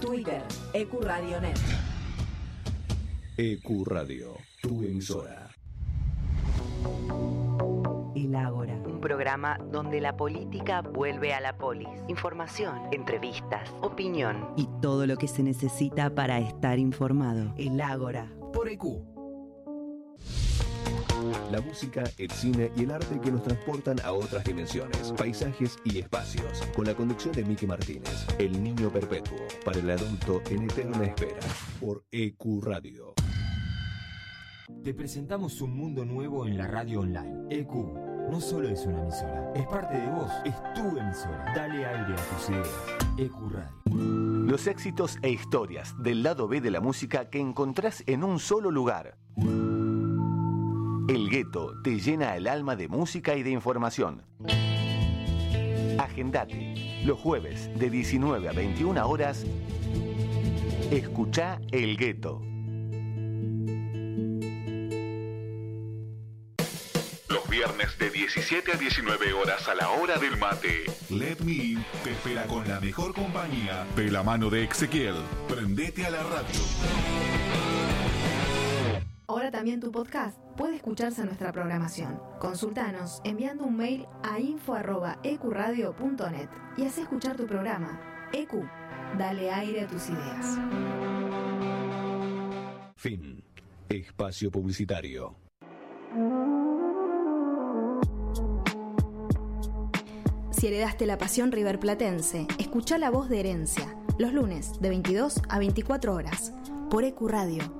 Twitter Ecuradionet EQ Radio, tu emisora. El Ágora, un programa donde la política vuelve a la polis. Información, entrevistas, opinión y todo lo que se necesita para estar informado. El Ágora. Por EQ. La música, el cine y el arte que nos transportan a otras dimensiones, paisajes y espacios. Con la conducción de Miki Martínez, El Niño Perpetuo, para el adulto en eterna espera. Por EQ Radio. Te presentamos un mundo nuevo en la radio online. EQ no solo es una emisora, es parte de vos, es tu emisora. Dale aire a tus ideas. EQ Radio. Los éxitos e historias del lado B de la música que encontrás en un solo lugar. El gueto te llena el alma de música y de información. Agendate. Los jueves de 19 a 21 horas. Escucha El Gueto. Los viernes de 17 a 19 horas a la hora del mate. Let Me In te espera con la mejor compañía de la mano de Ezequiel. Prendete a la radio. Ahora también tu podcast puede escucharse en nuestra programación. Consultanos enviando un mail a info.ecuradio.net y haz escuchar tu programa. EQ, dale aire a tus ideas. Fin. Espacio publicitario. Si heredaste la pasión riverplatense, escucha la voz de herencia, los lunes de 22 a 24 horas, por EQ Radio.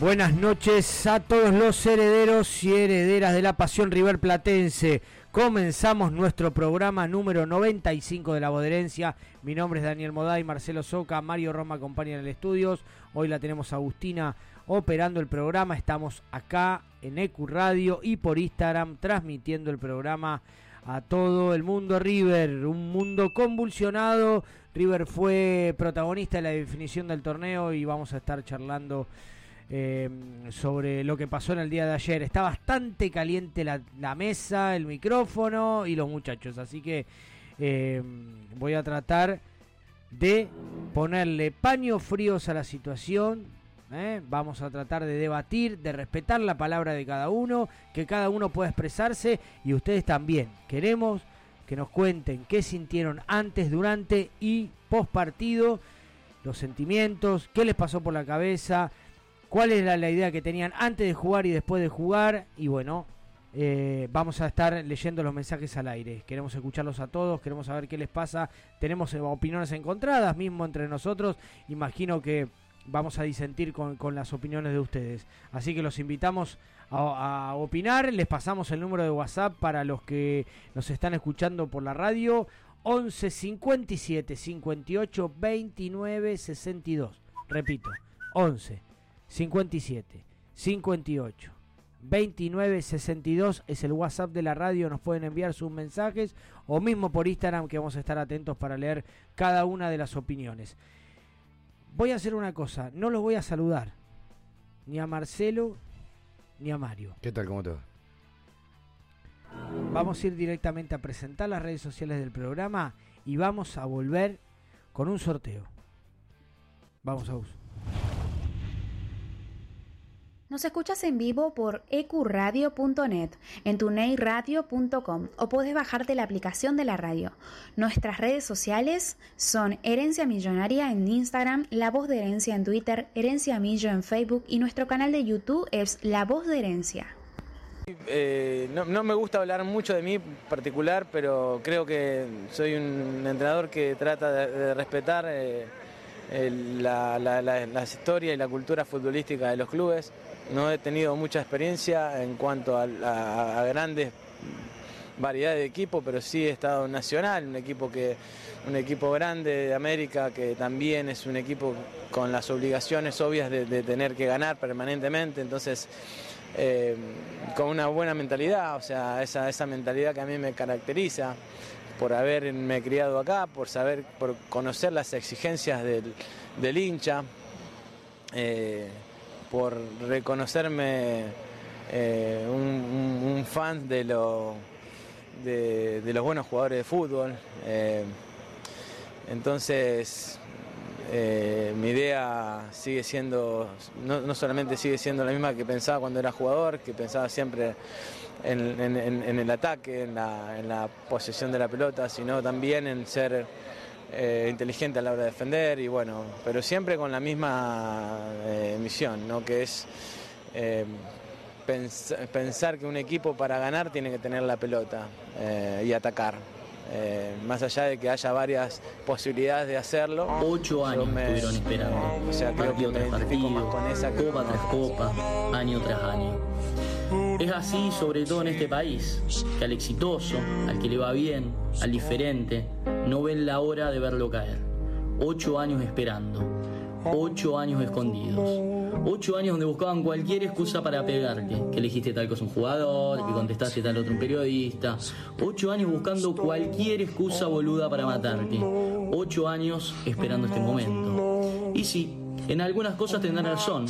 Buenas noches a todos los herederos y herederas de la Pasión River Platense. Comenzamos nuestro programa número 95 de la Boderencia. Mi nombre es Daniel Moday, Marcelo Soca, Mario Roma acompaña en el estudios. Hoy la tenemos Agustina operando el programa. Estamos acá en EQ Radio y por Instagram transmitiendo el programa a todo el mundo River, un mundo convulsionado. River fue protagonista de la definición del torneo y vamos a estar charlando eh, sobre lo que pasó en el día de ayer. Está bastante caliente la, mesa, el micrófono y los muchachos, así que eh, voy a tratar de ponerle paños fríos a la situación, ¿eh? Vamos a tratar de debatir, de respetar la palabra de cada uno, que cada uno pueda expresarse y ustedes también. Queremos que nos cuenten qué sintieron antes, durante y post partido, los sentimientos, qué les pasó por la cabeza, cuál era la idea que tenían antes de jugar y después de jugar. Y bueno, eh, vamos a estar leyendo los mensajes al aire. Queremos escucharlos a todos, queremos saber qué les pasa. Tenemos eh, opiniones encontradas mismo entre nosotros. Imagino que vamos a disentir con, las opiniones de ustedes. Así que los invitamos a, opinar. Les pasamos el número de WhatsApp para los que nos están escuchando por la radio. 11 57 58 29 62. Repito, 11 57 58 29 62 es el WhatsApp de la radio. Nos pueden enviar sus mensajes o mismo por Instagram que vamos a estar atentos para leer cada una de las opiniones. Voy a hacer una cosa, no los voy a saludar ni a Marcelo ni a Mario. ¿Qué tal? ¿Cómo te va? Vamos a ir directamente a presentar las redes sociales del programa y vamos a volver con un sorteo. Vamos a uso. Nos escuchas en vivo por ecuradio.net, en tuneiradio.com o puedes bajarte la aplicación de la radio. Nuestras redes sociales son Herencia Millonaria en Instagram, La Voz de Herencia en Twitter, Herencia Millo en Facebook y nuestro canal de YouTube es La Voz de Herencia. Eh, no, me gusta hablar mucho de mí particular, pero creo que soy un entrenador que trata de, respetar eh, la, la historia y la cultura futbolística de los clubes. No he tenido mucha experiencia en cuanto a, grandes variedades de equipos, pero sí he estado Nacional, un equipo que un equipo grande de América que también es un equipo con las obligaciones obvias de, tener que ganar permanentemente, entonces eh, con una buena mentalidad, o sea, esa, esa mentalidad que a mí me caracteriza por haberme criado acá, por saber, por conocer las exigencias del, hincha. Eh, por reconocerme eh, un, fan de, de, los buenos jugadores de fútbol. Eh, entonces, eh, mi idea sigue siendo, no, solamente sigue siendo la misma que pensaba cuando era jugador, que pensaba siempre en, el ataque, en la, posesión de la pelota, sino también en ser eh, inteligente a la hora de defender y bueno, pero siempre con la misma eh, misión, ¿no? que es eh, pensar que un equipo para ganar tiene que tener la pelota y atacar. más allá de que haya varias posibilidades de hacerlo. Ocho años estuvieron esperando. O sea, creo que me más con esa copa tras copa, año tras año. Así sobre todo en este país, que al exitoso, al que le va bien, al diferente, no ven la hora de verlo caer. Ocho años esperando, ocho años escondidos. Ocho años donde buscaban cualquier excusa para pegarte, que elegiste tal cosa un jugador, que contestaste tal otro un periodista. Ocho años buscando cualquier excusa boluda para matarte. Ocho años esperando este momento. Y sí, en algunas cosas tendrán razón.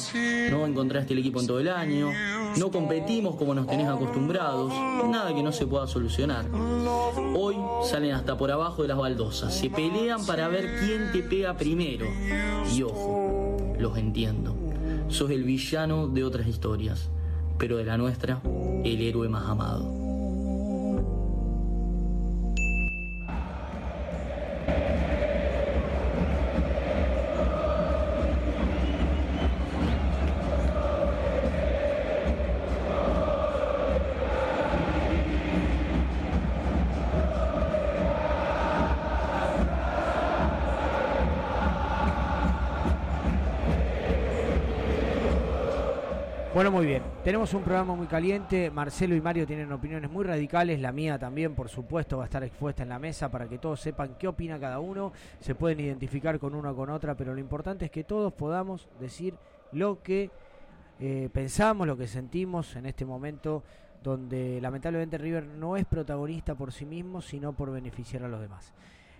No encontraste el equipo en todo el año, no competimos como nos tenés acostumbrados, nada que no se pueda solucionar. Hoy salen hasta por abajo de las baldosas, se pelean para ver quién te pega primero. Y ojo, los entiendo. Sos el villano de otras historias, pero de la nuestra, el héroe más amado. Muy bien. Tenemos un programa muy caliente. Marcelo y Mario tienen opiniones muy radicales. La mía también, por supuesto, va a estar expuesta en la mesa para que todos sepan qué opina cada uno. Se pueden identificar con una o con otra, pero lo importante es que todos podamos decir lo que eh, pensamos, lo que sentimos en este momento donde lamentablemente River no es protagonista por sí mismo, sino por beneficiar a los demás.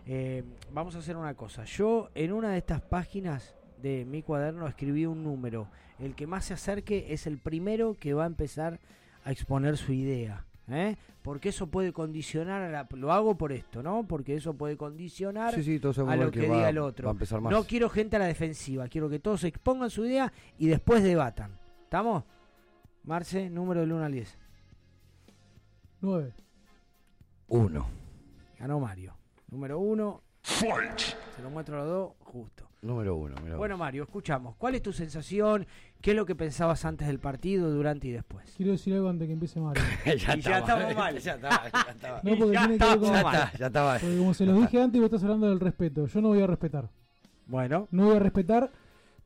Eh, vamos a hacer una cosa. Yo en una de estas páginas de mi cuaderno escribí un número. El que más se acerque es el primero que va a empezar a exponer su idea. ¿eh? Porque eso puede condicionar, a la- lo hago por esto, ¿no? Porque eso puede condicionar Sí, sí, a lo que que, va- diga el otro. va a empezar más. No quiero gente a la defensiva, quiero que todos expongan su idea y después debatan. ¿Estamos? Marce, número del 1 al 10. 9. Uno. Ganó Mario. Número 1. Se lo muestro a los dos, justo. Número uno. mirá vos. Bueno, Mario, escuchamos. ¿Cuál es tu sensación? ¿Qué es lo que pensabas antes del partido, durante y después? Quiero decir algo antes que empiece Mario. ya, Y ya estamos mal. Ya estaba, ya estaba. No, porque Ya tiene que ver con. estamos Ya está, ya estaba. Porque como se los dije antes, vos estás hablando del respeto. Yo no voy a respetar. Bueno, No voy a respetar.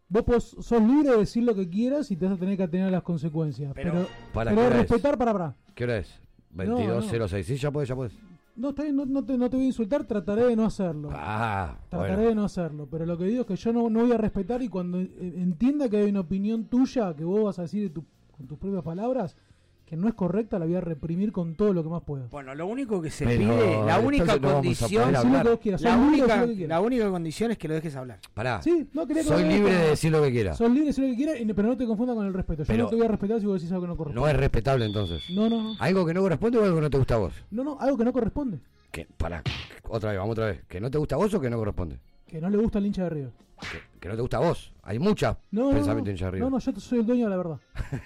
Vos pos- sos libre de decir lo que quieras y te vas a tener que atener a las consecuencias. Pero- Pero, ¿Para pero es? respetar para para. ¿Qué hora es? no. 22.06. Sí, ya puedes, ya puedes. No, está bien, no, no te, no te voy a insultar, trataré de no hacerlo. Ah, Trataré bueno. de no hacerlo, pero lo que digo es que yo no, no voy a respetar y cuando entienda que hay una opinión tuya que vos vas a decir de tu- con tus propias palabras que no es correcta, la voy a reprimir con todo lo que más pueda. bueno, lo único que se Pero, pide, la única no condición, la única, la única condición es que lo dejes hablar. Pará. Sí, no que Soy libre de decir lo que quiera. Sos libre de decir lo que quieras, y- pero no te confundas con el respeto. Yo Pero- no te voy a respetar si vos decís algo que no corresponde. No es respetable entonces. No, no, no. ¿Algo que no corresponde o algo que no te gusta a vos? No, no, algo que no corresponde. Que, pará. Otra vez, vamos otra vez. ¿Que no te gusta a vos o que no corresponde? Que no le gusta al hincha de River. Que, que no te gusta a vos. Hay muchas No, no, pensamientos no. hincha de River. No, no, yo soy el dueño de la verdad.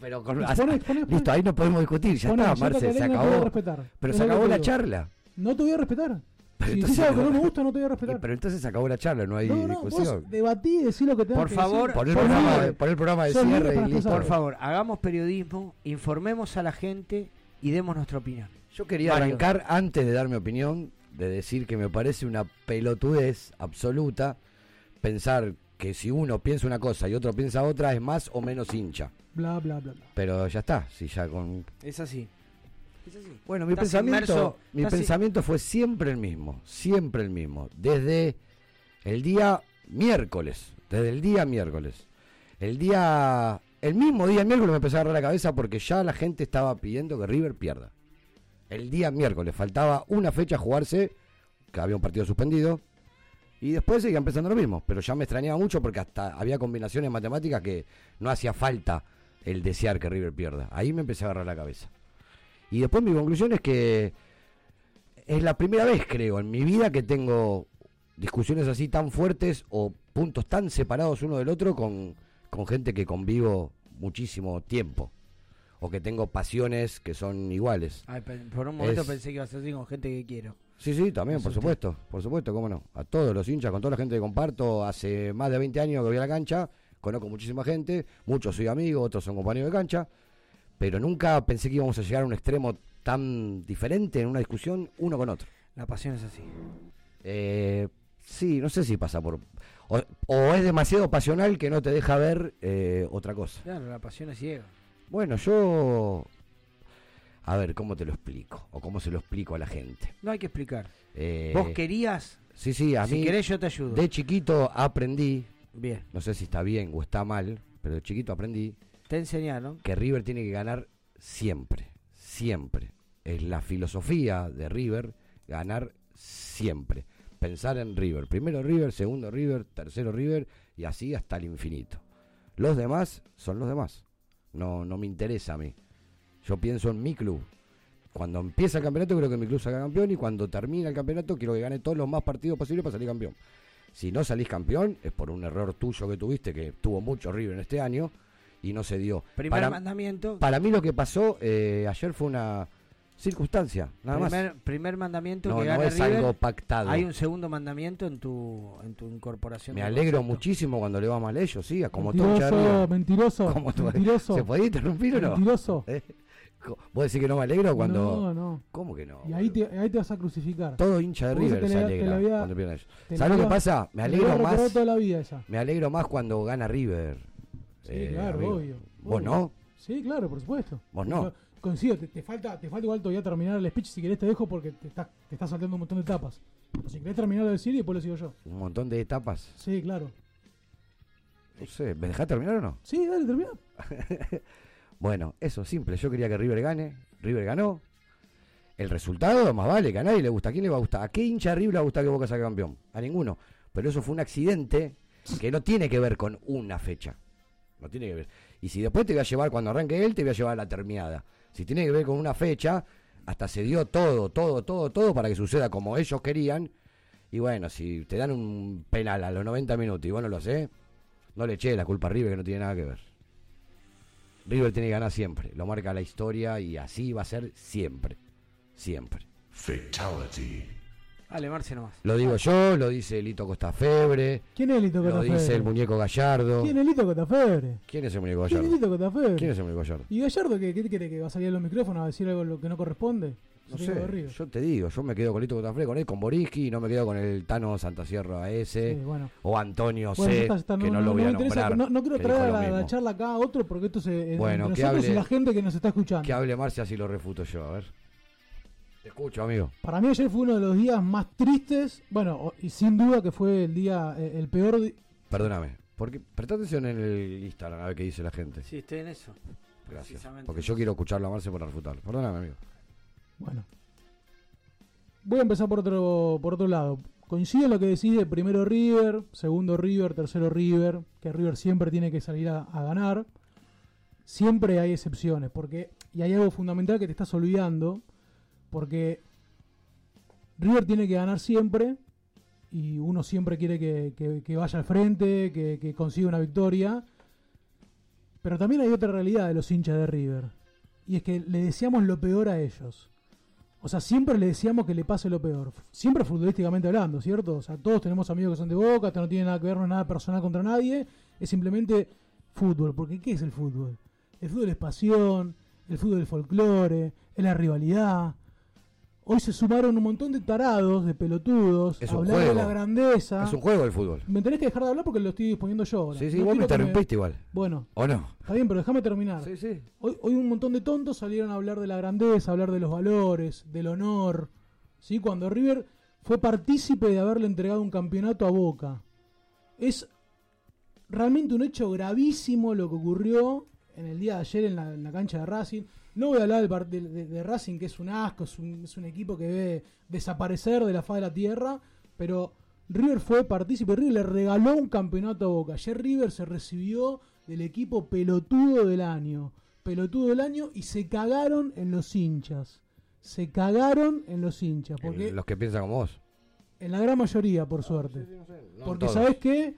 Pero con, poné- poné- listo, ahí no podemos discutir. Ya está, Marce, se acabó. Pero se acabó la charla. No te voy a respetar. Pero si entonces algo que no me gusta, no te voy a respetar. Pero entonces se acabó la charla, no hay no, no, discusión. vos debatí y decí lo que tengas Por que favor, decir. Pon el, Sos programa, de- pon el programa de cierre y listo. Por favor, hagamos periodismo, informemos a la gente y demos nuestra opinión. Yo quería Mario. arrancar antes de dar mi opinión, de decir que me parece una pelotudez absoluta pensar que si uno piensa una cosa y otro piensa otra es más o menos hincha. Bla, bla, bla, bla. Pero ya está, si ya con Es así. Es así. Bueno, mi Estás pensamiento, inmerso- mi estás in- pensamiento fue siempre el mismo, siempre el mismo, desde el día miércoles, desde el día miércoles. El día, el mismo día miércoles me empezó a agarrar la cabeza porque ya la gente estaba pidiendo que River pierda. El día miércoles faltaba una fecha a jugarse, que había un partido suspendido, y después seguía empezando lo mismo, pero ya me extrañaba mucho porque hasta había combinaciones matemáticas que no hacía falta el desear que River pierda. Ahí me empecé a agarrar la cabeza. Y después mi conclusión es que es la primera vez, creo, en mi vida que tengo discusiones así tan fuertes o puntos tan separados uno del otro con, con gente que convivo muchísimo tiempo. O que tengo pasiones que son iguales. Ay, por un momento Es- pensé que iba a ser así con gente que quiero. Sí, sí, también, por supuesto, por supuesto, cómo no. A todos los hinchas, con toda la gente que comparto, hace más de 20 años que voy a la cancha, conozco muchísima gente, muchos soy amigo, otros son compañeros de cancha, pero nunca pensé que íbamos a llegar a un extremo tan diferente en una discusión uno con otro. La pasión es así. Eh, sí, no sé si pasa por... O, o es demasiado pasional que no te deja ver eh, otra cosa. Claro, la pasión es ciega. Bueno, yo... A ver, ¿cómo te lo explico? O cómo se lo explico a la gente. No hay que explicar. Eh, Vos querías, Sí, sí, a si mí... querés yo te ayudo. De chiquito aprendí, Bien, no sé si está bien o está mal, pero de chiquito aprendí te enseñaron. que River tiene que ganar siempre, siempre. Es la filosofía de River, ganar siempre. Pensar en River. Primero River, segundo River, tercero River y así hasta el infinito. Los demás son los demás. No, no me interesa a mí. Yo pienso en mi club. Cuando empieza el campeonato quiero que mi club salga campeón y cuando termina el campeonato quiero que gane todos los más partidos posibles para salir campeón. Si no salís campeón es por un error tuyo que tuviste, que tuvo mucho River en este año y no se dio. Primer Para, mandamiento. para mí lo que pasó eh, ayer fue una circunstancia, nada primer, más. primer mandamiento No, que no gane es River. algo pactado. Hay un segundo mandamiento en tu en tu incorporación. Me alegro concepto. muchísimo cuando le va mal a ellos, sí, como Mentiroso, mentiroso, mentiroso. ¿Se podía interrumpir o no? Mentiroso. ¿Eh? ¿Vos decís que no me alegro cuando.? No, no. ¿Cómo que no? Y ahí te, ahí te vas a crucificar. Todo hincha de River se alegra había- cuando pierden ¿Sabes lo que pasa? Me alegro más. toda la vida esa. Me alegro más cuando gana River. Sí, eh, claro, amigo. obvio. ¿Vos obvio. no? Sí, claro, por supuesto. Vos no. Yo coincido, te, te falta, te falta igual todavía terminar el speech. Si querés te dejo porque te estás te estás saltando un montón de etapas. Pero si querés terminar de decir y después lo sigo yo. Un montón de etapas. Sí, claro. No sé, ¿me dejás terminar o no? Sí, dale, termina. Bueno, eso, simple. Yo quería que River gane. River ganó. El resultado, más vale, que a nadie le gusta. ¿A quién le va a gustar? ¿A qué hincha de River le va a gustar que Boca salga campeón? A ninguno. Pero eso fue un accidente que no tiene que ver con una fecha. No tiene que ver. Y si después te voy a llevar, cuando arranque él, te voy a llevar a la terminada. Si tiene que ver con una fecha, hasta se dio todo, todo, todo, todo para que suceda como ellos querían. Y bueno, si te dan un penal a los 90 minutos y vos no lo haces, no le eché la culpa a River que no tiene nada que ver. River tiene que ganar siempre, lo marca la historia y así va a ser siempre, siempre. Fatality. Dale, Marce nomás. Lo digo yo, lo dice Lito Costafebre, ¿Quién es Lito lo Cotafebre? dice el muñeco Gallardo. ¿Quién es Lito Cotafebre? ¿Quién es el muñeco ¿Quién es Gallardo? Lito Cotafebre? ¿Quién es el muñeco Gallardo? ¿Y Gallardo qué, qué te quiere que va a salir a los micrófonos a decir algo lo que no corresponde? No sé, yo te digo, yo me quedo con Lito con él, con Boriski, y no me quedo con el Tano Santasierra ese, Sí, bueno. o Antonio Bueno, C, está, que no, lo voy a interesa, nombrar. No, no quiero traer a la, charla acá a otro porque esto se eh, Bueno, entre que nosotros y la gente que nos está escuchando. Que hable Marcia así lo refuto yo, a ver. Te escucho, amigo. Para mí ayer fue uno de los días más tristes, bueno, y sin duda que fue el día, eh, el peor di- Perdóname, porque presta atención en el Instagram a ver qué dice la gente. Sí, estoy en eso. Gracias. Porque yo quiero escucharlo a Marcia para refutarlo. Perdóname, amigo. Bueno. Voy a empezar por otro, por otro lado. Coincido en lo que decís de primero River, segundo River, tercero River, que River siempre tiene que salir a, ganar. Siempre hay excepciones, porque y hay algo fundamental que te estás olvidando, porque River tiene que ganar siempre y uno siempre quiere que, que- que vaya al frente, que, que consiga una victoria. Pero también hay otra realidad de los hinchas de River. Y es que le deseamos lo peor a ellos. O sea, siempre le deseamos que le pase lo peor. Siempre futbolísticamente hablando, ¿cierto? O sea, todos tenemos amigos que son de boca, esto no tiene nada que ver, no es nada personal contra nadie. Es simplemente fútbol. Porque ¿qué es el fútbol? El fútbol es pasión, el fútbol es folclore, es la rivalidad. Hoy se sumaron un montón de tarados, de pelotudos, Es hablar de la grandeza. Es un juego el fútbol. Me tenés que dejar de hablar porque lo estoy poniendo yo ahora. Sí, sí, No vos me interrumpiste igual. Bueno, ¿O no? Está bien, pero déjame terminar. Sí, sí. Hoy, hoy un montón de tontos salieron a hablar de la grandeza, a hablar de los valores, del honor. ¿sí? Cuando River fue partícipe de haberle entregado un campeonato a Boca. Es realmente un hecho gravísimo lo que ocurrió en el día de ayer en la, en la cancha de Racing. No voy a hablar del de, de- de Racing, que es un asco, es un, es un equipo que debe desaparecer de la faz de la tierra, pero River fue partícipe, River le regaló un campeonato a Boca. Ayer River se recibió del equipo pelotudo del año, pelotudo del año y se cagaron en los hinchas. Se cagaron en los hinchas, porque El- Los que piensan como vos. en la gran mayoría, por suerte. No porque sabes qué,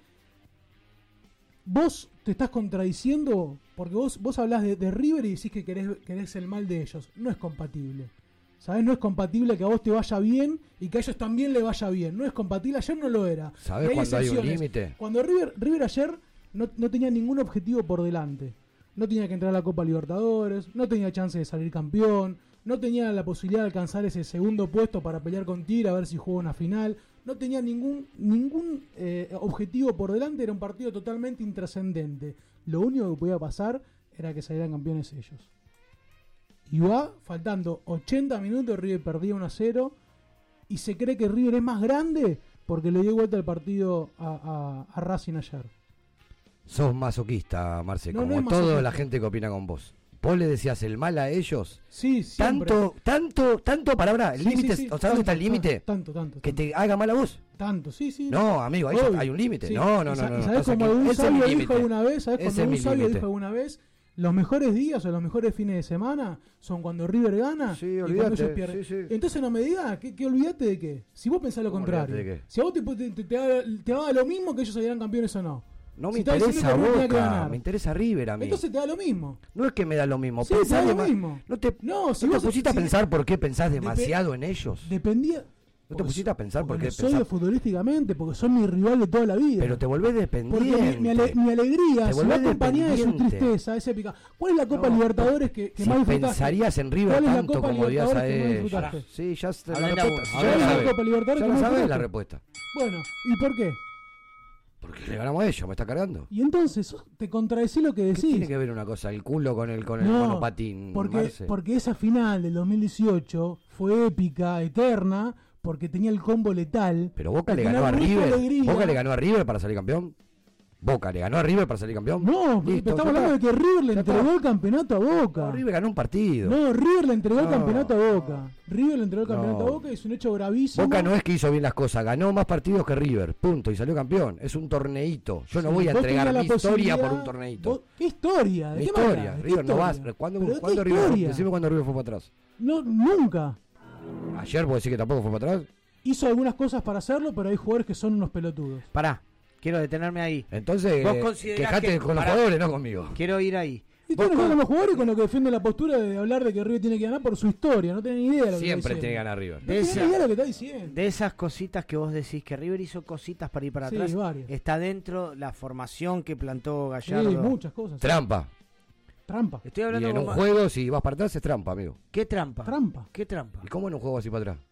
vos te estás contradiciendo, porque vos, vos hablás de, de River y decís que querés, querés el mal de ellos. No es compatible. ¿Sabes? No es compatible que a vos te vaya bien y que a ellos también le vaya bien. No es compatible. Ayer no lo era. ¿Sabés Y cuándo hay un límite? Cuando River, River ayer no, no tenía ningún objetivo por delante. No tenía que entrar a la Copa Libertadores, no tenía chance de salir campeón, no tenía la posibilidad de alcanzar ese segundo puesto para pelear con Tigre a ver si juega una final. No tenía ningún, ningún eh, objetivo por delante, era un partido totalmente intrascendente. Lo único que podía pasar era que salieran campeones ellos. Y va faltando 80 minutos, River perdía 1 a 0 y se cree que River es más grande porque le dio vuelta el partido a, a- a Racing ayer. Sos masoquista, Marce, No, no como es toda la gente que opina con vos. Vos le decías el mal a ellos. Sí, siempre. Tanto, tanto, tanto palabra. Sí, sí, sí, ¿O sabes dónde está el límite? Tanto, tanto. Que te haga mal a vos. Tanto, sí, sí. No, amigo, Obvio. hay un límite. No, no, ¿Y no, no, ¿Y no, como un sabio dijo límite. alguna vez? ¿Sabés Ese cuando un sabio límite. dijo alguna vez? Los mejores días o los mejores fines de semana son cuando River gana y cuando ellos pierden. Entonces no me digas, ¿qué, qué olvídate de qué? Si vos pensás lo ¿Cómo contrario. Si a vos te, te, te haga lo mismo que ellos salieran campeones o no. No me Si interesa Boca, me interesa River a mí. Entonces te da lo mismo. no es que me da lo mismo. Sí, te pensás da lo mismo. No te, No, si no te pusiste a si- pensar por qué pensás demasiado en ellos. Dependía. No te pusiste a pensar por porque qué pensás. futbolísticamente, porque son mi rival de toda la vida. Pero te volvés Porque dependiente. mi, mi ale- mi alegría Te volvés acompañada de su tristeza, es épica. ¿Cuál es la Copa No, Libertadores que, que si más disfrutaste? pensarías en River ¿Cuál es la tanto Copa como odias a Libertadores que más ellos. Sí, ya la Ya la. Copa Libertadores Ya que la respuesta. Bueno, ¿y por qué? Porque le ganamos a ellos, me está cargando. Y entonces te contradecí lo que ¿Qué decís. tiene que ver una cosa, el culo con el, con el No, monopatín? porque, Marce? porque esa final del 2018 fue épica, eterna, porque tenía el combo letal. Pero Boca le ganó a River. alegría. Boca le ganó a River para salir campeón. Boca le ganó a River para salir campeón. No, Listo, estamos hablando de que River le entregó el campeonato a Boca. River ganó un partido. No, River le entregó el campeonato a Boca. River le entregó el campeonato a Boca y es un hecho gravísimo. Boca no es que hizo bien las cosas, ganó más partidos que River, punto, y salió campeón. Es un torneito. Yo no voy a entregar mi historia por un torneito. Vos, ¿Qué historia? ¿De historia, manera? River no vas. ¿Cuándo, ¿cuándo River? Decime cuándo River fue para atrás. No, nunca. Ayer vos decís que tampoco fue para atrás. Hizo algunas cosas para hacerlo, pero hay jugadores que son unos pelotudos. Pará, Quiero detenerme ahí. Entonces, ¿Vos quejate con los jugadores, no conmigo. Quiero ir ahí. Y ¿Vos con... con los jugadores con lo que defiende la postura de hablar de que River tiene que ganar por su historia. No tienen idea de lo Siempre que tiene que ganar River. De, esa, idea lo que está diciendo. de esas cositas que vos decís que River hizo cositas para ir para sí, atrás. Varias. Está dentro la formación que plantó Gallardo. Sí, muchas cosas. Trampa. Trampa. Estoy hablando y en un juego, si vas para atrás, es trampa, amigo. ¿Qué trampa? Trampa. ¿Qué trampa? ¿Y cómo en un juego así para atrás?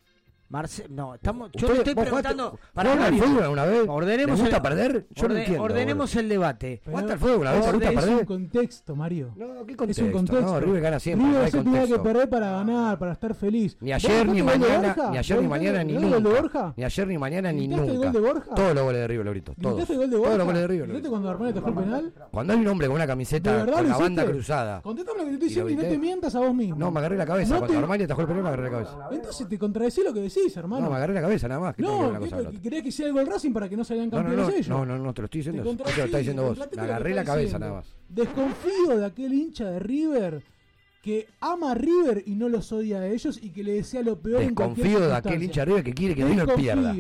Marce no, estamos, yo le estoy preguntando. para al fútbol una vez? Ordenemos ¿Le gusta el, perder? Yo orde, no entiendo. Ordenemos ahora. el debate. ¿Jugaste al fútbol una vez? Orde, ¿Te perder? Es un contexto, Mario. No, ¿qué contexto? Es un contexto. No, River gana siempre. River se tenía que perder para ganar, para estar feliz. Ni ayer, ni mañana, ni ayer, ni mañana, ni nunca. Ni ayer, ni mañana, ni nunca. el gol de Borja? Todos los goles de River, Laurito. Todos. el gol de Borja? Todos los goles de River. ¿Viste cuando Armani te fue el penal? Cuando hay un hombre con una camiseta con la banda cruzada. Contéstame lo que te estoy diciendo y no te mientas a vos mismo. No, me agarré la cabeza. Cuando Armani te fue el penal, me agarré la cabeza. Entonces te contradecí lo que decís. No, me agarré la cabeza nada más. Que no, una cosa que, ¿querés que sea algo el Racing para que no salgan campeones no, no, ellos? No, no, no, te lo estoy diciendo. Te lo estás diciendo vos. Me agarré la cabeza nada más. Desconfío de aquel hincha de River que ama a River y no los odia a ellos y que le desea lo peor Desconfío en de aquel hincha de River que quiere que River pierda.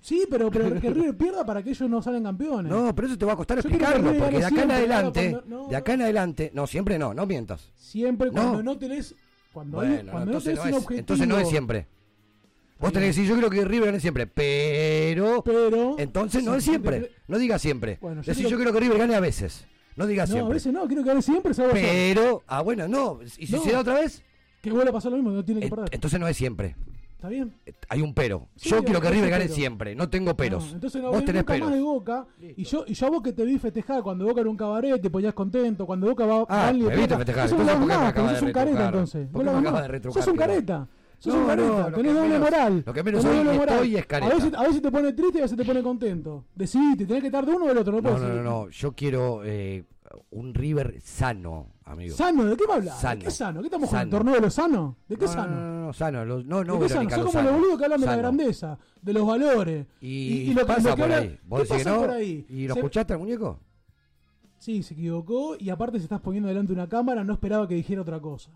Sí, pero, pero que River pierda para que ellos no salgan campeones. No, pero eso te va a costar Yo explicarlo, porque de acá en adelante, de acá en adelante, no, siempre no, no mientas. Siempre cuando no, tenés, cuando, hay, cuando no, tenés un objetivo. Entonces no es siempre. Vos tenés que decir, yo creo que River gane siempre, pero. Pero. Entonces no es siempre. No digas siempre. Bueno, yo, Decís, creo... yo creo que River gane a veces. No digas no, siempre. a veces no, creo que gane siempre. Se. Pero. Ah, bueno, no. ¿Y si No. se da otra vez? Que vuelva a pasar lo mismo, no tiene que Eh, parar. Entonces no es siempre. ¿Está bien? Eh, hay un pero. Sí, yo quiero que River gane pero. siempre. No tengo peros. No, entonces no Vos tenés nunca peros. más de Boca. Y yo, y yo a vos que te vi festejar cuando Boca era un cabaret, te ponías contento. Cuando Boca va Ah, me viste festejar, Eso no me acabas de un careta entonces. ¿Por qué No lo acabas de retrucar, un careta. Sos no, un careta, no, tenés doble moral. Lo doble moral. Es careta. A veces, a te pone triste y a veces te pone contento. Decidiste, tenés que estar de uno o del otro. No, no, no, no, no, Yo quiero eh, un River sano, amigo. ¿Sano? ¿De qué me hablas? Sano. Qué sano? ¿Qué estamos jugando? ¿Torneo de lo sano? ¿De qué sano? No, no, sano. No, no, ¿De qué sano? Son como los boludos que hablan de la grandeza, de los valores. Y, y, y lo que por ahí. ¿Y lo escuchaste muñeco? Sí, se equivocó y aparte se estás poniendo delante de una cámara, no esperaba que dijera otra cosa.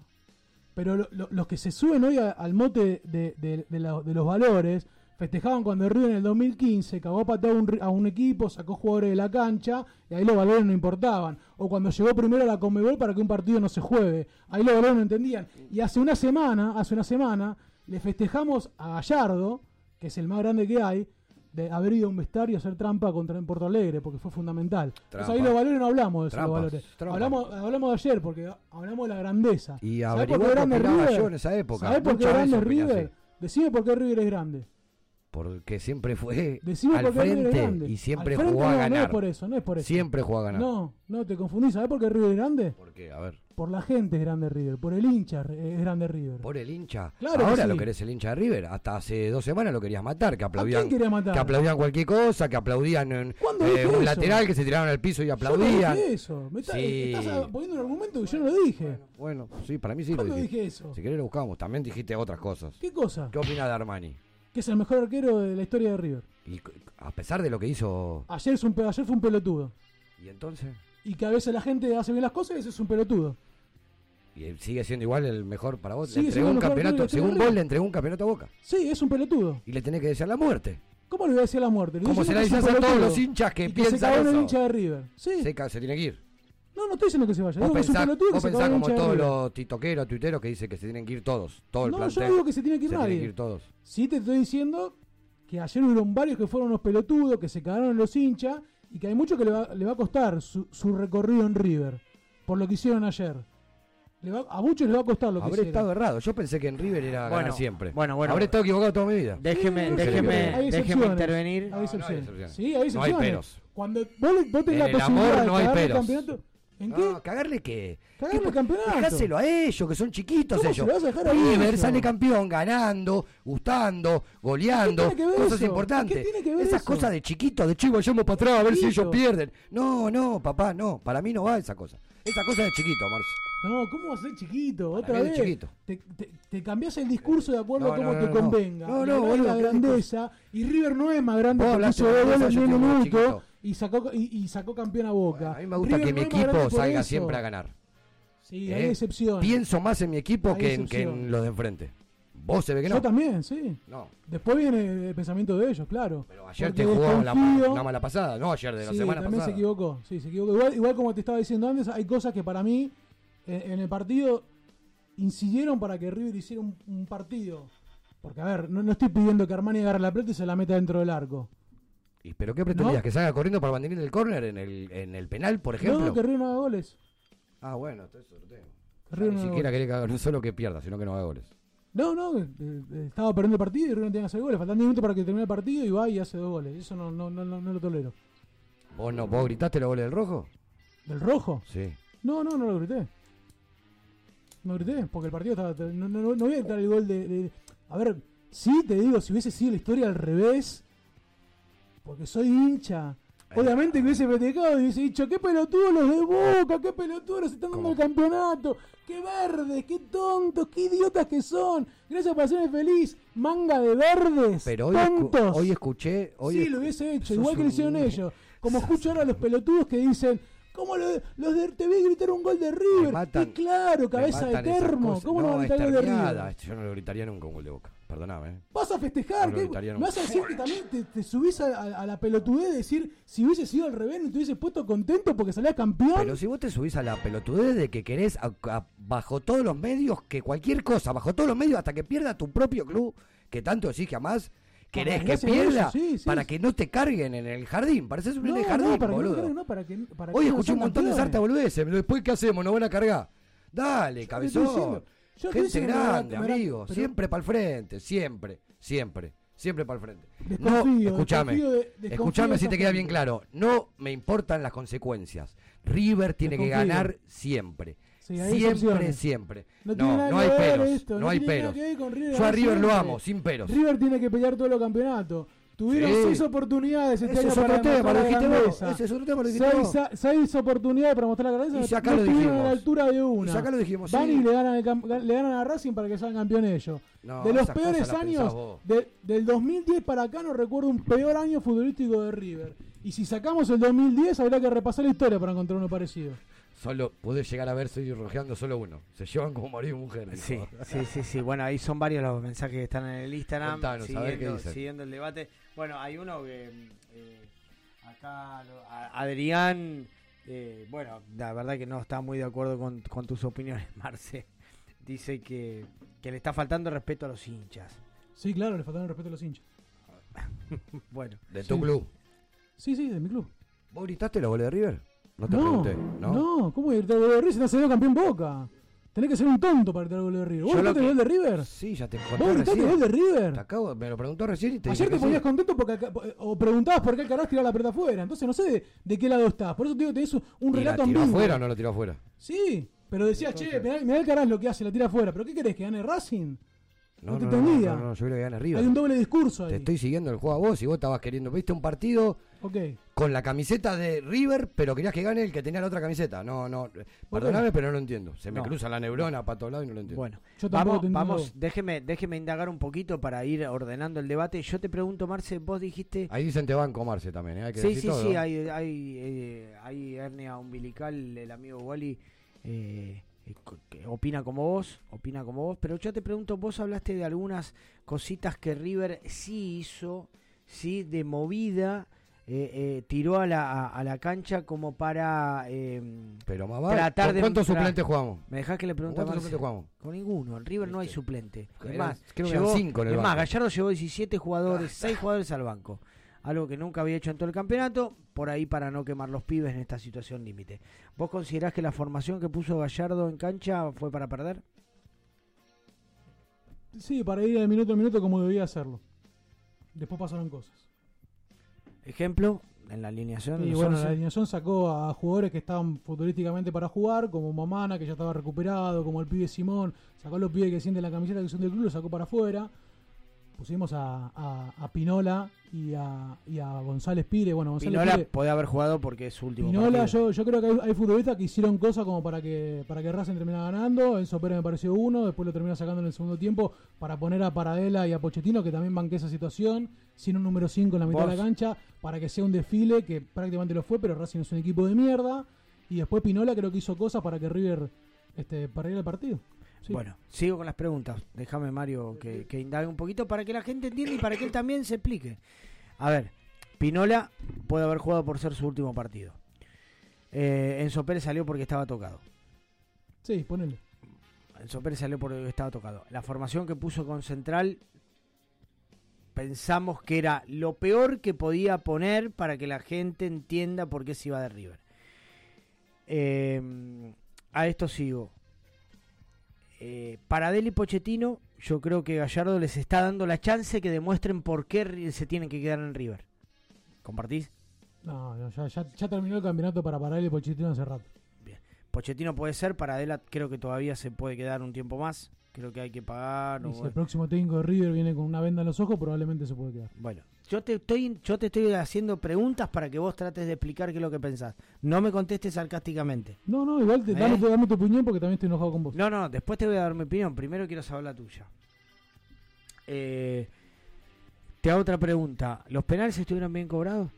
Pero lo, los que se suben hoy al mote de, los valores festejaban cuando Río en el 2015 cagó a patear un, a un equipo, sacó jugadores de la cancha y ahí los valores no importaban. O cuando llegó primero a la Conmebol para que un partido no se juegue, ahí los valores no entendían. Y hace una semana, hace una semana, le festejamos a Gallardo, que es el más grande que hay, de haber ido a un vestario a hacer trampa contra en Porto Alegre, porque fue fundamental. Ahí los valores no hablamos de eso, Trampas, los valores. Hablamos, hablamos de ayer, porque hablamos de la grandeza. Y ¿Sabés por qué River? Yo en esa época. ¿Sabés por qué grande River? Decime por qué River es grande. Porque siempre fue Decime al frente y siempre frente jugó a no, ganar. No es por eso, no es por eso. Siempre jugó a ganar. No, no, te confundís. ¿Sabés por qué River es grande? ¿Por qué? A ver. Por la gente es Grande River, por el hincha es Grande River. Por el hincha. Claro Ahora lo querés el hincha de River. Hasta hace dos semanas lo querías matar. Que aplaudían, matar? Que aplaudían cualquier cosa, que aplaudían en, eh, un lateral que se tiraron al piso y aplaudían. Yo no dije eso. Me sí. estás poniendo un argumento que yo no lo dije. Bueno, sí, para mí sí lo dije. eso? Si querés lo buscamos. También dijiste otras cosas. ¿Qué cosa? ¿Qué opinas de Armani? Que es el mejor arquero de la historia de River. Y a pesar de lo que hizo. Ayer, es un, ayer fue un pelotudo. ¿Y entonces? y que a veces la gente hace bien las cosas y a es un pelotudo. Y sigue siendo igual el mejor para vos. Sí, le entregó un campeonato, según vos le entregó un campeonato a Boca. Sí, es un pelotudo. Y le tenés que desear la muerte. ¿Cómo le voy a decir la muerte? Le ¿Cómo se la dices a todos los hinchas que piensan que se eso? el hincha de River. Sí. Se, se tiene que ir. No, no estoy diciendo que se vaya. Vos digo que es un pelotudo vos que pensás se como todos los titoqueros, tuiteros que dicen que se tienen que ir todos. Todo el no, plantel, yo digo que se tiene que ir se nadie. Tienen que ir todos. Sí te estoy diciendo que ayer hubieron varios que fueron unos pelotudos, que se cagaron los hinchas y que hay mucho que le va, le va a costar su, su, recorrido en River, por lo que hicieron ayer. Le va, a muchos les va a costar lo Habré que Habré estado errado. Yo pensé que en River era bueno, siempre. Bueno, bueno. Habré estado equivocado toda mi vida. Déjeme, déjeme, déjeme intervenir. Hay Sí, hay excepciones. Cuando vos, vos tenés la posibilidad de campeonato ¿En No, qué? ¿Cagarle qué? Cagarle ¿Qué- el campeonato. Dejáselo a ellos, que son chiquitos ¿Cómo ellos. se lo vas a dejar a River ellos? sale campeón ganando, gustando, goleando, ¿Qué tiene que ver cosas eso? importantes. ¿Qué tiene que ver Esas eso? cosas de chiquitos, de chico, vayamos para atrás a ver si ellos pierden. No, no, papá, no. Para mí no va esa cosa. Esa cosa de chiquito, Marce. No, ¿cómo vas a ser chiquito? Para Otra vez. chiquito. Te, te, te cambiás el discurso de acuerdo No, a cómo no, te no, convenga. No, no, la ¿qué grandeza. Y River no es más grande hizo dos goles yo en un minuto. Y sacó, y, y sacó campeón a Boca. A mí me gusta River que mi equipo salga eso. siempre a ganar. Sí, ¿Eh? hay excepciones. Pienso más en mi equipo Hay que en, que en los de enfrente. Vos se ve que no. Yo también, sí. No. Después viene el pensamiento de ellos, claro. Pero Ayer te jugó la, una mala pasada, no ayer de la sí, semana también pasada. se equivocó. Sí, se equivocó. Igual, igual como te estaba diciendo antes, hay cosas que para mí en, en el partido incidieron para que River hiciera un, un partido. Porque, a ver, no, no estoy pidiendo que Armani agarre la pelota y se la meta dentro del arco. ¿Y pero qué pretendías? ¿No? ¿Que salga corriendo para el banderín del córner en el, en el penal, por ejemplo? No, que River no haga goles. Ah, bueno, eso lo tengo. Que Ni no siquiera quería que haga, no solo que pierda, sino que no haga goles. No, no, eh, eh, estaba perdiendo el partido y River no tenía que hacer goles. Faltan 10 minutos para que termine el partido y va y hace dos goles. Eso no, no, no, no, no lo tolero. ¿Vos, no, ¿Vos gritaste los goles del rojo? ¿Del rojo? Sí. No, no, no lo grité. No grité, porque el partido estaba. No, no, no, no voy a gritar el gol de, de- A ver, sí te digo, si hubiese sido la historia al revés, porque soy hincha. Obviamente que hubiese festejado y hubiese dicho, qué pelotudos los de Boca, qué pelotudos están dando el campeonato, qué verdes, qué tontos, qué idiotas que son. Gracias por hacerme feliz, manga de verdes, Pero hoy, escu- tontos. hoy escuché. Hoy sí, escu- lo hubiese hecho, igual que lo hicieron ellos. Como escucho ahora a los pelotudos que dicen, ¿cómo lo- los de, te vi gritar un gol de River? matan- y claro, cabeza de termo. ¿cómo no, no va a gritar de. River? Yo no lo gritaría nunca un gol de boca. Perdóname. Vas a festejar, No ¿qué? ¿Me vas a decir que también te, te subís a, a- a la pelotudez de decir, si hubiese sido al revés, no te hubiese puesto contento porque salías campeón? Pero si vos te subís a la pelotudez de que querés, a- bajo todos los medios, que cualquier cosa, bajo todos los medios, hasta que pierda tu propio club, que tanto decís que amás, querés Para que que pierda eso, sí, sí, para sí. que no te carguen en el jardín. Pareces un no, no, jardín, para que no boludo. carguen, no, para que, para que Hoy no escuché un montón de sarta boludeces. Después, ¿qué hacemos? ¿Nos van a cargar? Dale, cabezón. Yo Gente grande, amigo. pero- Siempre para el frente. Siempre, siempre. Siempre para el frente. Desconfío, no, escúchame. Escúchame si te queda bien claro. No me importan las consecuencias. River tiene que ganar siempre. Sí, siempre, siempre. No No, hay peros. esto, no, hay peros. Yo a River lo amo, sin peros. River tiene que pelear todos los campeonatos. Tuvieron Sí. seis oportunidades este Ese año es para otro tema, lo dijiste vos. grandeza. Ese es otro tema, lo dijiste seis, vos. seis oportunidades para mostrar la grandeza. Y ya acá no lo estuvieron dijimos. a la altura de una. Y ya acá lo dijimos, Van sí. y le ganan, el le ganan a Racing para que salgan campeón ellos. No, de los peores años, de- del 2010 para acá no recuerdo un peor año futbolístico de River. Y si sacamos el 2010 habría que repasar la historia para encontrar uno parecido. Solo pude llegar a ver, estoy rojeando solo uno. Se llevan como marido y mujer. Sí, sí, sí, sí. Bueno, ahí son varios los mensajes que están en el Instagram. Contanos, a ver qué siguiendo, dicen. siguiendo el debate. Bueno, hay uno que eh, acá, lo- a- Adrián, eh, bueno, la verdad que no está muy de acuerdo con, con tus opiniones, Marce. Dice que, que le está faltando respeto a los hinchas. Sí, claro, le faltaron respeto a los hinchas. bueno. De tu Sí. club. Sí, sí, de mi club. ¿Vos gritaste los goles de River? No te No, pregunté. no, ¿no? ¿cómo voy a gritar el gol de River si no se dio campeón Boca? Tenés que ser un tonto para gritar el gol de River. ¿Vos Yo lo gritaste el gol de River? Sí, ya te ¿Vos conté gritaste el gol de River? Te acabo, me lo preguntó recién y te Ayer dije te que ponías sí. contento porque acá- o preguntabas por qué Alcaraz tiraba la pelota afuera. Entonces no sé de, de qué lado estás. Por eso te digo que tenés un ¿Y la relato tiró ambiguo. afuera o no lo tiró afuera? Sí, pero decías, che, mirá, mirá Alcaraz lo que hace, la tira afuera. ¿Pero qué querés? ¿Que gane Racing? No, te no, no, entendía. no, no, yo creo que gana River. Hay un doble discurso ahí. Te estoy siguiendo el juego a vos y vos estabas queriendo. Viste un partido Con la camiseta de River, pero querías que gane el que tenía la otra camiseta. No, no. Perdóname, pero no lo entiendo. Se me No. cruza la neurona para todos lados y no lo entiendo. Bueno, Yo tampoco vamos, te entiendo. vamos déjeme, déjeme indagar un poquito para ir ordenando el debate. Yo te pregunto, Marce, vos dijiste... Ahí dicen te van a comarse también, ¿eh? Hay que Sí, decir sí, todo. sí, hay, hay, eh, hay hernia umbilical, el amigo Wally eh, eh, opina como vos, opina como vos, pero yo te pregunto, vos hablaste de algunas cositas que River sí hizo, sí, de movida, eh, tiró a la, a, a la cancha como para eh, Pero más vale. tratar ¿Con de... ¿Cuántos suplentes jugamos? ¿Me dejás que le pregunte ¿Cuántos suplentes jugamos? Con ninguno, en River no hay suplente. Es más, creo que eran llevó- cinco en el es más, banco. Gallardo llevó 17 jugadores, 6 jugadores al banco. Algo que nunca había hecho en todo el campeonato, por ahí para no quemar los pibes en esta situación límite. ¿Vos considerás que la formación que puso Gallardo en cancha fue para perder? Sí, para ir de minuto a minuto como debía hacerlo. Después pasaron cosas. Ejemplo, en la alineación. Y bueno, 11. la alineación sacó a jugadores que estaban futurísticamente para jugar, como Mamana, que ya estaba recuperado, como el pibe Simón, sacó a los pibes que sienten la camiseta que son del club, lo sacó para afuera. Pusimos a, a- a Pinola y a, y a González Pire. Bueno, González Pinola Pire, puede haber jugado porque es su último Pinola, partido. yo, yo creo que hay, hay futbolistas que hicieron cosas como para que para que Racing terminara ganando. Enzo Pérez me pareció uno, después lo termina sacando en el segundo tiempo para poner a Paradela y a Pochettino, que también banqué esa situación, sin un número 5 en la mitad de la cancha, para que sea un desfile, que prácticamente lo fue, pero Racing es un equipo de mierda. Y después Pinola creo que hizo cosas para que River este, perdiera el partido. Sí. Bueno, sigo con las preguntas. Déjame, Mario, que, que indague un poquito para que la gente entienda y para que él también se explique. A ver, Pinola puede haber jugado por ser su último partido. Eh, Enzo Pérez salió porque estaba tocado. Sí, ponele. Enzo Pérez salió porque estaba tocado. La formación que puso con Central pensamos que era lo peor que podía poner para que la gente entienda por qué se iba de River. Eh, a esto sigo. Eh, para Deli Pochettino, yo creo que Gallardo les está dando la chance que demuestren por qué se tienen que quedar en River. ¿Compartís? No, no, ya, ya, ya terminó el campeonato para parar el Pochettino hace rato. Pochettino puede ser, para Adela creo que todavía se puede quedar un tiempo más. Creo que hay que pagar. Y o- si el próximo técnico de River viene con una venda en los ojos, probablemente se puede quedar. Bueno, yo te estoy, yo te estoy haciendo preguntas para que vos trates de explicar qué es lo que pensás. No me contestes sarcásticamente. No, no, igual te, ¿Eh? dame, dame tu opinión porque también estoy enojado con vos. No, no, después te voy a dar mi opinión. Primero quiero saber la tuya. Eh, te hago otra pregunta. ¿Los penales estuvieron bien cobrados?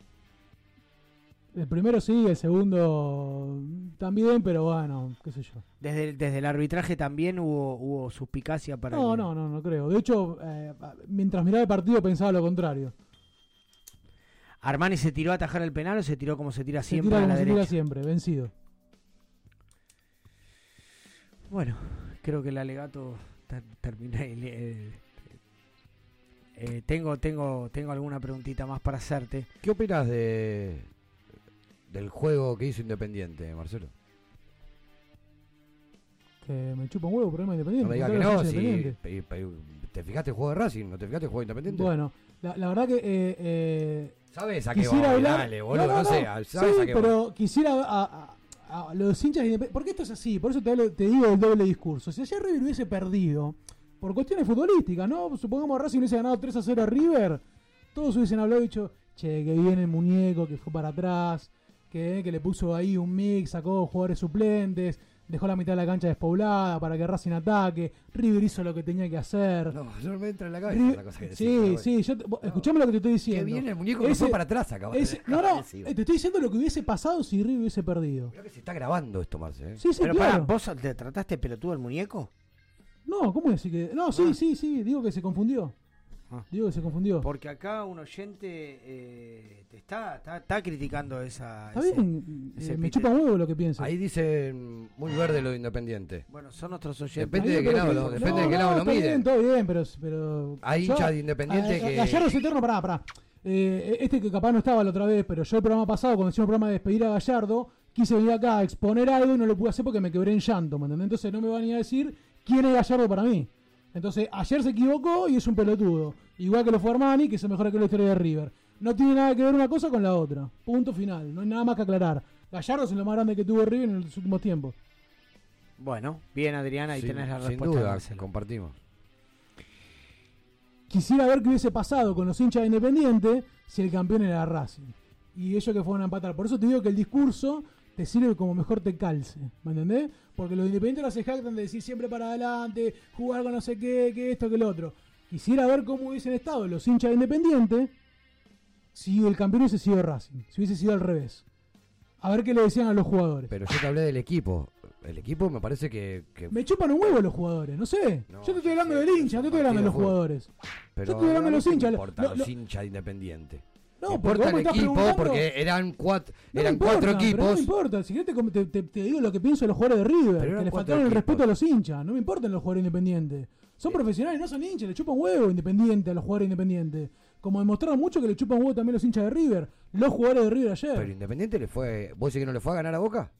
El primero sí, el segundo también, pero bueno, qué sé yo. Desde, el- desde el arbitraje también hubo, hubo suspicacia para No, no, no, no creo. De hecho, eh, mientras miraba el partido pensaba lo contrario. ¿Armani se tiró a atajar el penal o se tiró como se tira Se siempre tira a como la se tira derecha? siempre, vencido. Bueno, creo que el alegato ter- termina. el- el- eh, tengo, tengo, tengo alguna preguntita más para hacerte. ¿Qué opinas de del juego que hizo Independiente, Marcelo? Que me chupa un huevo, problema independiente. No me digas que no, si te fijaste el juego de Racing, no te fijaste el juego de Independiente. Bueno, la, la verdad que. Eh, eh, ¿Sabes a qué quisiera va? hablar. Dale, boludo, no sé, ¿sabes sí, a qué va? pero quisiera a, a- a los hinchas. Porque esto es así, por eso te, hablo- te digo el doble discurso. Si ayer River hubiese perdido, por cuestiones futbolísticas, ¿no? Supongamos Racing hubiese ganado 3 a 0 a River, todos hubiesen hablado y dicho, che, que viene el muñeco, que fue para atrás, que, que le puso ahí un mix, sacó jugadores suplentes. Dejó la mitad de la cancha despoblada para que Racing ataque. River hizo lo que tenía que hacer. No, no me entra en la cabeza Ri- esa cosa que decís, Sí, sí, yo te- escuchame lo que te estoy diciendo. Que viene el muñeco, no fue para atrás, de Ese- No, de no, eh, te estoy diciendo lo que hubiese pasado si River hubiese perdido. Creo que se está grabando esto, Marce. ¿eh? Sí, sí, Pero claro. pará, ¿vos te trataste pelotudo al muñeco? No, ¿cómo decir que.? No, sí, sí, sí, digo que se confundió. Ah. Digo que se confundió. Porque acá un oyente eh, te está, está, está criticando esa. Está ese- bien, ese eh, me chupa huevo lo que piensa. Ahí dice mm, muy verde lo de Independiente. Bueno, son nuestros oyentes. Depende de qué lado lo, depende no, de qué lado no, lo está bien, todo bien, pero. pero Hay hinchas de Independiente a- a- que- Gallardo es eterno, pará, pará. Eh, este que capaz no estaba la otra vez, pero yo el programa pasado, cuando hicimos el programa de despedir a Gallardo, quise venir acá a exponer algo y no lo pude hacer porque me quebré en llanto, ¿me entendés? Entonces no me van a ni a decir quién es Gallardo para mí. Entonces, ayer se equivocó y es un pelotudo. Igual que lo fue Armani, que se mejora que la historia de River. No tiene nada que ver una cosa con la otra. Punto final. No hay nada más que aclarar. Gallardo es lo más grande que tuvo River en los últimos tiempos. Bueno, bien Adriana, ahí Sin- tenés la sin respuesta. de duda, Marcelo. compartimos. Quisiera ver qué hubiese pasado con los hinchas de Independiente si el campeón era Racing. Y ellos que fueron a empatar. Por eso te digo que el discurso te sirve como mejor te calce. ¿Me entendés? Porque los independientes no se jactan de decir siempre para adelante, jugar con no sé qué, que esto, que lo otro. Quisiera ver cómo hubiesen estado los hinchas de Independiente si el campeón hubiese sido Racing. Si hubiese sido al revés. A ver qué le decían a los jugadores. Pero yo te hablé del equipo. El equipo me parece que. que- Me chupan un huevo los jugadores, no sé. No, yo te estoy hablando del hincha, no te estoy hablando de los jugadores. pero yo estoy hablando de los ¿qué hinchas. importa Lo- los lo- hinchas de Independiente? No, importa el equipo porque eran cuatro, No eran importa, cuatro pero equipos. No me importa, si querés te, digo lo que pienso de los jugadores de River, que le faltaron el equipos. respeto a los hinchas. No me importan los jugadores independientes. Son profesionales, no son hinchas, le chupan huevo independiente a los jugadores independientes. Como demostraron mucho que le chupan huevo también los hinchas de River, los jugadores de River ayer. Pero Independiente le fue. ¿Vos decís que no le fue a ganar a Boca?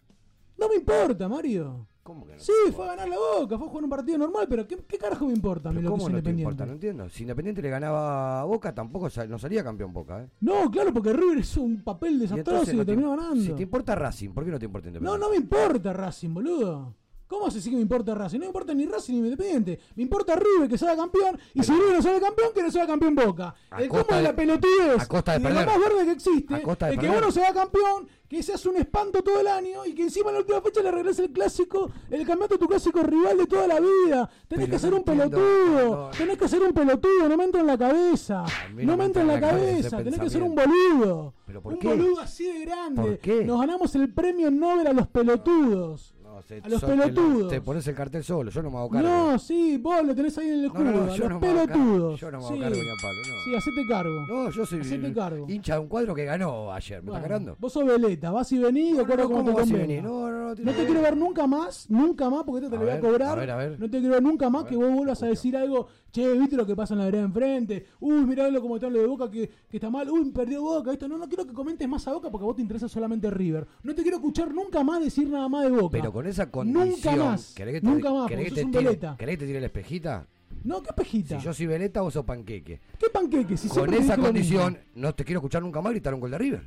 No me importa, Mario. ¿Cómo que no? Sí, fue a ganar la Boca, fue a jugar un partido normal, pero ¿qué, qué carajo me importa Pero ¿Cómo es no te Independiente? importa? No entiendo. Si Independiente le ganaba a Boca, tampoco sa- no salía campeón Boca, ¿eh? No, claro, porque River hizo un papel Y desastroso entonces y, no te- terminó ganando. Si te importa Racing, ¿por qué no te importa No, Independiente? no me importa Racing, boludo. ¿Cómo se sí que me importa Racing? No me importa ni Racing ni Independiente. Me importa River que salga campeón. Y si River no sale campeón, que no sea campeón Boca. A el cómo de de- la pelotudez a costa de y de lo más verde que existe es que uno se haga campeón, que se hace un espanto todo el año y que encima en la última fecha le regrese el clásico, el campeonato a tu clásico rival de toda la vida. Tenés Pero que ser un pelotudo. Tenés que ser un pelotudo, no me entra en la cabeza. No me entra en la cabeza. Tenés que ser un boludo. ¿Pero por un qué? boludo así de grande. ¿Por qué? Nos ganamos el premio Nobel a los pelotudos. No, se- a los te pelotudos. Te pones el cartel solo, yo no me hago cargo. No, sí, vos lo tenés ahí en el escudo. no, no, a yo los no pelotudos. yo no me hago sí. cargo ni a palo, no. Sí, hacete cargo. No, yo soy Hacete cargo. hincha de un cuadro que ganó ayer, ¿me Bueno, está cargando? Vos sos veleta, vas y venís de acuerdo te ¿cómo venís? No, no, no, tiene No te quiero ver. nunca más, nunca más, porque esto te A lo voy a cobrar. a ver, a ver. No te quiero ver nunca más que vos vuelvas a decir algo, che, viste lo que pasa en la vereda enfrente, uy, mirá lo como está lo de Boca que, que está mal, uy, perdió Boca, esto, no, no quiero que comentes más a Boca porque a vos te interesa solamente River. No te quiero escuchar nunca más decir nada más de Boca. Pero con esa condición. Nunca más, ¿querés que te, nunca más, ¿querés porque que te tire, veleta. ¿Querés que te tire la espejita? No, qué pejita. Si yo soy veleta, vos sos panqueque. ¿Qué panqueque? Si Con esa condición, no te quiero escuchar nunca más gritar un gol de River.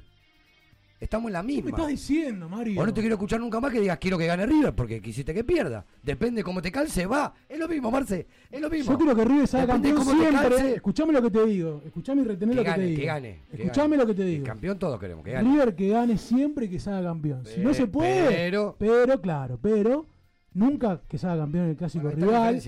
Estamos en la ¿Qué me misma. estás diciendo, Mario? O no te quiero escuchar nunca más que digas quiero que gane River porque quisiste que pierda. Depende cómo te calce, va. Es lo mismo, Marce. Es lo mismo. Yo quiero que River salga Depende campeón cómo te siempre. calce. Escuchame lo que te digo. Escuchame y retené Que lo que gane, te digo. que gane, que Escuchame gane. lo que te digo. Campeón todos queremos, que gane. River que gane siempre y que salga campeón. si no se puede, pero- pero, claro, pero nunca que salga campeón en el clásico Bueno, rival.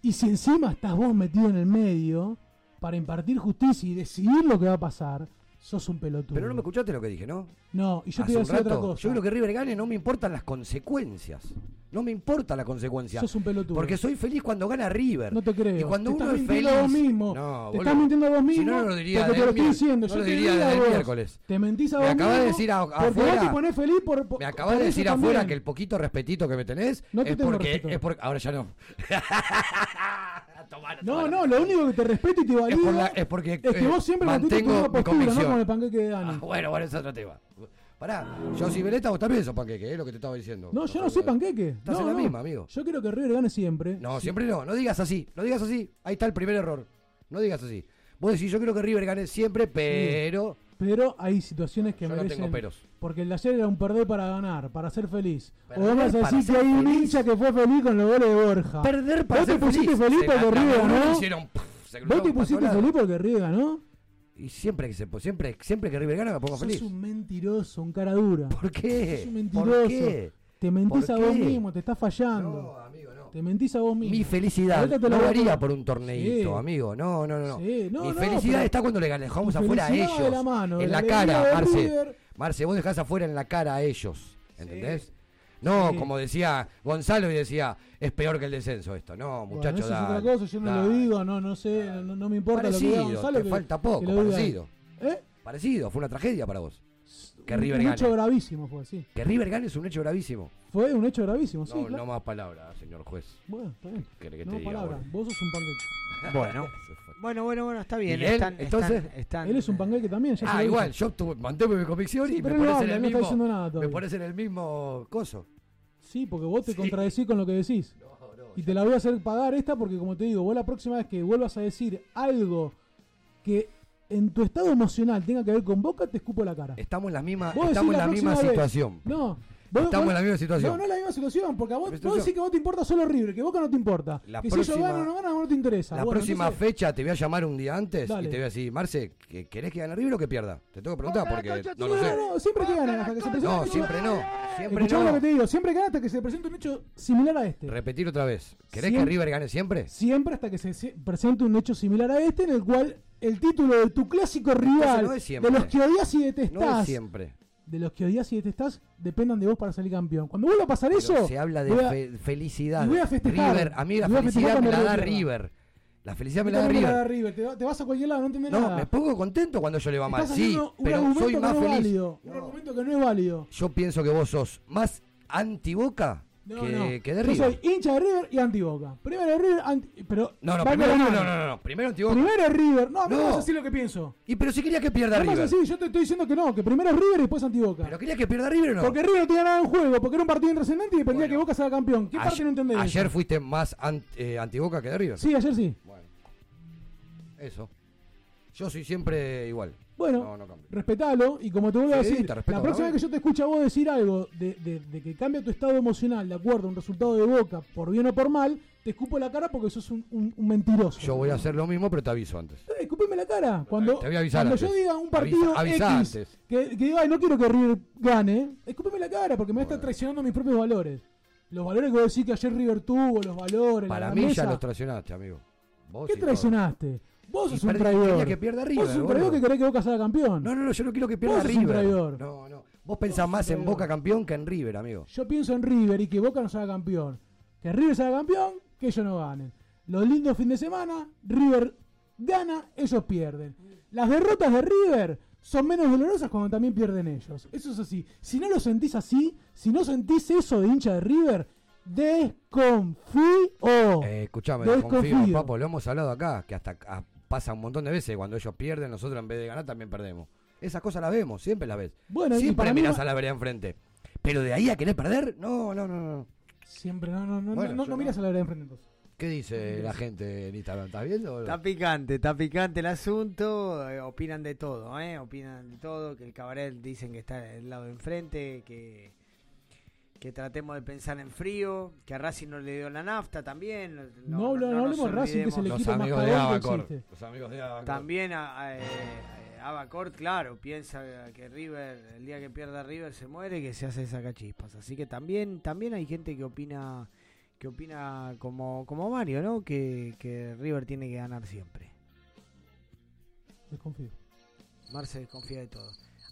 Y si encima estás vos metido en el medio para impartir justicia y decidir lo que va a pasar, sos un pelotudo. Pero no me escuchaste lo que dije, ¿no? No, y yo Hace te voy a decir otra cosa. Yo creo que River gane, no me importan las consecuencias. No me importa la consecuencia. Sos un pelotudo. Porque soy feliz cuando gana River. No te creo. Y cuando te uno estás es mintiendo feliz. a vos mismo. No, te estás mintiendo a vos mismo. Si no, no lo diría porque te lo estoy mier- diciendo. no yo lo diría desde el miércoles. Te mentís a Me vos acabas de decir a- Porque vos afuera- te ponés feliz por. por- Me acabas de decir afuera también. que el poquito respetito que me tenés No te es tengo porque respeto. es porque ahora ya no. No, no, lo único que te respeto y te valido Es, por la- es porque es que eh, vos siempre tu mantengo no con el panqueque de Dani. Ah, bueno, bueno, ese es otro tema. Pará, yo soy veleta, vos también sos panqueque, es lo que te estaba diciendo. No, yo no soy panqueque. Estás no, en la no. misma, amigo. Yo quiero que River gane siempre. No, siempre no, no digas así, no digas así. Ahí está el primer error. No digas así. Vos decís, yo creo que River gane siempre, pero. Pero hay situaciones que Yo no merecen. tengo peros. Porque el de ayer era un perder para ganar, para ser feliz. Perder o vamos a decir que hay un hincha que fue feliz con los goles de Borja. Perder para ¿Vos ser te pusiste feliz. porque River ganó? hicieron, puf, se ¿Vos te pusiste feliz porque River ganó? Y siempre que se siempre, siempre que River gana me pongo Sos feliz. un mentiroso, un cara dura. ¿Por qué? Sos un ¿Por mentiroso. qué? Te mentís ¿Por a vos mismo, te estás fallando. No, amigo, no. Te mentís a vos mismo. Mi felicidad no varía por un torneito, Sí. amigo. No, no, no. no. Sí, no, Mi felicidad está cuando le ganamos afuera a ellos. la mano, en la cara, Marce. Marce, vos dejás afuera en la cara a ellos. ¿Entendés? No, Sí. como decía Gonzalo y decía, es peor que el descenso esto. No, Bueno, muchachos, eso es otra cosa, yo no lo dale. digo, no, no sé, no, no me importa lo que diga Parecido, Gonzalo. te que- falta poco, lo parecido. ¿Eh? Parecido, fue una tragedia para vos. Que Un- River un gane. hecho gravísimo fue, sí. Que River gane es un hecho gravísimo. Fue un hecho gravísimo, sí. No, claro. no más palabras, señor juez. Bueno, está bien. ¿Querés que no te diga, palabra. boludo? Vos sos un panqueque. Bueno. Bueno, bueno, bueno, está bien. ¿Y él? Están, Entonces- están- están- Él es un panqueque también, ya Ah, igual, yo tuve, mantuve mi convicción Sí, y me no pones en el no está mismo. diciendo nada me pones en el mismo coso. Sí, porque vos te contradecís con lo que decís. y te la voy a hacer pagar esta porque, como te digo, vos la próxima vez que vuelvas a decir algo que en tu estado emocional tenga que ver con Boca, te escupo la cara. Estamos en la misma, estamos en la misma vez. situación. No. Estamos vos- en la misma situación. No, no es la misma situación, porque a vos, vos decís que vos te importa solo River, que Boca no te importa. La que si próxima- ganan o no vos no te interesa. La Bueno, próxima entonces- fecha te voy a llamar un día antes Dale. y te voy a decir, Marce, ¿que- ¿querés que gane River o que pierda? Te tengo que preguntar porque no lo No, sé. no, no, siempre que ganan, hasta que se presente No, siempre no. Siempre Escuchame no. lo que te digo, siempre que ganan hasta que se presente un hecho similar a este. Repetir otra vez. ¿Querés que River gane siempre? Siempre hasta que se se presente un hecho similar a este en el cual el título de tu clásico rival, no de los que odias y No detestás, es siempre. De los que odias y detestás, dependan de vos para salir campeón. Cuando vuelva a pasar Pero eso, se habla de a- fe- felicidad. voy a festejar. River, a mí la felicidad me la da River. La felicidad me ¿Qué la da la River. Te, va- te vas a cualquier lado, no entendés No, nada. me pongo contento cuando yo le va mal. Sí, pero soy más no feliz. válido. Un argumento que no es válido. Yo pienso que vos sos más anti-boca No, que, no. que de Yo River. soy hincha de River y anti-Boca. Primero de River, anti- pero. No, no, primero, no, no, no, no, primero Antiboca. Primero es River. No, no, No. es así lo que pienso. Y pero si quería que pierda River. así, yo te estoy diciendo que no, que primero es River y después Antiboca. Pero quería que pierda River o no. Porque River no tenía nada en juego, porque era un partido intrascendente y dependía que Boca sea campeón. ¿Qué parte no entendés? ayer fuiste más an- eh, antiboca que de River. Sí, ayer sí. Eso. Yo soy siempre igual. Bueno, No, respetalo y como te vuelvo a Sí, decir, te respeto la próxima vez que yo te escuche a vos decir algo de, de- de que cambia tu estado emocional de acuerdo a un resultado de Boca, por bien o por mal, te escupo la cara porque sos un, un- un mentiroso. Yo voy a hacer lo mismo, pero te aviso antes. Eh, Escupime la cara. Cuando, Te voy a avisar cuando yo diga un partido Avisa- avisa X antes. que, que diga, "Ay, no quiero que River gane, escúpeme la cara porque me a estar traicionando mis propios valores. Los valores que vos decís que ayer River tuvo, los valores, Para la mí ya los traicionaste, amigo. Vos ¿Qué todo. Vos sos un traidor. quería que pierda River, Vos sos un traidor que querés que Boca sea campeón. No, no, no, yo no quiero que pierda Vos sos un River. traidor. No, no. Vos pensás más en Boca campeón que en River, amigo. Yo pienso en River y que Boca no sea campeón. Que River sea campeón, que ellos no ganen. Los lindos fin de semana, River gana, ellos pierden. Las derrotas de River son menos dolorosas cuando también pierden ellos. Eso es así. Si no lo sentís así, si no sentís eso de hincha de River, desconfío. Eh, escuchame, Desconfío. confío, papo, lo hemos hablado acá, que hasta pasa un montón de veces, cuando ellos pierden, nosotros en vez de ganar también perdemos. Esas cosas las vemos, siempre las ves. Bueno, siempre ma- a la vereda enfrente. Pero de ahí a querer perder, no, no, no, no. Siempre, no, no, no, Bueno, no, miras a la vereda enfrente entonces. ¿Qué dice la gente en Instagram? ¿Estás viendo? Está picante, está picante el asunto. eh, opinan de todo, ¿eh? Opinan de todo. Que el cabaret dicen que está del lado de enfrente. Que, que tratemos de pensar en frío. Que a Racing no le dio la nafta también. No, no, no hablemos de Racing, que es el equipo más de que Abacor. existe. Los amigos de Abacor. También a, a, eh, eh, Abacort, claro, piensa que River, el día que pierda River se muere, que se hace sacachispas. Así que también, también hay gente que opina, que opina como, como Mario, ¿no? Que, que River tiene que ganar siempre. Desconfío. Marce desconfía de todo.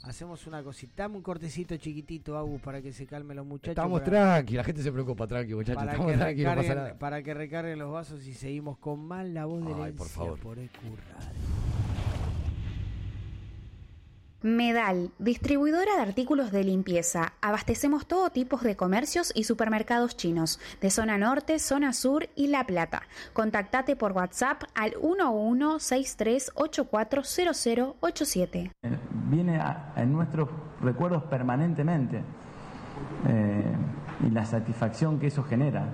Hacemos una cosita, dame un cortecito chiquitito, Agus, para que se calmen los muchachos. Estamos para- tranqui, la gente se preocupa, tranqui, muchachos. para Estamos tranqui, no pasa recarguen, nada. para que recarguen los vasos y seguimos con más la voz de herencia por favor. por EQ Radio. Medal, distribuidora de artículos de limpieza. Abastecemos todo tipo de comercios y supermercados chinos, de zona norte, zona sur y La Plata. Contactate por WhatsApp al 1163840087. viene en nuestros recuerdos permanentemente eh, y la satisfacción que eso genera.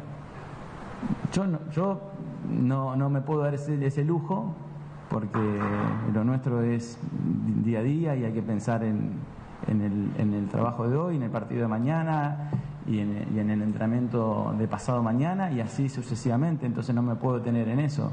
Yo no, yo no, me puedo dar ese lujo porque lo nuestro es día a día y hay que pensar en, en el, en el trabajo de hoy, en el partido de mañana y en, y en el entrenamiento de pasado mañana y así sucesivamente, entonces no me puedo tener en eso.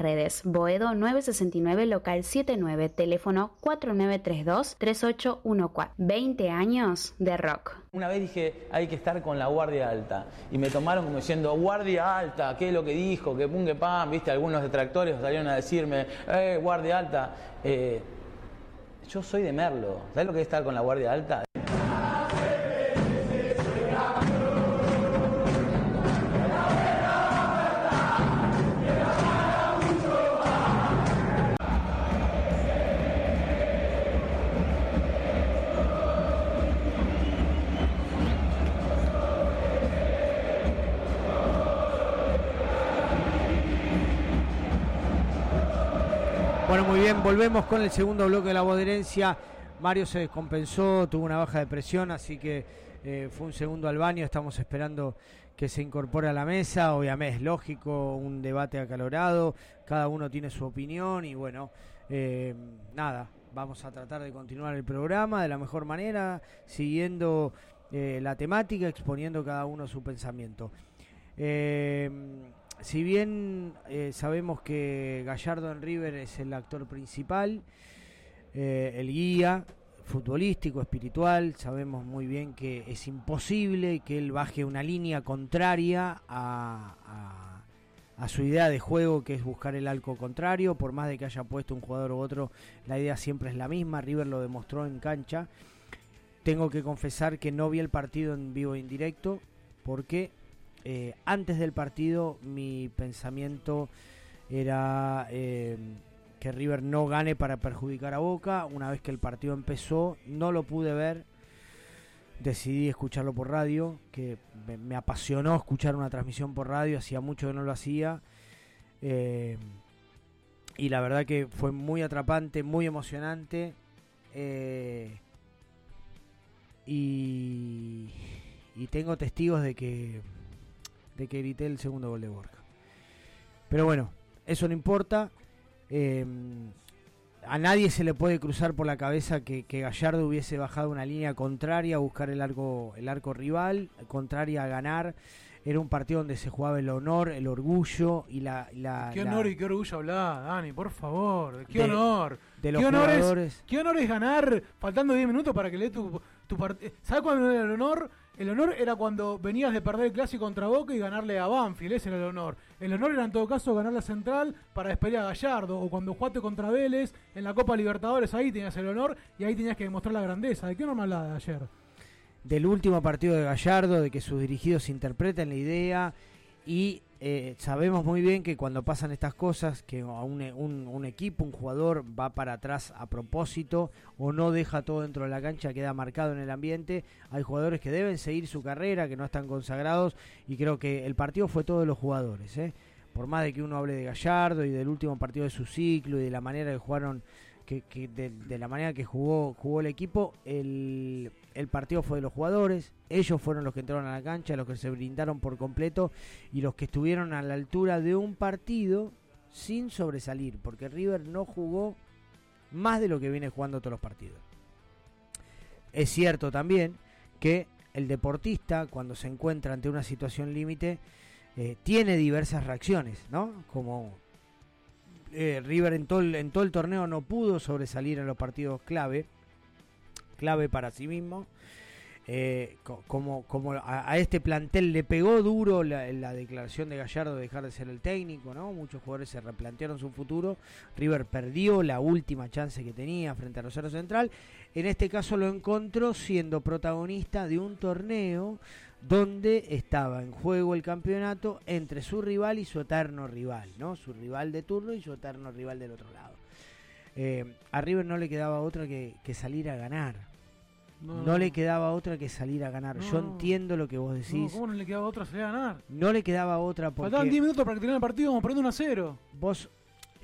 redes. Boedo 969 local 79, teléfono 4932-3814. 20 años de rock. Una vez dije, hay que estar con la guardia alta. Y me tomaron como diciendo, guardia alta, ¿qué es lo que dijo? Que pum, que pam, viste, algunos detractores salieron a decirme, eh, guardia alta. Eh, yo soy de Merlo. ¿Sabes lo que es estar con la guardia alta? Bien, volvemos con el segundo bloque de la herencia. Mario se descompensó, tuvo una baja de presión, así que eh, fue un segundo al baño. Estamos esperando que se incorpore a la mesa. Obviamente es lógico, un debate acalorado, cada uno tiene su opinión y bueno, eh, nada, vamos a tratar de continuar el programa de la mejor manera, siguiendo eh, la temática, exponiendo cada uno su pensamiento. Eh, si bien eh, sabemos que Gallardo en River es el actor principal, eh, el guía, futbolístico, espiritual. Sabemos muy bien que es imposible que él baje una línea contraria a, a, a su idea de juego, que es buscar el arco contrario. Por más de que haya puesto un jugador u otro, la idea siempre es la misma. River lo demostró en cancha. Tengo que confesar que no vi el partido en vivo e indirecto porque eh, antes del partido mi pensamiento era eh, que River no gane para perjudicar a Boca. Una vez que el partido empezó, no lo pude ver. Decidí escucharlo por radio, que me, apasionó escuchar una transmisión por radio, hacía mucho que no lo hacía. Eh, y la verdad que fue muy atrapante, muy emocionante. Y tengo testigos de que de que grité el segundo gol de Borja. Pero bueno, eso no importa. Eh, a nadie se le puede cruzar por la cabeza que, que, Gallardo hubiese bajado una línea contraria a buscar el arco, el arco rival, contraria a ganar. Era un partido donde se jugaba el honor, el orgullo y la... la ¿Qué la, honor y qué orgullo hablar, Dani? Por favor. ¿Qué De- honor? de los ¿Qué honor, es. ¿Qué honor es ganar faltando 10 minutos para que le tu, tu partido? ¿Sabes cuándo era el honor? El honor era cuando venías de perder el clásico contra Boca y ganarle a Banfield, ese era el honor. El honor era en todo caso ganar la central para despedir a Gallardo, o cuando jugaste contra Vélez en la Copa Libertadores, ahí tenías el honor y ahí tenías que demostrar la grandeza. ¿De qué honor me hablaba de ayer? del último partido de Gallardo, de que sus dirigidos interpreten la idea y eh, sabemos muy bien que cuando pasan estas cosas, que a un, un- un equipo, un jugador va para atrás a propósito o no deja todo dentro de la cancha, queda marcado en el ambiente, hay jugadores que deben seguir su carrera, que no están consagrados y creo que el partido fue todo de los jugadores. ¿eh? Por más de que uno hable de Gallardo y del último partido de su ciclo y de la manera que jugaron que, que de, de la manera que jugó jugó el equipo, el, el partido fue de los jugadores, ellos fueron los que entraron a la cancha, los que se brindaron por completo y los que estuvieron a la altura de un partido sin sobresalir, porque River no jugó más de lo que viene jugando todos los partidos. Es cierto también que el deportista, cuando se encuentra ante una situación límite, eh, tiene diversas reacciones, ¿no? Como eh, River en todo, el, en todo el torneo no pudo sobresalir en los partidos clave, clave para sí mismo. Eh, co- como como a, a este plantel le pegó duro la, la declaración de Gallardo de dejar de ser el técnico, ¿no? Muchos jugadores se replantearon su futuro. River perdió la última chance que tenía frente a Rosario Central. En este caso lo encontró siendo protagonista de un torneo donde estaba en juego el campeonato entre su rival y su eterno rival, ¿no? Su rival de turno y su eterno rival del otro lado. Eh, a River no le quedaba otra que, que salir a ganar. No, No, le quedaba otra que salir a ganar. Yo entiendo lo que vos No, decís. ¿Cómo no le quedaba otra salir a ganar? No le quedaba otra porque Faltaban 10 minutos para que terminara el partido, como perdiendo 1 a 0. vos,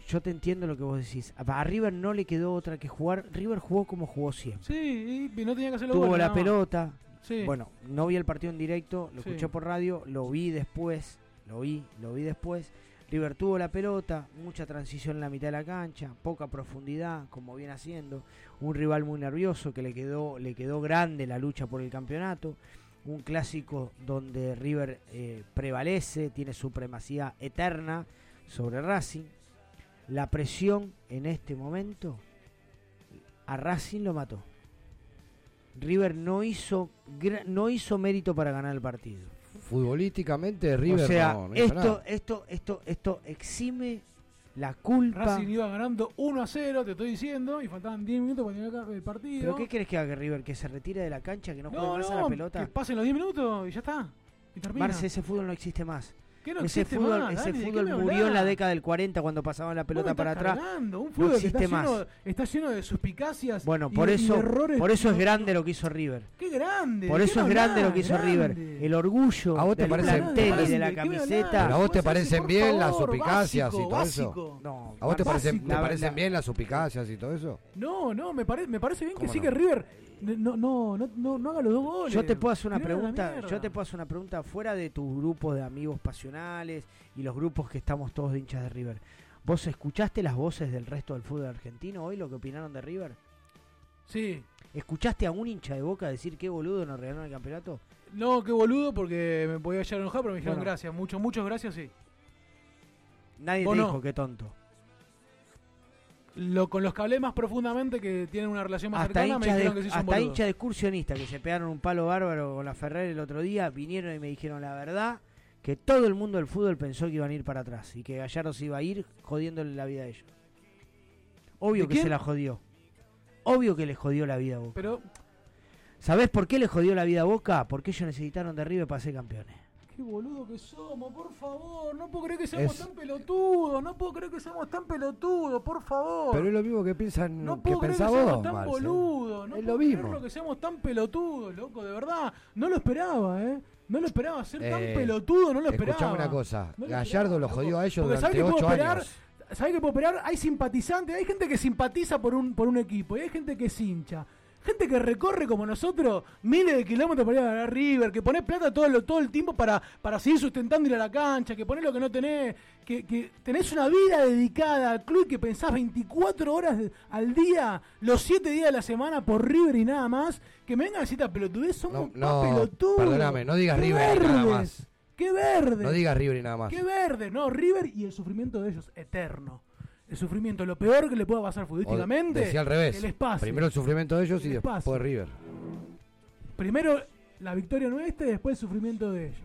yo te entiendo lo que vos decís. A River no le quedó otra que jugar. River jugó como jugó siempre. Sí, y no tenía que hacer lo Tuvo bueno, la pelota. Sí. Bueno, no vi el partido en directo, lo Sí. escuché por radio, lo vi después, lo vi, lo vi después. River tuvo la pelota, mucha transición en la mitad de la cancha, poca profundidad, como viene haciendo. Un rival muy nervioso que le quedó, le quedó grande la lucha por el campeonato. Un clásico donde River eh, prevalece, tiene supremacía eterna sobre Racing. La presión en este momento a Racing lo mató. River no hizo no hizo mérito para ganar el partido. Futbolísticamente River o sea, no, no hizo esto, nada. esto, esto, esto exime la culpa. Racing iba ganando 1 a 0, te estoy diciendo, y faltaban 10 minutos para terminar el partido. ¿Pero qué querés que haga River? ¿Que se retire de la cancha? ¿Que no juegue No, más a la pelota? que pasen los 10 minutos y ya está. Y termina. Marce, ese fútbol no existe más. ¿Qué no ese fútbol, más, ese Dani? ¿De qué fútbol murió en la década del 40 cuando pasaban la pelota para atrás. no que existe está más. lleno, está lleno de suspicacias. Bueno, y por de- y eso, errores. por eso es grande lo que hizo River. ¡Qué grande! Por ¿de eso es grande lo que hizo Grande. River. El orgullo ¿A vos te del parece- plantel y de la ¿De qué me camiseta. a vos te parecen bien las suspicacias y todo eso. No, ¿A vos te parecen, bien las suspicacias y todo eso? No, no, me, pare- me parece bien que ¿Cómo sí que River no, no, no, no, no haga los dos goles. Yo te puedo hacer una Tirá pregunta, yo te puedo hacer una pregunta fuera de tus grupos de amigos pasionales y los grupos que estamos todos de hinchas de River. ¿Vos escuchaste las voces del resto del fútbol argentino hoy lo que opinaron de River? Sí. ¿Escuchaste a un hincha de Boca decir qué boludo nos regalaron el campeonato? No, qué boludo, porque me podía llegar a enojar, pero me dijeron Bueno. gracias. Mucho, muchos gracias, sí. Nadie te no. dijo qué tonto. Lo, con los que hablé más profundamente, que tienen una relación más hasta cercana, me dijeron de, que se Hasta hinchas de excursionistas que se pegaron un palo bárbaro con la Ferrer el otro día, vinieron y me dijeron la verdad que todo el mundo del fútbol pensó que iban a ir para atrás y que Gallardo se iba a ir jodiéndole la vida a ellos. Obvio que se la jodió. Obvio que les jodió la vida a Boca. Pero... ¿Sabés por qué les jodió la vida a Boca? Porque ellos necesitaron de River para ser campeones. Qué boludo que somos, por favor. No puedo creer que seamos tan pelotudos. No puedo creer que seamos tan pelotudos, por favor. Pero es lo mismo que piensan. No puedo creer que seamos tan boludos. No es puedo lo mismo. Que seamos tan pelotudos, loco. De verdad, no lo esperaba, ¿eh? No lo esperaba ser tan eh, pelotudo, no lo esperaba. Escuchame una cosa. Gallardo lo jodió a ellos durante que 8 puedo años. ¿Sabés que puedo esperar? Hay simpatizantes, hay gente que simpatiza por un, por un equipo y hay gente que es hincha. Gente que recorre como nosotros miles de kilómetros para ir a la River, que pone plata todo, lo, todo el tiempo para, para seguir sustentando y ir a la cancha, que ponés lo que no tenés, que, tenés una vida dedicada al club y que pensás 24 horas al día, los 7 días de la semana por River y nada más, que me vengan a decir esta pelotudez, somos no, no, pelotudos. Perdóname, no digas River verdes, nada más. ¡Qué verde! No digas River y nada más. ¡Qué verde! No, River y el sufrimiento de ellos, eterno el sufrimiento, lo peor que le pueda pasar futbolísticamente. Decía al revés. El espacio. Primero el sufrimiento de ellos el y espacio. después River. Primero la victoria nuestra y después el sufrimiento de ellos.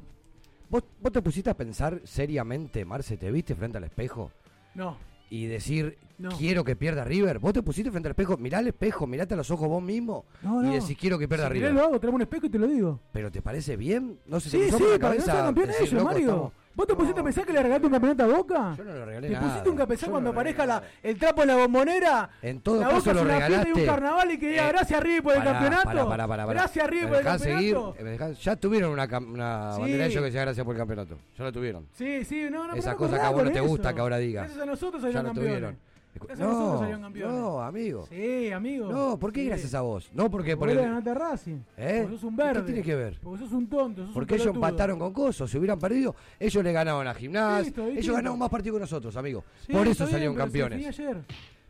¿Vos, ¿Vos te pusiste a pensar seriamente, Marce, te viste frente al espejo? No. Y decir, quiero que pierda River. Vos te pusiste frente al espejo, mirá al espejo, mirate a los ojos vos mismo no, no. y decís, quiero que pierda River. Mirá, lo hago, traigo un espejo y te lo digo. Pero ¿te parece bien? No sé si sí, sí, la cabeza. No ellos, Mario. ¿Vos te pusiste a pensar que le regalaste un campeonato a Boca? Yo no lo regalé. ¿Te pusiste un campeonato cuando aparezca la, el trapo en la bombonera? En todo la caso lo regalaste. Y un carnaval y que diga eh, gracias arriba por el campeonato. Pará, pará, gracias arriba por el campeonato. Seguir, ya tuvieron una, una sí. bandera ellos que decía gracias por el campeonato. Ya lo tuvieron. Sí, sí, no, no. Esas cosas que a vos no te gusta que ahora digas. Gracias a nosotros ya lo tuvieron. No, no, amigo. Sí, amigo. No, ¿por qué gracias a vos? No, porque por el... ganaste Racing. ¿Eh? Porque sos un verde. ¿Qué tiene que ver? Porque sos un tonto. Porque ellos empataron con cosas Si hubieran perdido, ellos le ganaban a Gimnasia. ellos ganaron más partidos que nosotros, amigo. Por eso salieron bien, campeones. ayer.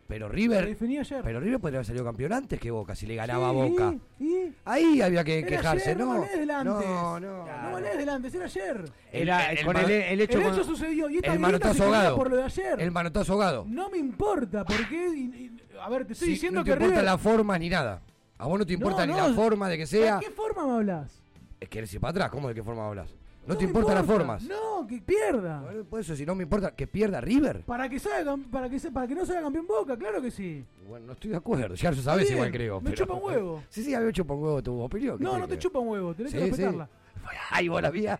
Pero River. Ayer. Pero River podría haber salido campeón antes que Boca si le ganaba sí, a Boca. ¿sí? Ahí había que era quejarse, ayer, ¿no? No valés delante. No, no. No valés delante, era ayer. Era, el, el, con el, el hecho, hecho con... sucedió. Y esta el manotazo ahogado. Por lo de ayer. El manotazo ahogado. No me importa, porque. Y, y, a ver, te estoy sí, diciendo que. No te importa River... la forma ni nada. A vos no te importa no, ni no, la forma de que sea. ¿De qué forma me hablas? Es que eres ir para atrás, ¿cómo de qué forma me hablas? No, te importan importa. las formas. No, que pierda. Bueno, por eso, si no me importa, que pierda River. Para que, salga, para que, para que no salga campeón Boca, claro que sí. Bueno, no estoy de acuerdo. Ya lo sabes igual, creo. Me chupa un huevo. Sí, sí, había chupa un huevo tu opinión. No, no te, chupa un huevo. Tenés que respetarla. Sí. Ay, vos la mía.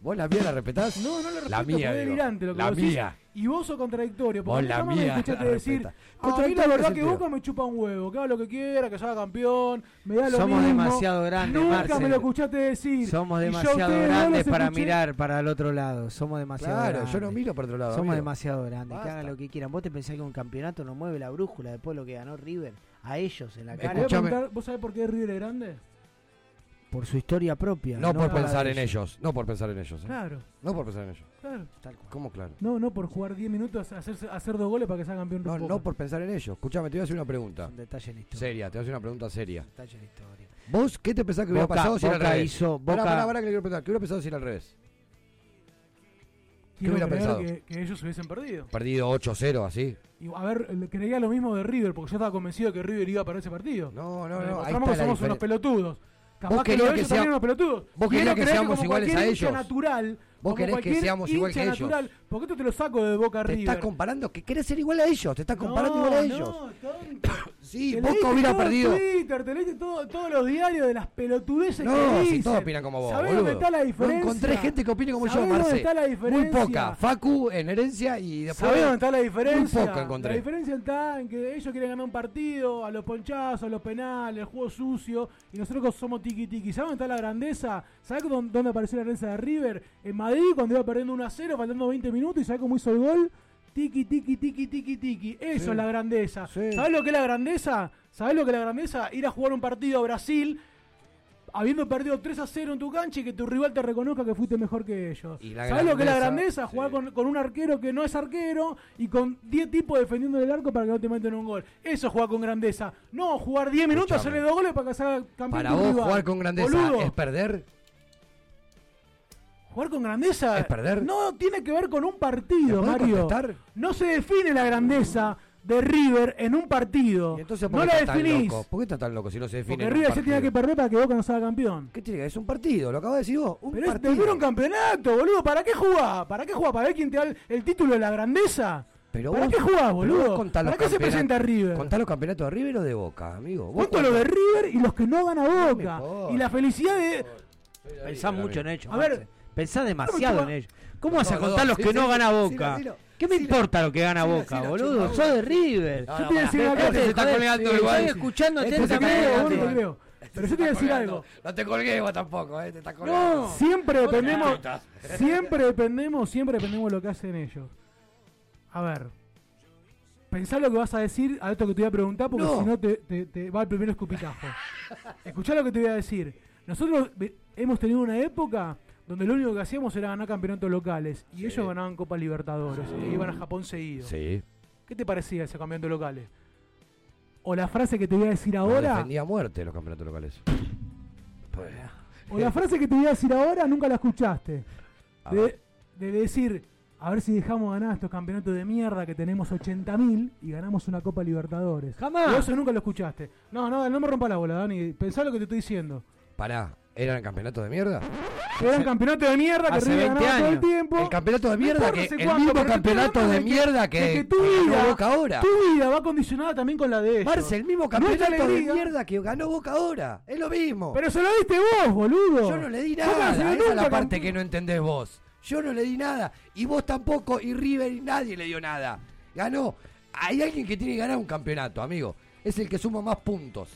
¿Vos la mía la respetás? No, no la respeto. La mía. La mía y vos sos contradictorio. Porque la mía, me escuchaste decir, a mí la verdad que Boca me chupa un huevo, que haga lo que quiera, que salga campeón, me da lo Somos demasiado grandes, Nunca me lo escuchaste decir. Somos demasiado grandes para mirar para el otro lado. Somos demasiado claro, yo no miro para otro lado. Somos demasiado grandes, que hagan lo que quieran. Vos te pensás que un campeonato no mueve la brújula después de lo que ganó River a ellos en la cara. ¿Vos sabés por qué River es grande? Por su historia propia. No, por pensar en ellos. No por pensar en ellos. ¿eh? Claro. No por pensar en ellos. Claro. Tal cual. ¿Cómo claro? No, no por jugar 10 minutos, hacerse, hacer dos goles para que sea campeón. No, no por pensar en ello. Escuchame, te voy a hacer una pregunta. Un detalle en la historia. Seria, te voy a hacer una pregunta seria. Un detalle en la historia. ¿Vos qué te pensás que hubiera pasado si era al revés? Hizo, Boca... Que le quiero preguntar. ¿Qué hubiera pensado si era al revés? ¿Qué hubiera pensado? Que, que, ellos hubiesen perdido. Perdido 8-0, así. Y, a ver, creía lo mismo de River, porque yo estaba convencido que River iba a para ese partido. No, no, no. Ahí está somos unos pelotudos. Capaz ¿Vos que, que, que sea... unos pelotudos. Vos querías que seamos iguales a ellos. natural Vos querés que seamos igual que natural, ellos. ¿Por qué tú te lo saco de Boca arriba? Te estás comparando, que querés ser igual a ellos, te estás comparando no, igual a ellos. No, tonto. sí, Boca hubiera perdido. Twitter, te leíste todo, todos los diarios de las pelotudeces no, que dicen. Si todos opinan como vos, ¿Sabés dónde está la diferencia? No encontré gente que opine como yo, Marce. Dónde está la diferencia? Muy poca. Facu en herencia y después. ¿Sabés dónde está la diferencia? Muy poca encontré. La diferencia está en que ellos quieren ganar un partido, a los ponchazos, a los penales, el juego sucio, y nosotros somos tiki tiki. ¿Sabés dónde está la grandeza? ¿Sabés dónde apareció la herencia de River? En Madrid cuando iba perdiendo 1 a 0, faltando 20 minutos y sabe cómo hizo el gol. Tiki, tiki, tiki, tiki, tiki. Eso es la grandeza. ¿Sabes lo que es la grandeza? ¿Sabes lo que es la grandeza? Ir a jugar un partido a Brasil habiendo perdido 3 a 0 en tu cancha y que tu rival te reconozca que fuiste mejor que ellos. ¿Sabes lo que es la grandeza? Jugar con, un arquero que no es arquero y con 10 tipos defendiendo el arco para que no te metan un gol. Eso es jugar con grandeza. No, jugar 10 minutos, hacerle dos goles para que salga haga campeón. Para vos jugar con grandeza es perder. Jugar con grandeza ¿Es perder? no tiene que ver con un ¿Me partido, Mario. contestar? No se define la grandeza de River en un partido. Entonces, ¿por no la definís. loco? ¿Por qué está tan loco si no se define? Porque en un River se tiene que perder para que Boca no salga campeón. ¿Qué tiene que Es un partido, lo acabas de decir vos. Un Pero es partido. después un campeonato, boludo. ¿Para qué jugás? ¿Para qué jugás? ¿Para ver quién te da el, el título de la grandeza? Pero ¿Para vos- qué jugás, pero boludo? ¿Para los qué se presenta River? Contá los campeonatos de River o de Boca, amigo. Cuento lo cuando- de River y los que no gana Boca. y la felicidad de. Pensás mucho en ellos. A ver, Marce. Pensás demasiado no, en ellos. ¿Cómo vas a contar los sí, que sí, no sí, gana Boca? sí, sí, ¿Qué me sí, importa lo que gana sí, Boca, sí, boludo? sí, Sos de River. No, Yo no, te voy a decir este cosa. se está Joder, colgando sí, igual. sí, Estoy escuchando atentamente. Pero yo te voy a decir algo. No te colgué vos tampoco, eh, te está colgando. No, siempre dependemos, siempre dependemos, siempre dependemos de lo que hacen ellos. A ver, pensá lo que vas a decir a esto que te voy a preguntar, porque No. si no te, te- te va el primer escupitajo. Escuchá lo que te voy a decir. Nosotros ve- hemos tenido una época donde lo único que hacíamos era ganar campeonatos locales y ellos ganaban Copa Libertadores e iban a Japón seguido. Sí. ¿Qué te parecía ese campeonato locales? O la frase que te voy a decir ahora, defendía muerte los campeonatos locales. o la frase que te voy a decir ahora nunca la escuchaste. De, decir, a ver si dejamos ganar estos campeonatos de mierda que tenemos 80.000 y ganamos una Copa Libertadores. Jamás. Y Eso nunca lo escuchaste. No, no, no me rompa la bola, Dani. Pensá lo que te estoy diciendo. Pará, ¿eran campeonatos de mierda? Eran campeonatos de mierda que River 20 ganaba todo el tiempo. El campeonato de mierda que el cuánto, mismo campeonato de mierda que, tu vida, Boca ahora. tu vida va condicionada también con la de ellos. Marce, el mismo campeonato de mierda que ganó Boca ahora. Es lo mismo. Pero se lo diste vos, boludo. Yo no le di nada. Esa es la parte que no entendés vos. Yo no le di nada. Y vos tampoco. Y River y nadie le dio nada. Ganó. Hay alguien que tiene que ganar un campeonato, amigo. Es el que suma más puntos.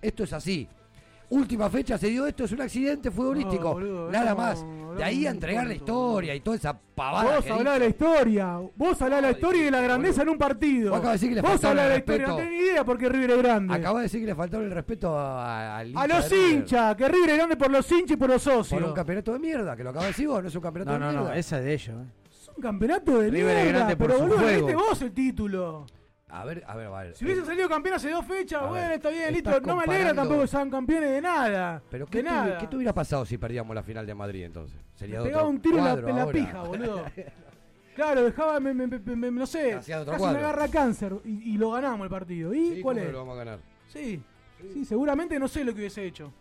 Esto es así. Última fecha se dio esto, es un accidente futbolístico. No, boludo, nada más. no- De ahí a no entregar la historia y toda esa pavada. Vos hablás de la historia, vos hablás de la historia y de la grandeza en un partido. Vos acabas de decir que le vos hablás de la el historia, no respeto. tenés ni idea porque River es grande. Acabas de decir que le faltaron el respeto a, los River. hinchas, que River es grande por los hinchas y por los socios. Por un campeonato de mierda, que lo acabas de decir vos, no es un campeonato No, de no, mierda. no, esa es de ellos. eh. Es un campeonato de River es mierda, grande por pero su boludo, vos el título. A ver, a ver, a ver. Si hubiesen salido campeón hace dos fechas, A bueno, ver, está bien, listo. No me alegra tampoco que sean campeones de nada. Pero ¿qué, de tuvi- nada. ¿qué te hubiera pasado si perdíamos la final de Madrid entonces? Sería Pegaba un tiro en la, en pija, boludo. Claro, dejaba, me, me- me- no sé, casi cuadro. me agarra cáncer y, y lo ganamos el partido. ¿Y Sí, cuál ¿cómo es? lo vamos a ganar? Sí, sí, seguramente no sé lo que hubiese hecho.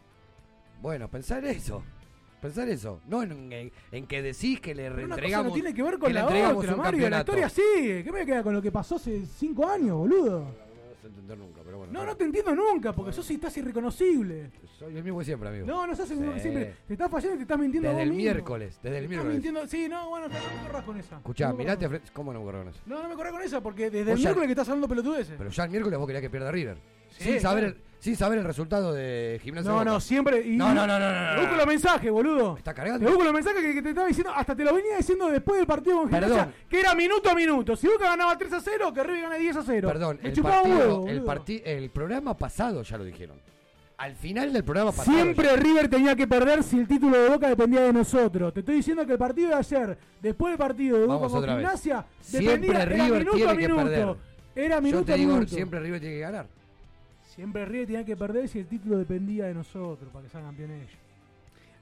Bueno, pensar eso. Pensar eso. No en, en- en que decís que le reentregamos. no tiene que ver con que la otra, Mario. La historia sigue. ¿Qué me queda con lo que pasó hace cinco años, boludo? Entender nunca, pero bueno. No, no te entiendo nunca, porque sos estás irreconocible. Soy el mismo de siempre, amigo. No, no sos el mismo que Sí. siempre. Te estás fallando y te estás mintiendo a Desde vos el mismo. miércoles, desde el Estás miércoles. mintiendo. Sí, no, bueno, no me corras con esa. Escuchá, No mirate. corras a frente- ¿Cómo no me corro con eso? con- No, no me corras con esa, porque desde Vos el ya- miércoles que estás hablando pelotudeces. Pero ya el miércoles vos querías que pierda River. Sí, sin, saber claro. sin saber el resultado de Gimnasia. No, no, siempre. Y, No, no, no, no, no, no, Te busco los mensajes, boludo. Está Te cargando. busco los mensajes que, que te estaba diciendo, hasta te lo venía diciendo después del partido con Gimnasia, Perdón. que era minuto a minuto. Si Boca ganaba 3 a 0, que River gane 10 a 0. Perdón, Me el partido, huevo, el, boludo. parti- el programa pasado ya lo dijeron. Al final del programa pasado. Siempre River tenía que perder si el título de Boca dependía de nosotros. Te estoy diciendo que el partido de ayer, después del partido de Boca con. Gimnasia, Siempre dependía, era River minuto tiene a que minuto. perder. Era minuto Yo te a digo, minuto. siempre River tiene que ganar. Siempre River tenía que perder si el título dependía de nosotros, para que salgan campeones ellos.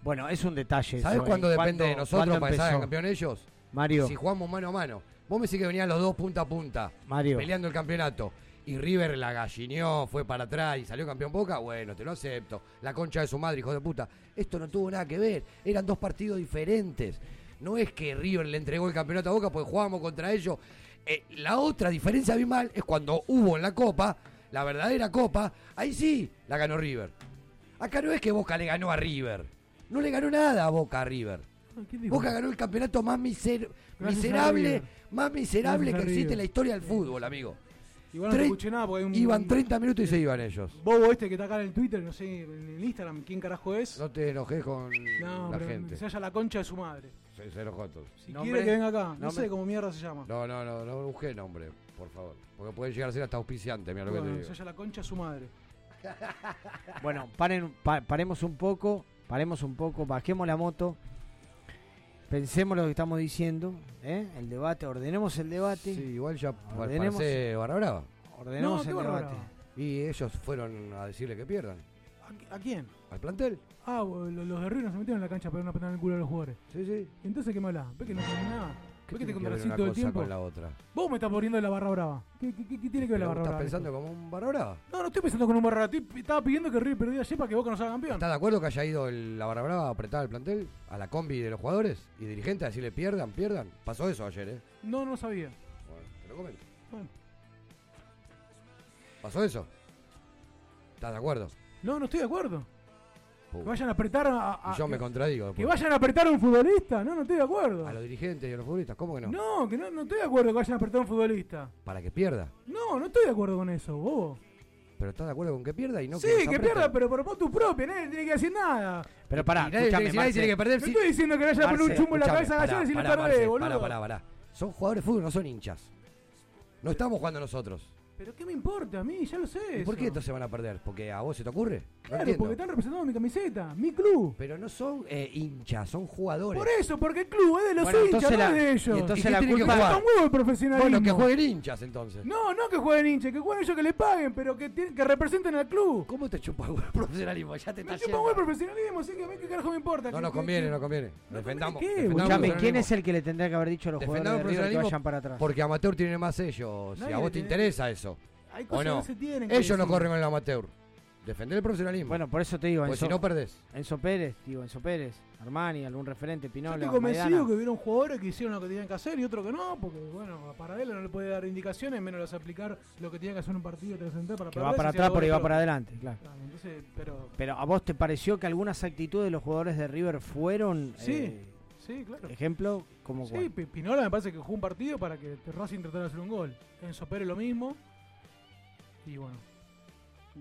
Bueno, es un detalle. ¿Sabes eso, cuándo ¿eh? depende de nosotros para que salgan campeones ellos? Mario. Si jugamos mano a mano. Vos me decís que venían los dos punta a punta. Mario. Peleando el campeonato. Y River la gallineó, fue para atrás y salió campeón Boca. Bueno, te lo acepto. La concha de su madre, hijo de puta. Esto no tuvo nada que ver. Eran dos partidos diferentes. No es que River le entregó el campeonato a Boca porque jugábamos contra ellos. Eh, la otra diferencia abismal es cuando hubo en la Copa, la verdadera Copa, ahí sí la ganó River. Acá no es que Boca le ganó a River. No le ganó nada a Boca a River. ¿Quién dijo Boca ganó el campeonato más miser- Gracias a miserable, más miserable Gracias que existe en la historia del fútbol, amigo. Igual no Tre- escuché nada porque un. Iban 30 minutos y se iban ellos. Bobo este que está acá en el Twitter, no sé, en el Instagram, ¿quién carajo es? No te enojes con No, la gente. se halla la concha de su madre. Se, se enojó todo. Si Nombre. quiere que venga acá, no sé cómo mierda se llama. No, no, no, no busqué nombre, por favor. Porque puede llegar a ser hasta auspiciante, mira lo que te Bueno, digo. se halla la concha su madre. Bueno, paren, pa- paremos un poco, paremos un poco, bajemos la moto, pensemos lo que estamos diciendo, ¿eh? el debate, ordenemos el debate, Sí, igual ya Ordenemos- parece barra brava. ordenemos No, el debate. brava. Y ellos fueron a decirle que pierdan. ¿A, qui- a quién? Al plantel. Ah, los de River no se metieron en la cancha para una patada en el culo a los jugadores. Sí, sí. Entonces, ¿qué me hablas? ¿Ves que no tiene nada? ¿Ves que te contradecís todo el tiempo? con la otra? Vos me estás poniendo la barra brava. ¿Qué, qué- qué- qué tiene que ver la ¿Pero barra ¿Estás brava? en pensando como un barra brava? No, no estoy pensando con un barra brava. Estoy- Estaba pidiendo que River perdiera ayer para que Boca no sea campeón. ¿Estás de acuerdo que haya ido el- la barra brava a apretar al plantel? A la combi de los jugadores y dirigentes a decirle pierdan, pierdan. Pasó eso ayer, ¿eh? No, no sabía. Bueno, te lo comento. Bueno. ¿Pasó eso? ¿Estás de acuerdo? No, no estoy de acuerdo. Que vayan a apretar a. a- Y yo me contradigo. Que vayan a apretar a un futbolista. No, no estoy de acuerdo. A los dirigentes y a los futbolistas, ¿cómo que no? No, que no, no estoy de acuerdo que vayan a apretar a un futbolista. Para que pierda. No, no estoy de acuerdo con eso, bobo. Pero estás de acuerdo con que pierda y no sí, que, que, pierda, pero por vos tu propia, nadie tiene que decir nada. Pero pará, Y nadie- si tiene que perder, No sí. estoy diciendo que vaya a poner un chumbo en la cabeza a Gallardo y pará, decirle pará, perdé, Marce, boludo. Pará, pará, pará. Son jugadores de fútbol, no son hinchas. No estamos jugando nosotros. Pero ¿qué me importa a mí? Ya lo sé. ¿Y por eso. qué estos se van a perder? ¿Porque a vos se te ocurre? Claro, porque están representando mi camiseta, mi club. Pero no son eh, hinchas, son jugadores. Por eso, porque el club es de los Bueno, hinchas, entonces no la- es de y ellos. entonces ¿Y qué la tiene que culpa- jugar? Un el profesionalismo. Bueno, que jueguen hinchas entonces. No, no que jueguen hinchas, que jueguen ellos que le paguen, pero que, tienen- que representen al club. ¿Cómo te chupa huevo el profesionalismo? Ya te Me está chupa huevo el profesionalismo, así que a mí qué carajo me importa. No que- nos que- conviene, no conviene. Defendamos. ¿qué? defendamos el Escuchame, ¿quién es el que le tendría que haber dicho a los Defendamos jugadores el de River que profesionalismo vayan para atrás? Porque amateur tiene más ellos. Si Nadie a vos te tiene- interesa eso. Hay ¿O cosas no? que se tienen que Ellos no corren con el amateur. Defender el profesionalismo. Bueno, por eso te digo, Porque Enzo, si no perdés. Enzo Pérez, digo, Enzo Pérez, Armani, algún referente, Yo Pinola, estoy convencido Maidana. que hubieron jugadores que hicieron lo que tenían que hacer y otros que no, porque bueno, a Paradela no le puede dar indicaciones, menos les aplicar lo que tenía que hacer un partido para Que perder, va para si atrás ahí va para pero- adelante, claro. Claro, entonces, pero Pero ¿a vos te pareció que algunas actitudes de los jugadores de River fueron, Sí, eh, sí, claro. ejemplo, como Sí, Pi- Pinola me parece que jugó un partido para que Racing tratara de hacer un gol. Enzo Pérez lo mismo. Y bueno.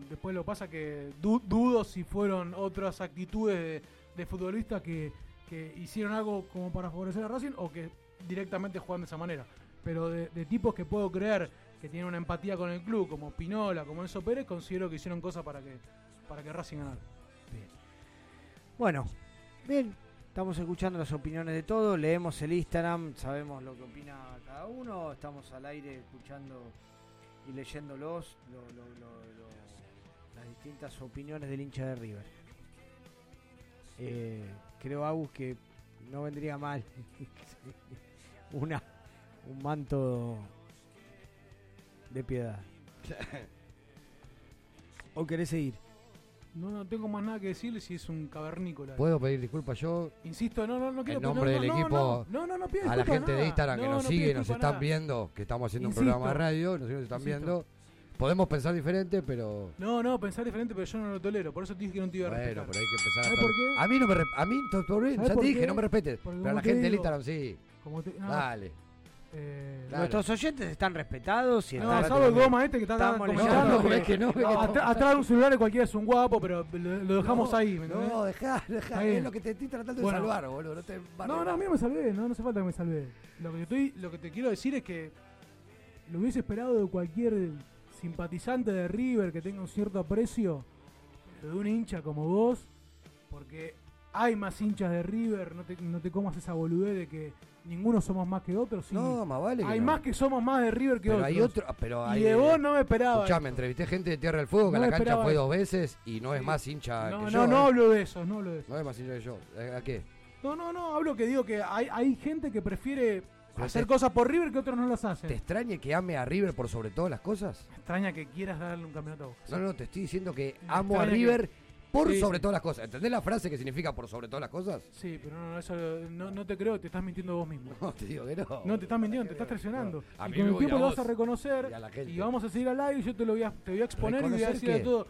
Después lo pasa que du- dudo si fueron otras actitudes de, futbolistas que, que hicieron algo como para favorecer a Racing o que directamente juegan de esa manera. Pero de, de tipos que puedo creer que tienen una empatía con el club, como Pinola, como Enzo Pérez, considero que hicieron cosas para que, para que Racing ganara. Bueno, bien, estamos escuchando las opiniones de todos, leemos el Instagram, sabemos lo que opina cada uno, estamos al aire escuchando y leyéndolos, lo- lo- lo- lo- las distintas opiniones del hincha de River. Eh, creo, Agus, que no vendría mal una un manto de piedad. ¿O querés seguir? No, no tengo más nada que decirle si es un cavernícola. ¿Puedo pedir disculpas yo? Insisto, no, no, no quiero En nombre no, del no, equipo, No, no, no, a la gente de. Instagram que No, nos no sigue, nos están nada. viendo, que estamos haciendo Insisto. un programa de radio, nos nos están Insisto. viendo. Podemos pensar diferente, pero No, no, pensar diferente, pero yo no lo tolero. Por eso te dije que no te iba a bueno, respetar. pero hay que empezar a ¿Sabes por qué? A mí no me a mí to- todo bien, ¿Sabes ya te dije, no me respetes, pero a la gente del Instagram sí. Dale. Eh. Nuestros oyentes están respetados y No, están... salvo el goma este que está Estamos comentando. leyendo. que- No, es que no, es que no, no. atr- Atrás de un celular cualquiera es un guapo, pero lo, lo dejamos No, ahí. ¿me? No, dejá, dejá, es lo que te estoy tratando Bueno. de salvar, boludo, no te No, no, a mí me salvé, no, no hace falta que me salvé. Lo que, estoy, lo que te quiero decir es que lo hubiese esperado de cualquier simpatizante de River que tenga un cierto aprecio, pero de un hincha como vos, porque hay más hinchas de River, no te, no te comas esa boludez de que ninguno somos más que otros. sí. No, más vale Hay no. más que somos más de River que Pero otros. hay otro, pero y hay de vos no me esperaba. Escuchame, eso. entrevisté gente de Tierra del Fuego que No a la me cancha fue eso. dos veces y no es más hincha No, que no, yo. no ¿eh? hablo de eso, no hablo de eso. No es más hincha que yo. ¿Eh, ¿A qué? No, no, no, hablo que digo que hay, hay gente que prefiere Pero hacer cosas por River que otros no las hacen. ¿Te extraña que ame a River por sobre todas las cosas? Me extraña que quieras darle un campeonato a Boca. No, no, te estoy diciendo que Me amo a River que- por Sí, sobre sí. todas las cosas. ¿Entendés la frase que significa por sobre todas las cosas? Sí, pero no, eso no, no te creo, te estás mintiendo vos mismo. No, te digo que no. No, te estás mintiendo, te estás traicionando. A y con me el tiempo a lo vas a reconocer y a vamos a seguir al aire y yo te lo voy a, te voy a exponer y voy a ¿Reconocer decir de qué? todo.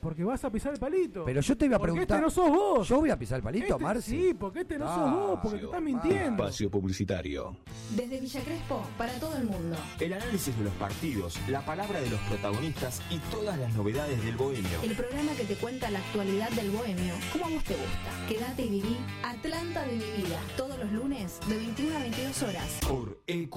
Porque vas a pisar el palito. Pero yo te iba a Porque preguntar. este no sos vos. Yo voy a pisar el palito, Este- Marci. Sí, porque este no sos vos, porque te estás mintiendo. Espacio publicitario. Desde Villa Crespo, para todo el mundo. El análisis de los partidos, la palabra de los protagonistas y todas las novedades del bohemio. El programa que te cuenta la actualidad del bohemio, como a vos te gusta. Quédate y viví Atlanta de mi vida, todos los lunes de 21 a 22 horas. Por EQ.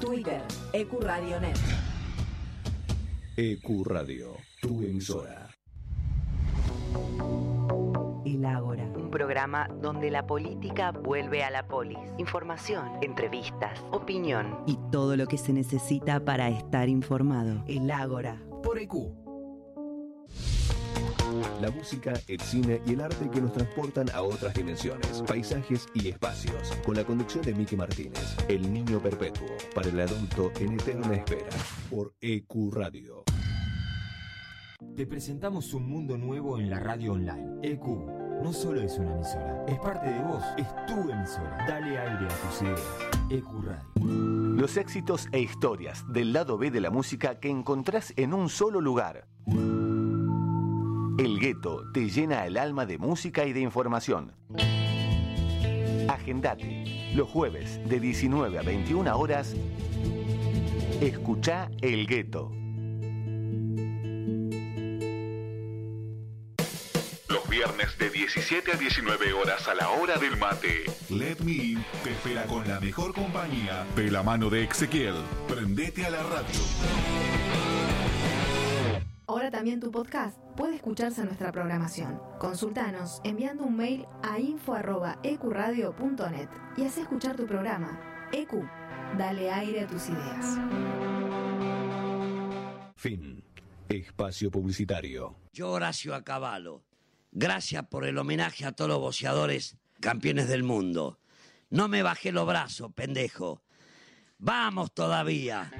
Twitter Ecuradionet. EQ Radio, tu emisora. El Ágora, un programa donde la política vuelve a la polis. Información, entrevistas, opinión y todo lo que se necesita para estar informado. El Ágora. Por EQ. La música, el cine y el arte que nos transportan a otras dimensiones, paisajes y espacios. Con la conducción de Miki Martínez, El Niño Perpetuo, para el adulto en eterna espera. Por EQ Radio. Te presentamos un mundo nuevo en la radio online. EQ no solo es una emisora, es parte de vos, es tu emisora. Dale aire a tus ideas. EQ Radio. Los éxitos e historias del lado B de la música que encontrás en un solo lugar. El gueto te llena el alma de música y de información. Agendate. Los jueves de 19 a 21 horas. Escucha El Gueto. Los viernes de 17 a 19 horas a la hora del mate. Let Me In te espera con la mejor compañía de la mano de Ezequiel. Prendete a la radio. Ahora también tu podcast puede escucharse en nuestra programación. Consultanos enviando un mail a info.ecuradio.net y haz escuchar tu programa. EQ, dale aire a tus ideas. Fin. Espacio publicitario. Yo, Horacio Acabalo, gracias por el homenaje a todos los boxeadores campeones del mundo. No me bajé los brazos, pendejo. Vamos todavía.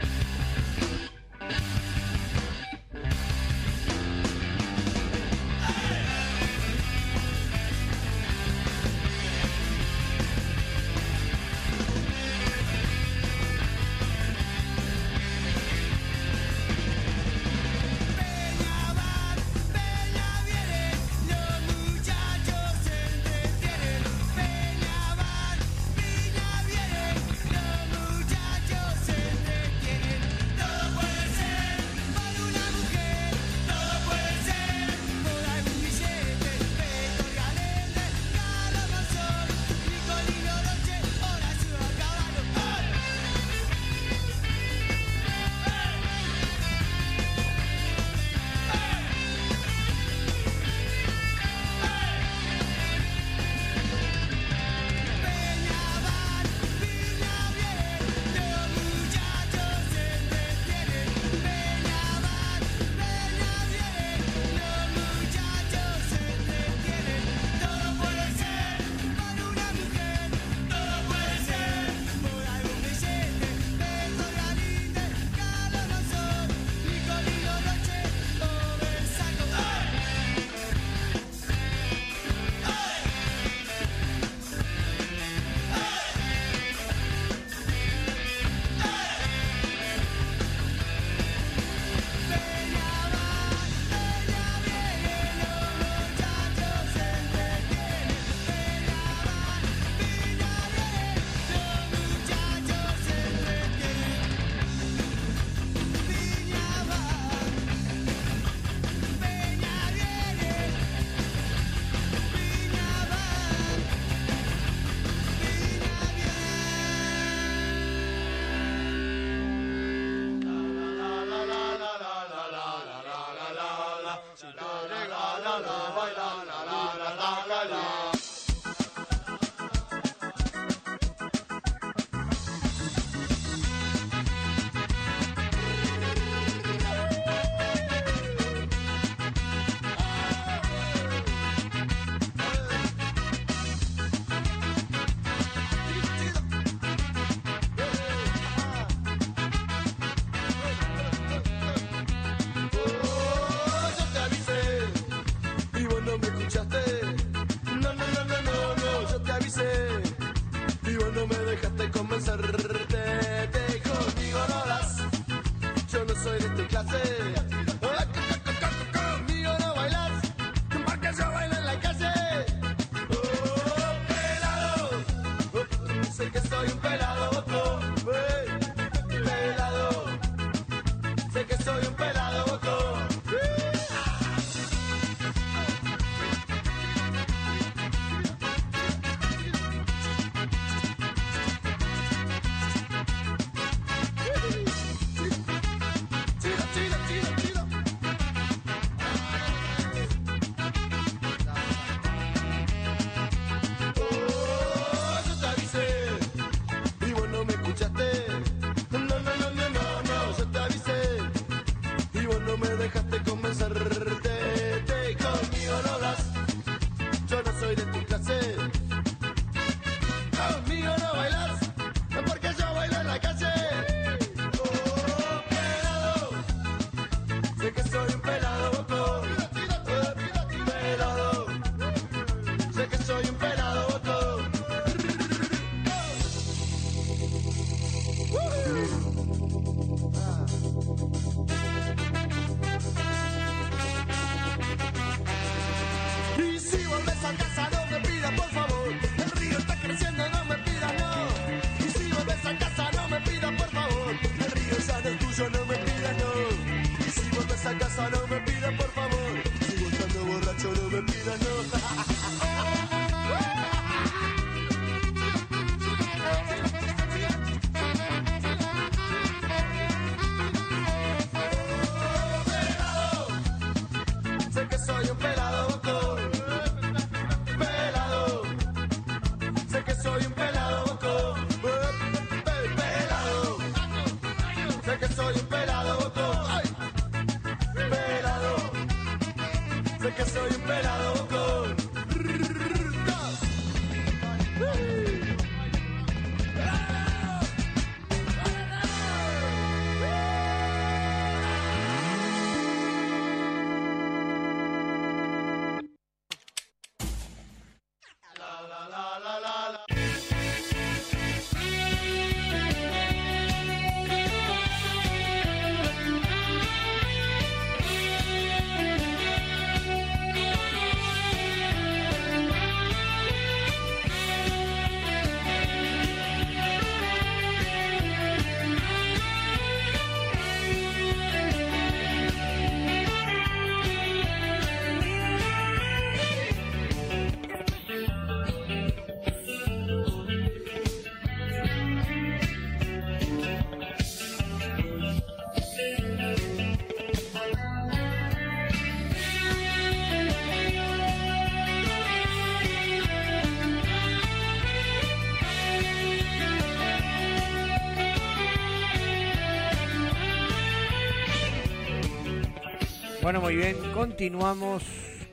Bueno, muy bien, continuamos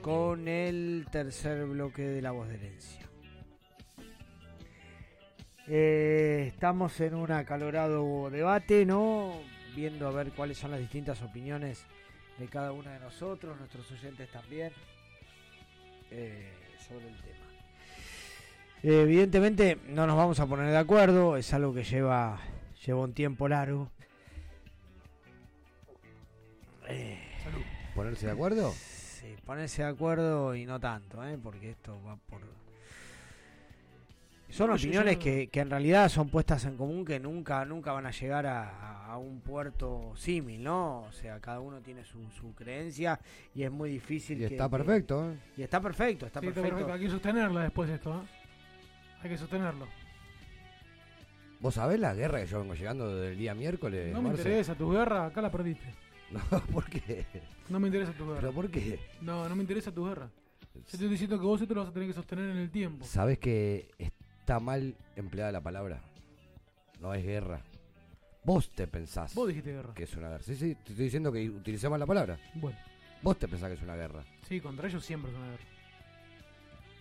con el tercer bloque de La Voz de Herencia. Eh, estamos en un acalorado debate, ¿no? Viendo a ver cuáles son las distintas opiniones de cada uno de nosotros, nuestros oyentes también, eh, sobre el tema. Eh, evidentemente no nos vamos a poner de acuerdo, es algo que lleva, lleva un tiempo largo. Eh, ¿Ponerse de acuerdo? Sí, ponerse de acuerdo y no tanto, ¿eh? porque esto va por... Son No, opiniones yo- que, que en realidad son puestas en común que nunca nunca van a llegar a, a un puerto símil, ¿no? O sea, cada uno tiene su, su creencia y es muy difícil. Y que- está que- perfecto, ¿eh? Y está perfecto, está Sí, está perfecto. Hay que sostenerla después esto, ¿eh? Hay que sostenerlo. ¿Vos sabés la guerra que yo vengo llegando desde el día miércoles? No me Marce? interesa tu guerra, acá la perdiste. No, ¿por qué? No me interesa tu guerra. ¿Pero por qué? No, no me interesa tu guerra. Yo estoy diciendo que vos esto lo vas a tener que sostener en el tiempo. ¿Sabés que está mal empleada la palabra? No es guerra. Vos te pensás Vos dijiste guerra. que es una guerra. Sí, sí, te estoy diciendo que utilicé mal la palabra. Bueno. Vos te pensás que es una guerra. Sí, contra ellos siempre es una guerra.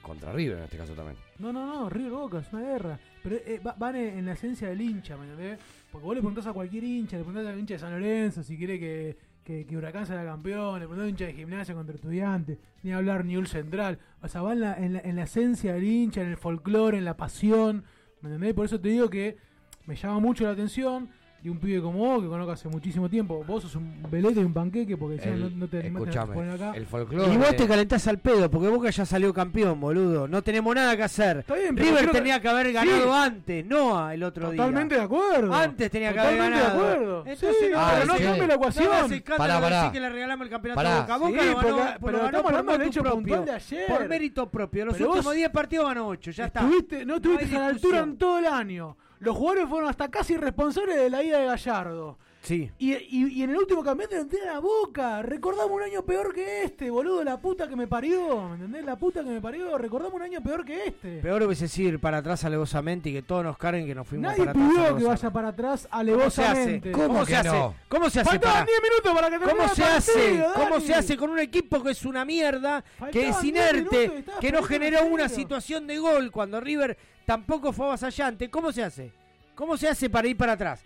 Contra River en este caso también. No, no, no, River Boca es una guerra. Pero eh, va- van en, la esencia del hincha, ¿me entendés? Porque vos le preguntás a cualquier hincha, le preguntás al hincha de San Lorenzo si quiere que, que, Huracán sea campeón, le preguntás a un hincha de gimnasia contra estudiantes, ni hablar ni un central. O sea, va en la, en la, en la esencia del hincha, en el folclore, en la pasión, ¿me entendés? Por eso te digo que me llama mucho la atención de un pibe como vos, que conozco hace muchísimo tiempo. Vos sos un velete y un panqueque, porque si no, El- no, no te animaste a poner acá. el folclore- Y vos te calentás al pedo, porque Boca ya salió campeón, boludo. No tenemos nada que hacer. bien, pero River que- tenía que haber Sí. ganado antes, no el otro día. Totalmente de acuerdo. Antes tenía que haber Totalmente ganado. de acuerdo. Entonces, Sí, no, pero no cambie la ecuación. No Pará, pará. decir que le regalamos el campeonato Pará. a Boca. Boca Sí, lo ganó, porque- lo pero ganó estamos por hablando del motu hecho propio, puntual de ayer. Por mérito propio. Los Pero últimos vos- 10 partidos ganó 8, ya está. No estuviste a la altura en todo el año. Los jugadores fueron hasta casi responsables de la ida de Gallardo. Sí. Y, y, en el último campeonato le tiran a boca. Recordamos un año peor que este, boludo. La puta que me parió. ¿Me entendés? La puta que me parió. Recordamos un año peor que este. Peor hubiese ir para atrás alevosamente y que todos nos carguen que nos fuimos Nadie para atrás. Nadie pidió que vaya para atrás alevosamente. ¿Cómo, se hace? ¿Cómo, se hace? Faltaban 10 minutos para que ¿Cómo se hace? ¿Cómo se hace con un equipo que es una mierda, que es inerte, que no generó una situación de gol cuando River tampoco fue avasallante? ¿Cómo se hace? ¿Cómo se hace para ir para atrás?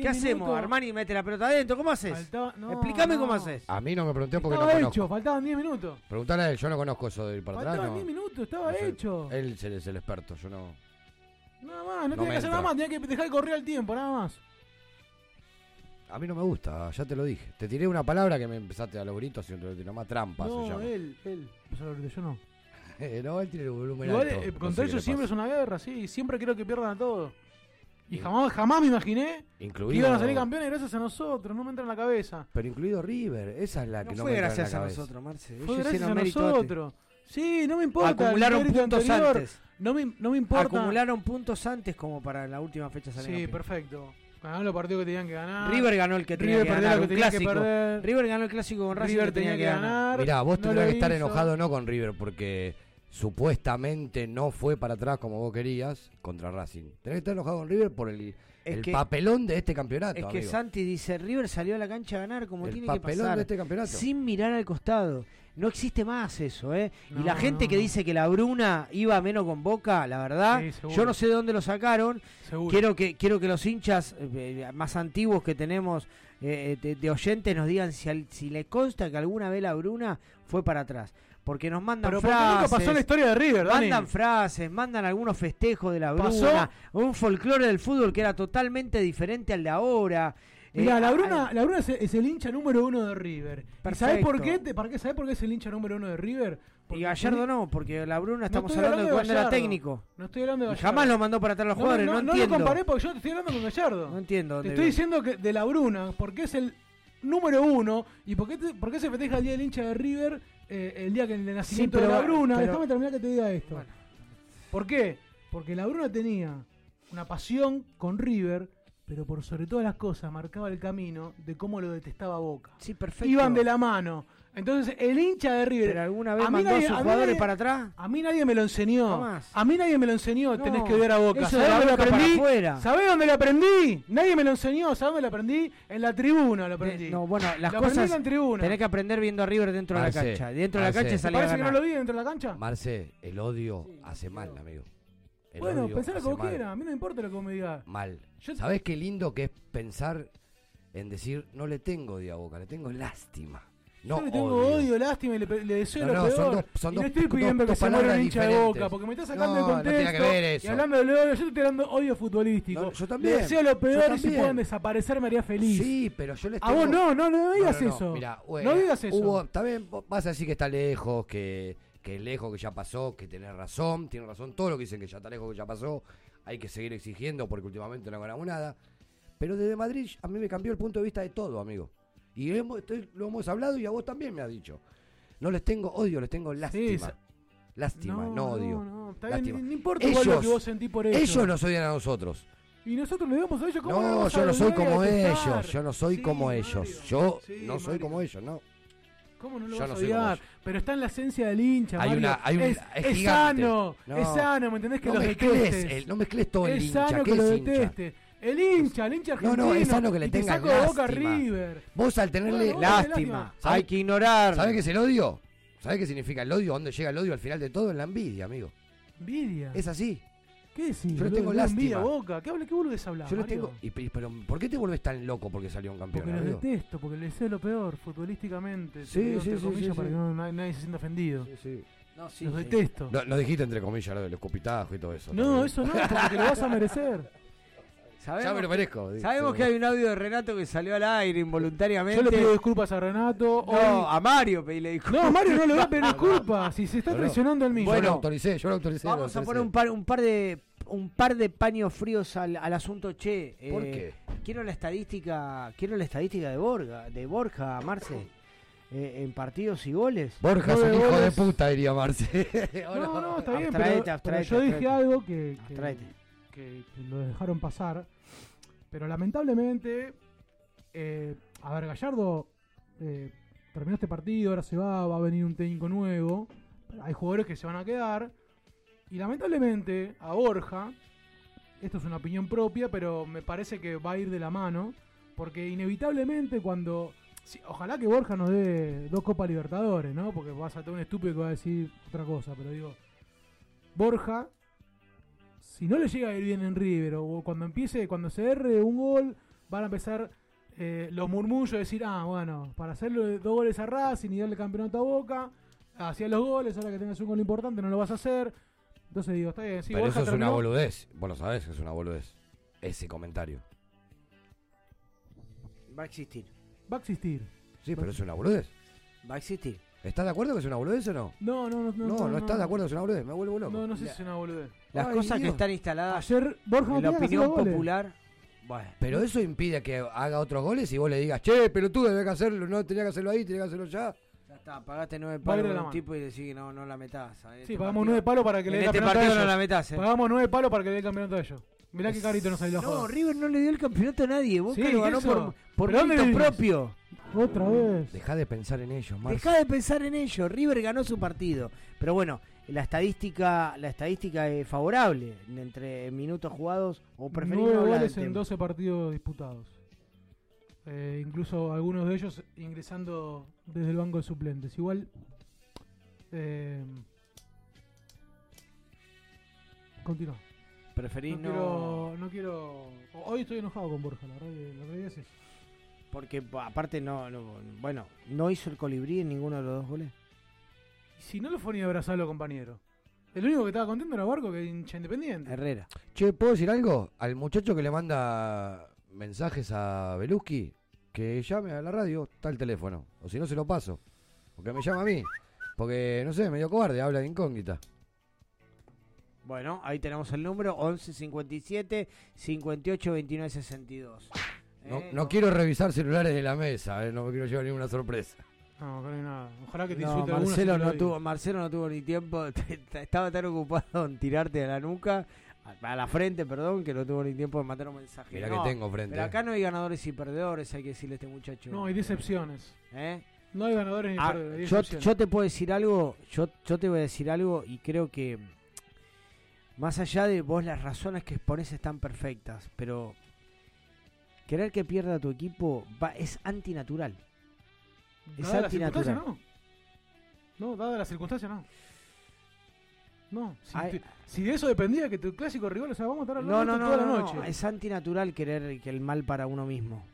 ¿Qué hacemos? Armani mete la pelota adentro. ¿Cómo haces? Explícame cómo haces. A mí no me pregunté porque estaba no hecho, conozco. faltaban 10 minutos. Preguntale a él, yo no conozco eso de ir para atrás. Faltaban 10 minutos, estaba hecho. Él es el, experto, yo no. Nada más, no, tenía que hacer nada más, tenía que dejar correr el tiempo, nada más. A mí no me gusta, ya te lo dije. Te tiré una palabra que me empezaste a los gritos y un nomás trampa no, él, él. Empezó los gritos, yo no. no, él tiene el volumen Igual, alto. Eh, contra ellos siempre es una guerra, sí. Siempre creo que pierdan a todos. Y jamás, jamás me imaginé incluido, que iban a salir campeones gracias a nosotros, no me entra en la cabeza. Pero incluido River, esa es la no que no fue me entra gracias en la a cabeza. nosotros, Marce. Fue gracias a nosotros. Sí, no me importa. Acumularon puntos antes. No me, no me importa. Acumularon puntos antes como para la última fecha salir Sí, perfecto. Ganaron los partidos que tenían que ganar. River ganó el que tenía que ganar. Que clásico. River ganó el clásico con Racing River tenía, que, ganar. ganar. Mirá, vos no que estar enojado no con River porque supuestamente no fue para atrás como vos querías contra Racing. Tenés que estar enojado con River por el, el papelón de este campeonato. Es que. Santi dice, River salió a la cancha a ganar como tiene que pasar. Este sin mirar al costado. No existe más eso, ¿eh? Y la gente que dice que la Bruna iba menos con Boca, la verdad, yo no sé de dónde lo sacaron. Quiero que quiero que los hinchas eh, eh más antiguos que tenemos eh, eh, de, de, oyentes nos digan si, si le consta que alguna vez la Bruna fue para atrás porque nos mandan Pero frases. Nunca pasó la historia de River, Mandan frases, mandan algunos festejos de la bruna, un folclore del fútbol que era totalmente diferente al de ahora. Eh, Mira, la Bruna, la Bruna es, el hincha número uno de River. ¿Sabes por qué? ¿Sabés por qué es el hincha número uno de River? Y Gallardo no, porque la Bruna estamos hablando, de cuando era técnico. No estoy hablando de Gallardo. Jamás lo mandó para atrás los no, jugadores, no, entiendo. No lo comparé porque yo te estoy hablando con Gallardo. No entiendo. Te estoy diciendo que de la Bruna, porque es el número uno y porque, te, porque se festeja el día del hincha de River eh, el día que el nacimiento de la Bruna. Pero... Déjame terminar que te diga esto. ¿Por qué? Porque la Bruna tenía una pasión con River, pero por sobre todas las cosas marcaba el camino de cómo lo detestaba Boca. Sí, perfecto. Iban de la mano. Entonces, el hincha de River. Alguna vez a mandó nadie, a sus jugadores para atrás? A mí nadie me lo enseñó. A mí nadie me lo enseñó. No, tenés que odiar a boca. ¿Sabés dónde lo aprendí? ¿Sabés dónde lo aprendí? Nadie me lo enseñó. ¿Sabés dónde lo aprendí? En la tribuna lo aprendí. Eh, no, bueno, las lo cosas. En tribuna. Tenés que aprender viendo a River dentro de la cancha. Dentro de la cancha salía. ¿Parece a que no lo vi dentro de la cancha? Marce, el odio hace mal, amigo. Bueno, pensalo como quieras. A mí no importa lo que me digas. Mal. ¿Sabés qué lindo que es pensar en decir, no le tengo odio a boca, le tengo lástima? No, me tengo odio, lástima y le, deseo lo peor. Son dos, estoy pidiendo que se muera un hincha de boca, porque me estás sacando de contexto. Que ver eso. Y hablando de lo yo estoy tirando odio futbolístico. yo también. Le deseo lo peor si pueden desaparecer me haría feliz. Sí, pero yo les tengo... A vos no, no, no digas eso. Mirá, bueno, no digas eso. También vas a decir que está lejos, que, que es lejos, que ya pasó, que tenés razón, tiene razón todo lo que dicen que ya está lejos, que ya pasó. Hay que seguir exigiendo porque últimamente no ganamos nada. Pero desde Madrid a mí me cambió el punto de vista de todo, amigo. Y hemos, estoy, lo hemos hablado y a vos también me has dicho. No les tengo odio, les tengo lástima. Sí. Lástima, no, no odio. No, no, lástima. No importa ellos, igual lo que vos sentís por ellos. Ellos nos odian a nosotros. Y nosotros le damos a ellos como No, yo no soy como ellos, yo no soy sí, como Mario. ellos. Yo sí, no Mario. soy como ellos, no. ¿Cómo no lo yo vas no a odiar? Pero está en la esencia del hincha, hay Una, hay un, es, es, es sano, no. es sano, ¿me entendés? Que no los mezcles, detestes. El, no mezcles todo el es hincha, sano que, que los detestes. El hincha, el hincha argentino. No, no, es algo que le tenga saco lástima. de Boca River. Vos al tenerle lástima, hay que ignorar. ¿Sabés qué es el odio? ¿Sabés qué significa el odio? ¿Dónde llega el odio al final de todo? En la envidia, amigo. ¿Envidia? Es así. ¿Qué decís? Yo le tengo lástima. Boca. ¿Qué, qué volvés a hablar, Yo le tengo... Pero ¿por qué te volvés tan loco porque salió un campeón? Porque lo detesto, porque le deseo lo peor futbolísticamente. Sí, sí, sí, Para que nadie se sienta ofendido. Sí, sí. No, sí, los detesto. No, dijiste entre comillas lo del escupitajo y todo eso. No, eso no, porque lo vas a merecer. Sabemos ya me lo merezco. Que, sabemos que hay un audio de Renato que salió al aire involuntariamente. Yo le pido disculpas a Renato. No, a Mario pedíle disculpas. No, Mario no le voy a pedir disculpas. Si se está no, traicionando el mismo. Bueno, yo lo autoricé, yo lo autoricé. Vamos a poner un par, un par de un par de paños fríos al, al asunto che. Eh, qué? Quiero la estadística, quiero la estadística de Borja, de Borja, Marce. Eh, en partidos y goles. Borja es un hijo de puta, diría Marce. no, no, está bien, pero, abstraete, yo dije algo que, que, lo dejaron pasar. Pero lamentablemente eh, a ver, Gallardo eh, terminó este partido, ahora se va, va a venir un técnico nuevo. Hay jugadores que se van a quedar. Y lamentablemente a Borja, esto es una opinión propia, pero me parece que va a ir de la mano. Porque inevitablemente cuando... ojalá que Borja nos dé dos Copas Libertadores, ¿no? Porque vas a tener un estúpido que va a decir otra cosa, pero digo... Borja, si no le llega a ir bien en River, o cuando empiece, cuando se erre un gol, van a empezar eh, los murmullos de decir, ah, bueno, para hacerle dos goles a Racing y darle campeonato a Boca, hacía los goles, ahora que tengas un gol importante no lo vas a hacer. Entonces digo, está bien, sí, Pero Borja eso es una boludez. Vos lo sabés que es una boludez. Ese comentario. Va a existir. Va a existir. Sí, pero es una boludez. Va a existir. ¿Estás de acuerdo que es una boludez o no? No, no, no. No, no, estás de acuerdo que es una boludez. Me vuelvo loco. No, no sé si es una boludez. Las Ay, cosas que están instaladas Ayer Borja no en la opinión los goles. popular. Bueno, Pero eso impide que haga otros goles y vos le digas, che, pero tú debes que hacerlo, no tenía que hacerlo ahí, tenía que hacerlo ya. ya está, pagaste nueve a palos la un mano. tipo y decís que no, no la metás. En Sí, este pagamos partido- nueve palos para que le en dé este campeonato a partido no ellos. la metás. eh. Pagamos nueve palos para que le dé el campeonato a ellos. Mirá qué carito nos salió a No. River no le dio el campeonato a nadie. Boca Sí, lo ganó eso. por, por ¿Pero dónde mérito vivís? propio. Otra vez. Deja de pensar en ellos, Marce. Deja de pensar en ello. River ganó su partido. Pero bueno, la estadística la estadística es favorable entre minutos jugados o preferís no Nueve hablar goles del en tema. 12 partidos disputados. Eh, incluso algunos de ellos ingresando desde el banco de suplentes. Igual. eh, continúa. Preferís no, no... quiero, no quiero. Hoy estoy enojado con Borja, la que la realidad es eso. Porque pa- aparte no, no... Bueno, no hizo el colibrí en ninguno de los dos goles. Si no lo fue ni a abrazar a los compañeros. El único que estaba contento era Barco, que es hincha independiente. Herrera. Che, ¿puedo decir algo? Al muchacho que le manda mensajes a Beluski, que llame a la radio, está el teléfono. O si no, se lo paso. O que me llame a mí. Porque, no sé, medio cobarde, habla de incógnita. Bueno, ahí tenemos el número 11 57 58 29 62. No, Eh, no quiero revisar celulares de la mesa, eh, no me quiero llevar ninguna sorpresa. No, acá no hay nada. Ojalá que te No, alguno, Marcelo no digo. tuvo, Marcelo no tuvo ni tiempo, estaba tan ocupado en tirarte a la nuca, a, a la frente, perdón, que no tuvo ni tiempo de mandar un mensaje. Mirá No, que tengo frente. Pero acá no hay ganadores y perdedores, hay que decirle a este muchacho. No, hay decepciones. ¿Eh? No hay ganadores ni Ah, perdedores. yo, decepciones. yo te puedo decir algo, yo, yo te voy a decir algo y creo que más allá de vos las razones que expones están perfectas, pero querer que pierda tu equipo va, es antinatural. Es Dada la circunstancia, antinatural. no. No, dada la circunstancia, no. No, si, Ay. te- si de eso dependía que tu clásico rival, o sea, vamos a estar No, hablando no, no, esto toda no, la noche. es antinatural querer que el mal para uno mismo.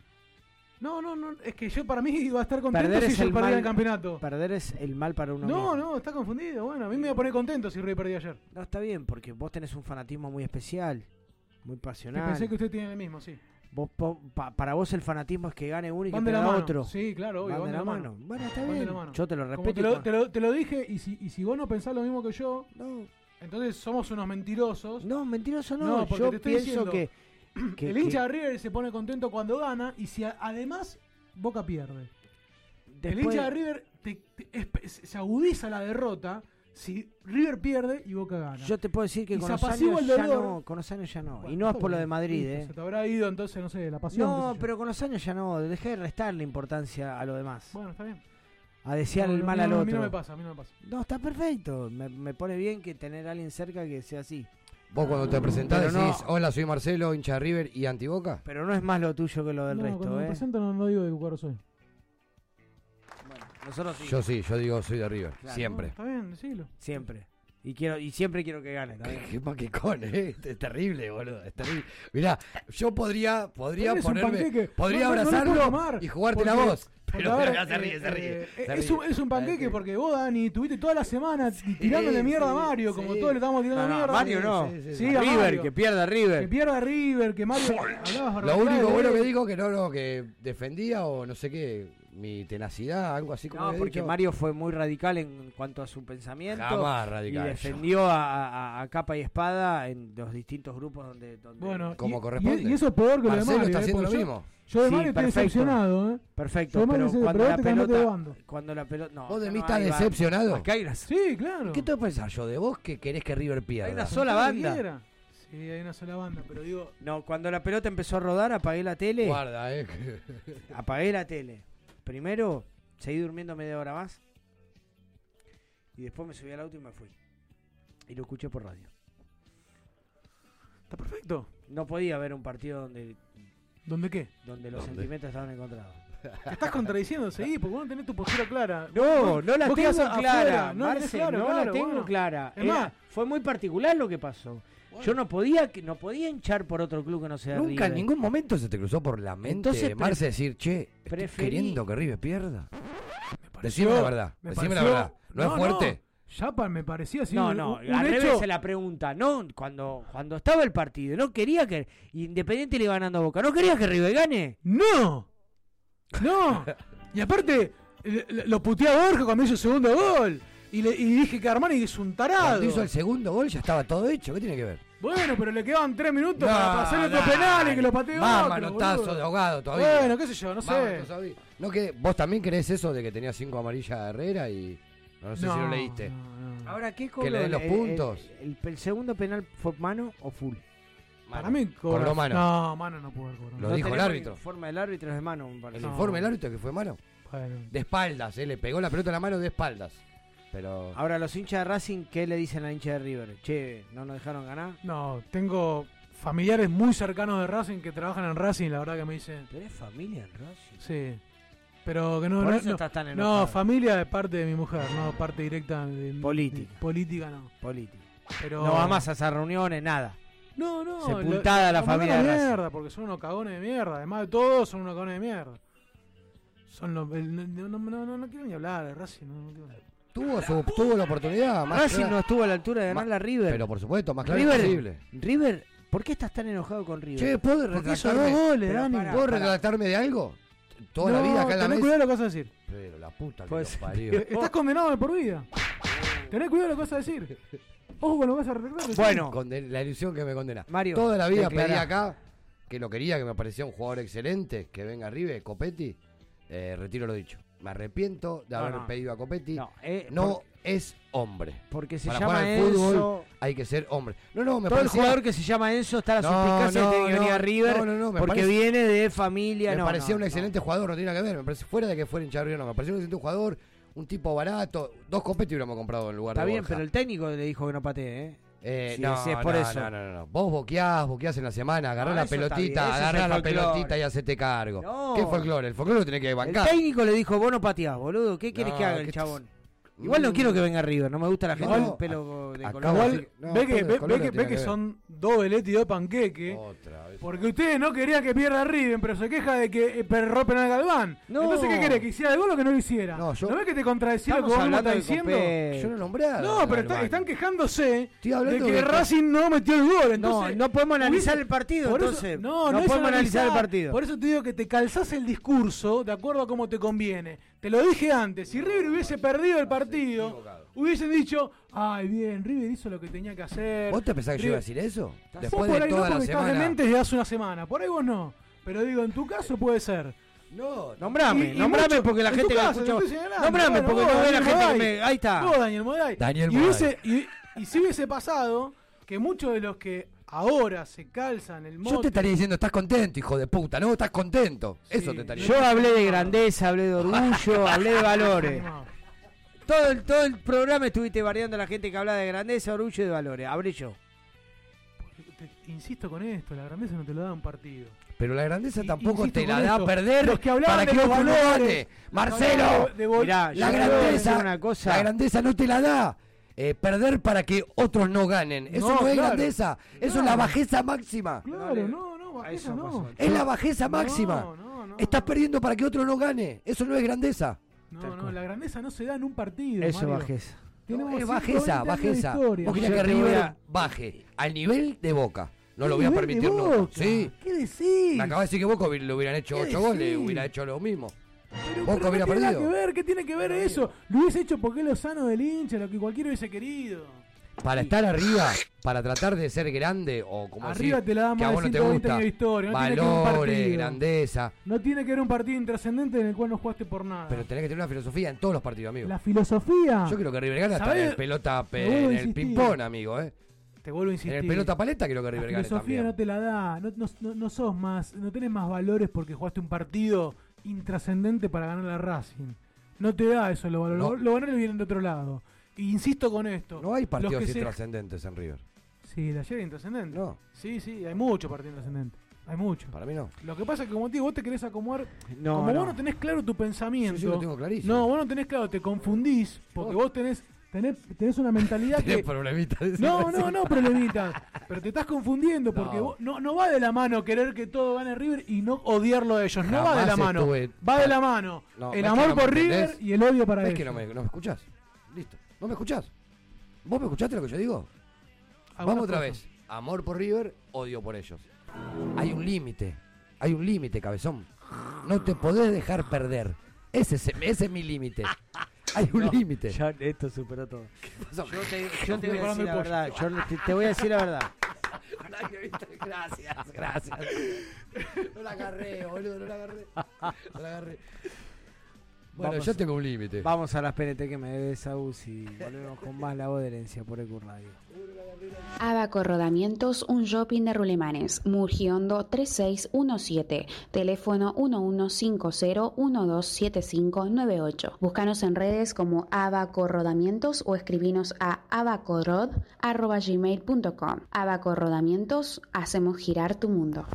No, no, no, es que yo para mí iba a estar contento Perder si es yo el mal, el campeonato. Perder es el mal para uno No, mismo. no, está confundido. Bueno, a mí me iba a poner contento si Rey perdía ayer. No, está bien, porque vos tenés un fanatismo muy especial, muy Que pasional. pensé que usted tiene el mismo, sí. Vos, pa- para vos el fanatismo es que gane uno y Van que de la mano. otro. Sí, claro, obvio, Van van de de la mano. mano. Bueno, está Van bien. Yo te lo respeto. te lo, te, lo, te lo dije, y si, y si vos no pensás lo mismo que yo, No, entonces somos unos mentirosos. no, mentiroso no. No, porque Yo te estoy pienso diciendo que, que- el que hincha de River se pone contento cuando gana y si a- además Boca pierde. el hincha de River te- te- es- se agudiza la derrota si River pierde y Boca gana. yo te puedo decir que Y con los, años ya no, con los años ya no. Bueno, y no es por lo de Madrid, ¿eh? Se te habrá ido entonces, no sé, la pasión. No, pero con los años ya no. Dejé de restarle importancia a lo demás. Bueno, está bien. A desear No, el mal no, al A otro. mí no me pasa, a mí no me pasa. No, está perfecto. Me, me pone bien que tener a alguien cerca que sea así. Vos cuando te presentás Pero decís, no. hola, soy Marcelo, hincha de River y antiboca. Pero no es más lo tuyo que lo del no, resto, cuando me ¿eh? presento no, no digo de qué cuadro soy. Nosotros sí. Yo sí, yo digo soy de River, Claro. siempre. Está bien, decilo. Siempre. Y quiero y siempre quiero que gane. ¿está bien? Qué maquicón, eh. Es terrible, boludo. Es terrible. Mirá, yo podría, podría ponerme, panqueque. podría No, no, no abrazarlo tomar, y jugarte la voz. Pero ver, se ríe, eh, se ríe. eh, se es, un, es un panqueque porque vos, Dani, tuviste toda la semana tirándole mierda a Mario, como sí. todos le estamos tirando No, no, mierda. Mario no. Sí, sí, Sí, sí. River, Mario. que pierda River. Que pierda River, que Mario. Lo único bueno que digo que no, no, que defendía o no sé qué, mi tenacidad, algo así como No, porque dicho. Mario fue muy radical en cuanto a su pensamiento. Jamás radical. Y defendió a, a- a capa y espada en los distintos grupos donde. donde Bueno, Como y- corresponde. Y, y eso es peor que lo de Mario. está eh, haciendo lo yo- mismo. Yo de Sí, Mario estoy decepcionado, ¿eh? Perfecto, Yo, pero cuando la pelota. bando. Cuando la pelota. No, ¿Vos de mí no estás decepcionado? banda. Acá hay una, Sí, claro. ¿Qué te pensar yo de vos que querés que River pierda? hay una sola banda. Sí, hay una sola banda, pero digo. No, cuando la pelota empezó a rodar, apagué la tele. Guarda, eh. Apagué la tele. Primero, seguí durmiendo media hora más. Y después me subí al auto y me fui. Y lo escuché por radio. Está perfecto. No podía ver un partido donde, ¿Dónde qué? donde los ¿Dónde? sentimientos estaban encontrados. Te estás contradiciendo, seguí, porque vos no tenés tu postura clara. No, Vos- no la tengo afuera, clara, no la tenés Marce, clara, no la claro, tengo bueno. clara. Es Era- más, fue muy particular lo que pasó. Yo no podía, que- no podía hinchar por otro club que no sea Nunca en ningún momento se te cruzó por la mente Entonces, de Marce decir, che, estoy queriendo que River pierda. pareció- Decime la verdad, me decime la verdad. ¿No, es fuerte? Yapa me parecía así No, no, un al hecho. revés la pregunta. No, cuando, cuando estaba el partido, no quería que Independiente le iba ganando a Boca. ¿No quería que River gane? ¡No! ¡No! y aparte, lo puteé a Borja cuando hizo el segundo gol. Y, le, y dije que Armani es un tarado. Cuando hizo el segundo gol ya estaba todo hecho. ¿Qué tiene que ver? Bueno, pero le quedaban tres minutos No, para hacer otro penal y que lo pateó Más otro, manotazo boludo. de ahogado todavía. Bueno, qué sé yo, no Más sé. ¿No que ¿Vos también querés eso de que tenía cinco amarillas a Herrera y no, sé si lo leíste? Ahora, ¿qué Que le den los El- el- puntos. El, el segundo penal fue mano o full? Para mí, cobra- Cobró mano. No, mano no pudo haber cobrado. Lo No dijo el tenemos árbitro. informe del árbitro es de mano, me parece. El informe del árbitro que fue mano. Bueno. De espaldas, eh, le pegó la pelota en la mano de espaldas. Pero Ahora, los hinchas de Racing, ¿qué le dicen a la hincha de River? Che, ¿no nos dejaron ganar? No, tengo familiares muy cercanos de Racing que trabajan en Racing, la verdad que me dicen. ¿Tenés familia en Racing? Sí. Pero que no. Por no, eso no, estás tan no, enojado. familia de parte de mi mujer, no parte directa de Política. de- política no. Política. Pero No va más a esas reuniones, nada. No, no. Sepultada lo- la familia de mierda, porque son unos cagones de mierda. Además de todo, son unos cagones de mierda. Son los. el- no, no, no, no, no quiero ni hablar de Racing. No, no quiero hablar. tuvo su, tuvo la oportunidad. Más Racing clara- no estuvo a la altura de ganar la River. Pero por supuesto, más claro River, posible. River, ¿por qué estás tan enojado con River? Che, ¿puedo retractarme? dos goles, Dani. ¿Puedo retractarme de algo? Toda la vida acá en la mesa. cuidado lo que vas a decir. Pero la puta que lo ser. parió. Estás condenado de por vida. Tené cuidado lo que vas a decir. Ojo con lo que vas a retractar. Bueno. Conden- la ilusión que me condena. Mario, Toda la vida pedí acá que lo quería, que me parecía un jugador excelente, que venga arriba, Copetti. Eh, retiro lo dicho. Me arrepiento de No, haber no. pedido a Copetti. No, eh, No por- es hombre. Porque se Para llama jugar al fútbol Enzo. hay que ser hombre. No, no, me Todo el parecía- jugador que se llama Enzo está a la No, no, de que no, venía a River no, no, no, me porque parece- viene de familia. Me no, parecía no, un no. excelente jugador, no tiene nada que ver. Me parece fuera de que fuera hincha de River, no. Me pareció un excelente jugador, un tipo barato. Dos Copetti hubiéramos comprado en lugar Está de bien, Borja. pero el técnico le dijo que no patee, ¿eh? Eh, Sí, no, es por no, eso. no, no, no. Vos boqueás, boqueás en la semana, agarrá No, la eso está pelotita, bien, eso agarrá es la folclore. pelotita y hacete cargo. No. ¿Qué folclore? El folclore lo tenés que El bancar. técnico le dijo, vos no pateás, boludo. ¿Qué quieres No, que haga el ¿qué chabón? Igual no Mm. quiero que venga River, no me gusta la gente No, con pelo de acá color. igual-. No, ve que, ve, el color ve no que, tiene ve que que ver. son dos veletes y dos panqueques. Otra vez. Porque ustedes no querían que pierda River, pero se queja de que eh, perró penal Galván. No. Entonces, ¿qué querés? ¿Que hiciera el gol o que no lo hiciera? No, yo- ¿No ves que te contradecía lo que Estamos vos mismo hablando estás de diciendo? Copé. Yo no nombré a No, pero está- están quejándose Estoy hablando de que de- Racing no metió el gol. No, Entonces, no podemos analizar el partido, por eso- entonces. no, No podemos analizar el partido. Por eso te digo que te calzás el discurso de acuerdo a cómo te conviene. Te lo dije antes. Si River hubiese perdido el partido, hubiesen dicho, ay, bien, River hizo lo que tenía que hacer. ¿Vos te pensás que yo iba a River- decir eso? Después por de ahí no, toda la porque estás semana. demente desde hace una semana. Por ahí vos no. Pero digo, en tu caso puede ser. No, Nombrame, Y- y nombrame mucho- porque la en gente tu que caso, escucha. estoy señalando. Nombrame Bueno, porque no ve la gente que me. Ahí está. Vos, Daniel Moday. Daniel y, Moday. hubiese- y, y si hubiese pasado que muchos de los que ahora se calzan el mote... Yo te estaría diciendo, estás contento, hijo de puta, ¿no? Estás contento. Eso te estaría Yo hablé de grandeza, hablé de orgullo, hablé de valores. Todo el, todo el programa estuviste variando a la gente que habla de grandeza, orgullo y de valores. Hablé yo. Te- insisto con esto, la grandeza no te lo da un partido. Pero la grandeza tampoco insisto te la da a perder los que hablaban para de que otro gane. Marcelo, de Mirá, la grandeza, una cosa. la grandeza no te la da. eh, perder para que otros no ganen. Eso No, no, es claro. grandeza. Eso es la bajeza máxima. Claro, no, no, bajeza no. Es la bajeza máxima. No, no, no. Estás perdiendo para que otro no gane. Eso no es grandeza. No, no, la grandeza no se da en un partido. Eso es Mario. bajeza. Tenemos es 120 bajeza, bajeza. historia. Vos querías Yo que River a- baje al nivel de Boca. No ¿Qué lo voy a permitir nunca. Sí. ¿Qué decís? Me acabas de decir que Boca le hubieran hecho ¿Qué 8 goles, hubiera hecho lo mismo. Pero, Boca pero hubiera ¿qué tiene perdido. que ver? ¿Qué tiene que ver eso? Lo hubiese hecho porque es lo sano del hincha, lo que cualquiera hubiese querido. Para estar arriba, para tratar de ser grande o como Arriba decir te la da que a más vos de no te 120 gusta, años de historia, no tiene que ver un valores, grandeza, No tiene que ver un partido intrascendente en el cual no jugaste por nada. pero tenés que tener una filosofía en todos los partidos, amigo. La filosofía. Yo creo que River gana hasta en pelota en el insistir. ping-pong, amigo, ¿eh? te vuelvo a insistir. En el pelota paleta creo que La River gane filosofía también. no te la da, no, no- no- sos más, no tenés más valores porque jugaste un partido intrascendente para ganar la Racing. No te da eso, valores. No. Los valores vienen de otro lado. Insisto con esto. No hay partidos se- intrascendentes en River. Sí, de ayer era intrascendente. No. Sí, sí, hay mucho partido intrascendente. Hay mucho. Para mí no. Lo que pasa es que, como te digo, vos te querés acomodar. No, como no. vos no tenés claro tu pensamiento. Sí, lo tengo clarísimo. No, vos no tenés claro, te confundís. Porque vos tenés, tenés, tenés una mentalidad que. No, no, no, problemitas. Pero te estás confundiendo porque No. vos- no, no va de la mano querer que todo gane River y no odiarlo a ellos. No va de la mano. estuve- Va de la mano. No, el ¿ves que amor por River y el odio para ¿Ves ellos. que no me, no me escuchás? ¿No me escuchás? ¿Vos me escuchaste lo que yo digo? Vamos otra vez. Amor por River, odio por ellos. Hay un límite. Hay un límite, cabezón. No te podés dejar perder. Ese es, ese es mi límite. Hay un No, límite. ya esto superó todo. pasó? Yo te, yo te voy a decir la pollo. verdad. Yo te, te voy a decir la verdad. Gracias, gracias. No la agarré, boludo, no la agarré. No la agarré. Bueno, Vamos- yo tengo un límite. Vamos a las PNT que me debe Saúl y volvemos con más La Voz de Herencia por Ecu Radio. Abaco Rodamientos, un shopping de Rulemanes, Murgiondo 3617, teléfono 1150-127598. Búscanos en redes como Abaco Rodamientos o escribinos a abacorod.gmail.com. Abaco Rodamientos, hacemos girar tu mundo.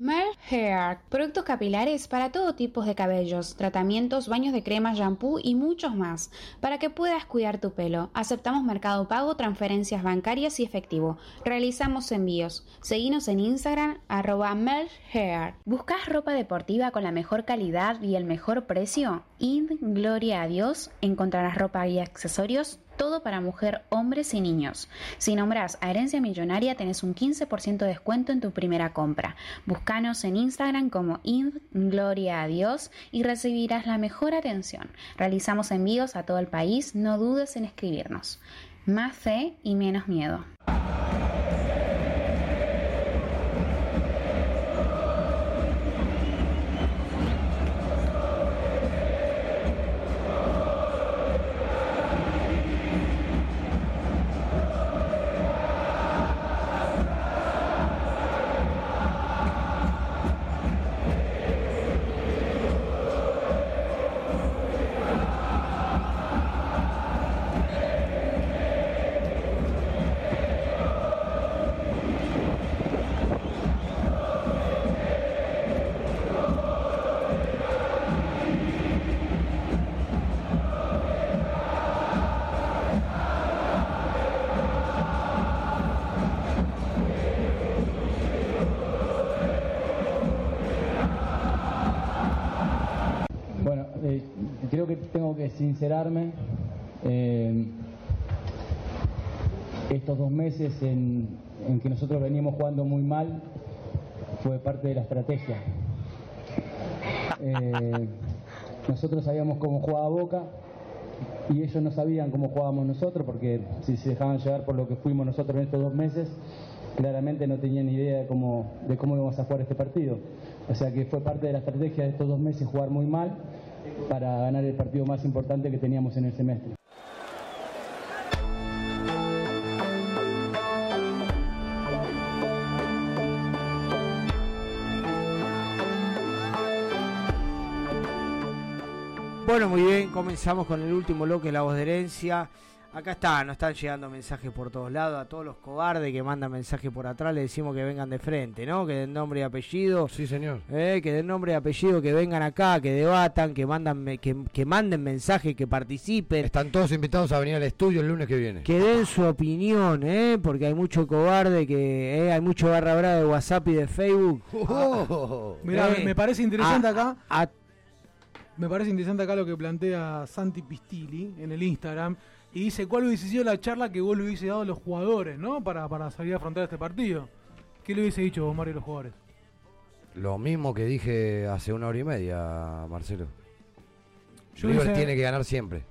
Mer Hair, productos capilares para todo tipo de cabellos, tratamientos, baños de crema, shampoo y muchos más, para que puedas cuidar tu pelo. Aceptamos mercado pago, transferencias bancarias y efectivo. Realizamos envíos. Seguinos en Instagram, arroba Hair. ¿Buscas ropa deportiva con la mejor calidad y el mejor precio? In Gloria a Dios, encontrarás ropa y accesorios todo para mujer, hombres y niños. Si nombras a Herencia Millonaria, tenés un 15% de descuento en tu primera compra. Búscanos en Instagram como In Gloria a Dios y recibirás la mejor atención. Realizamos envíos a todo el país, no dudes en escribirnos. Más fe y menos miedo. Estos dos meses en, que nosotros veníamos jugando muy mal fue parte de la estrategia. Eh, nosotros sabíamos cómo jugaba Boca y ellos no sabían cómo jugábamos nosotros porque si se dejaban llevar por lo que fuimos nosotros en estos dos meses, claramente no tenían idea de cómo, de cómo íbamos a jugar este partido. O sea que fue parte de la estrategia de estos dos meses jugar muy mal para ganar el partido más importante que teníamos en el semestre. Bueno, muy bien, comenzamos con el último bloque de La Voz de Herencia. Acá está, nos están llegando mensajes por todos lados. A todos los cobardes que mandan mensajes por atrás, le decimos que vengan de frente, ¿no? Que den nombre y apellido. Sí, señor. Eh, que den nombre y apellido, que vengan acá, que debatan, que mandan, que, que manden mensajes, que participen. Están todos invitados a venir al estudio el lunes que viene. Que den su opinión, ¿eh? Porque hay mucho cobarde, que eh, hay mucho barra brava de WhatsApp y de Facebook. Oh. Mirá, Eh, me- me parece interesante a- acá. a- Me parece interesante acá lo que plantea Santi Pistilli en el Instagram. Y dice, ¿cuál hubiese sido la charla que vos le hubiese dado a los jugadores, ¿no? Para, para salir a afrontar este partido. ¿Qué le hubiese dicho vos, Mario, a los jugadores? Lo mismo que dije hace una hora y media, Marcelo. Yo River tiene que ganar siempre.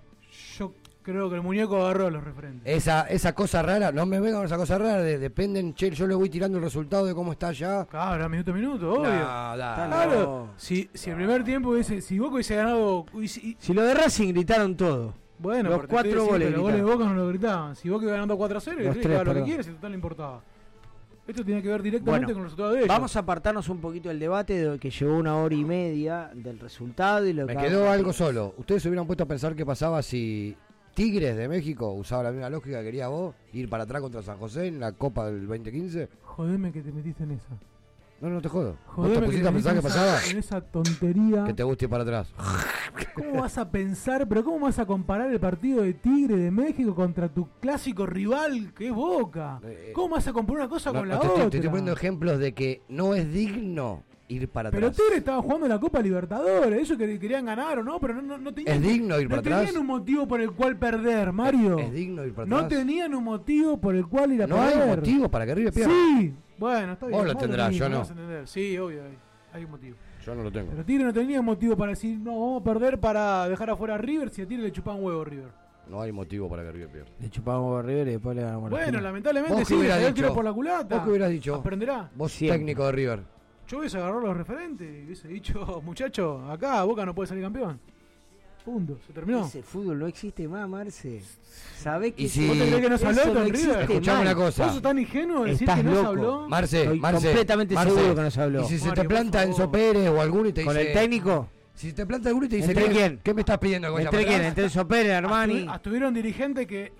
Creo que el muñeco agarró a los referentes. Esa, esa cosa rara, no me vengan con esa cosa rara, de, dependen, che, yo le voy tirando el resultado de cómo está allá. Claro, minuto a minuto, obvio. No. Claro, si, si el primer tiempo hubiese, si Boca hubiese ganado, hubiese- Si lo de Racing gritaron todo. Bueno, los cuatro goles. Los goles de. Boca no lo gritaban. Si Boca iba ganando 4 a 0, Los el tres, lo que quiere, si total le importaba. Esto tiene que ver directamente Bueno, con los resultados de ellos. vamos a apartarnos un poquito del debate de que llevó una hora y media del resultado y lo Me que quedó algo solo. Ustedes se hubieran puesto a pensar qué pasaba si Tigres de México usaba la misma lógica que querías vos, ir para atrás contra San José en la Copa del 2015. Jodeme que te metiste en esa. No, no te jodo. ¿Vos Jodeme te que pusiste a te pensar en pasaba? En esa tontería. Que te guste ir para atrás. ¿Cómo vas a pensar, pero cómo vas a comparar el partido de Tigre de México contra tu clásico rival que es Boca? ¿Cómo vas a comparar una cosa Eh, No, con no, la te, estoy, otra? te estoy poniendo ejemplos de que no es digno ir para Pero atrás. Tigre estaba jugando la Copa Libertadores, ellos que querían ganar o no, pero no, no, no tenían, ¿Es digno ir no para tenían un motivo por el cual perder, Mario. ¿Es digno ir para No atrás? tenían un motivo por el cual ir a No perder. hay motivo para que River pierda. Sí, bueno, está bien. Vos lo tendrás, yo no. vas a entender. Sí, obvio, hay, hay un motivo. Yo no lo tengo. Pero Tigre no tenía motivo para decir, no, vamos a perder para dejar afuera a River si a Tigre le chupaban huevo River. No hay motivo para que River pierda. Le chupamos a River y después le ganamos la Bueno, lamentablemente ¿Vos qué sí, le dio el dicho? tiro por la culata. ¿Vos qué hubieras dicho? Aprenderá. Vos Siempre. técnico de River. Yo hubiese agarrado los referentes y hubiese dicho, muchacho, acá Boca no puede salir campeón. Punto, se terminó. Ese fútbol no existe más, Marce. ¿Sabés que Y si- ¿Vos te crees que no se habló eso con existe River? Escuchame más. una cosa. ¿Vos sos tan ingenuo de decir que no se loco. habló? Marce, Estoy Marce, completamente Marce, seguro que no se habló. Y si se te planta Enzo. Pérez o alguno y te ¿Con dice... el técnico? Si te planta alguno y te dice... ¿Entre ¿qué, quién? ¿Qué me estás pidiendo vaya ¿Entre quién? ¿Entre Enzo Pérez, Armani? Estuvi- Estuvieron dirigentes que,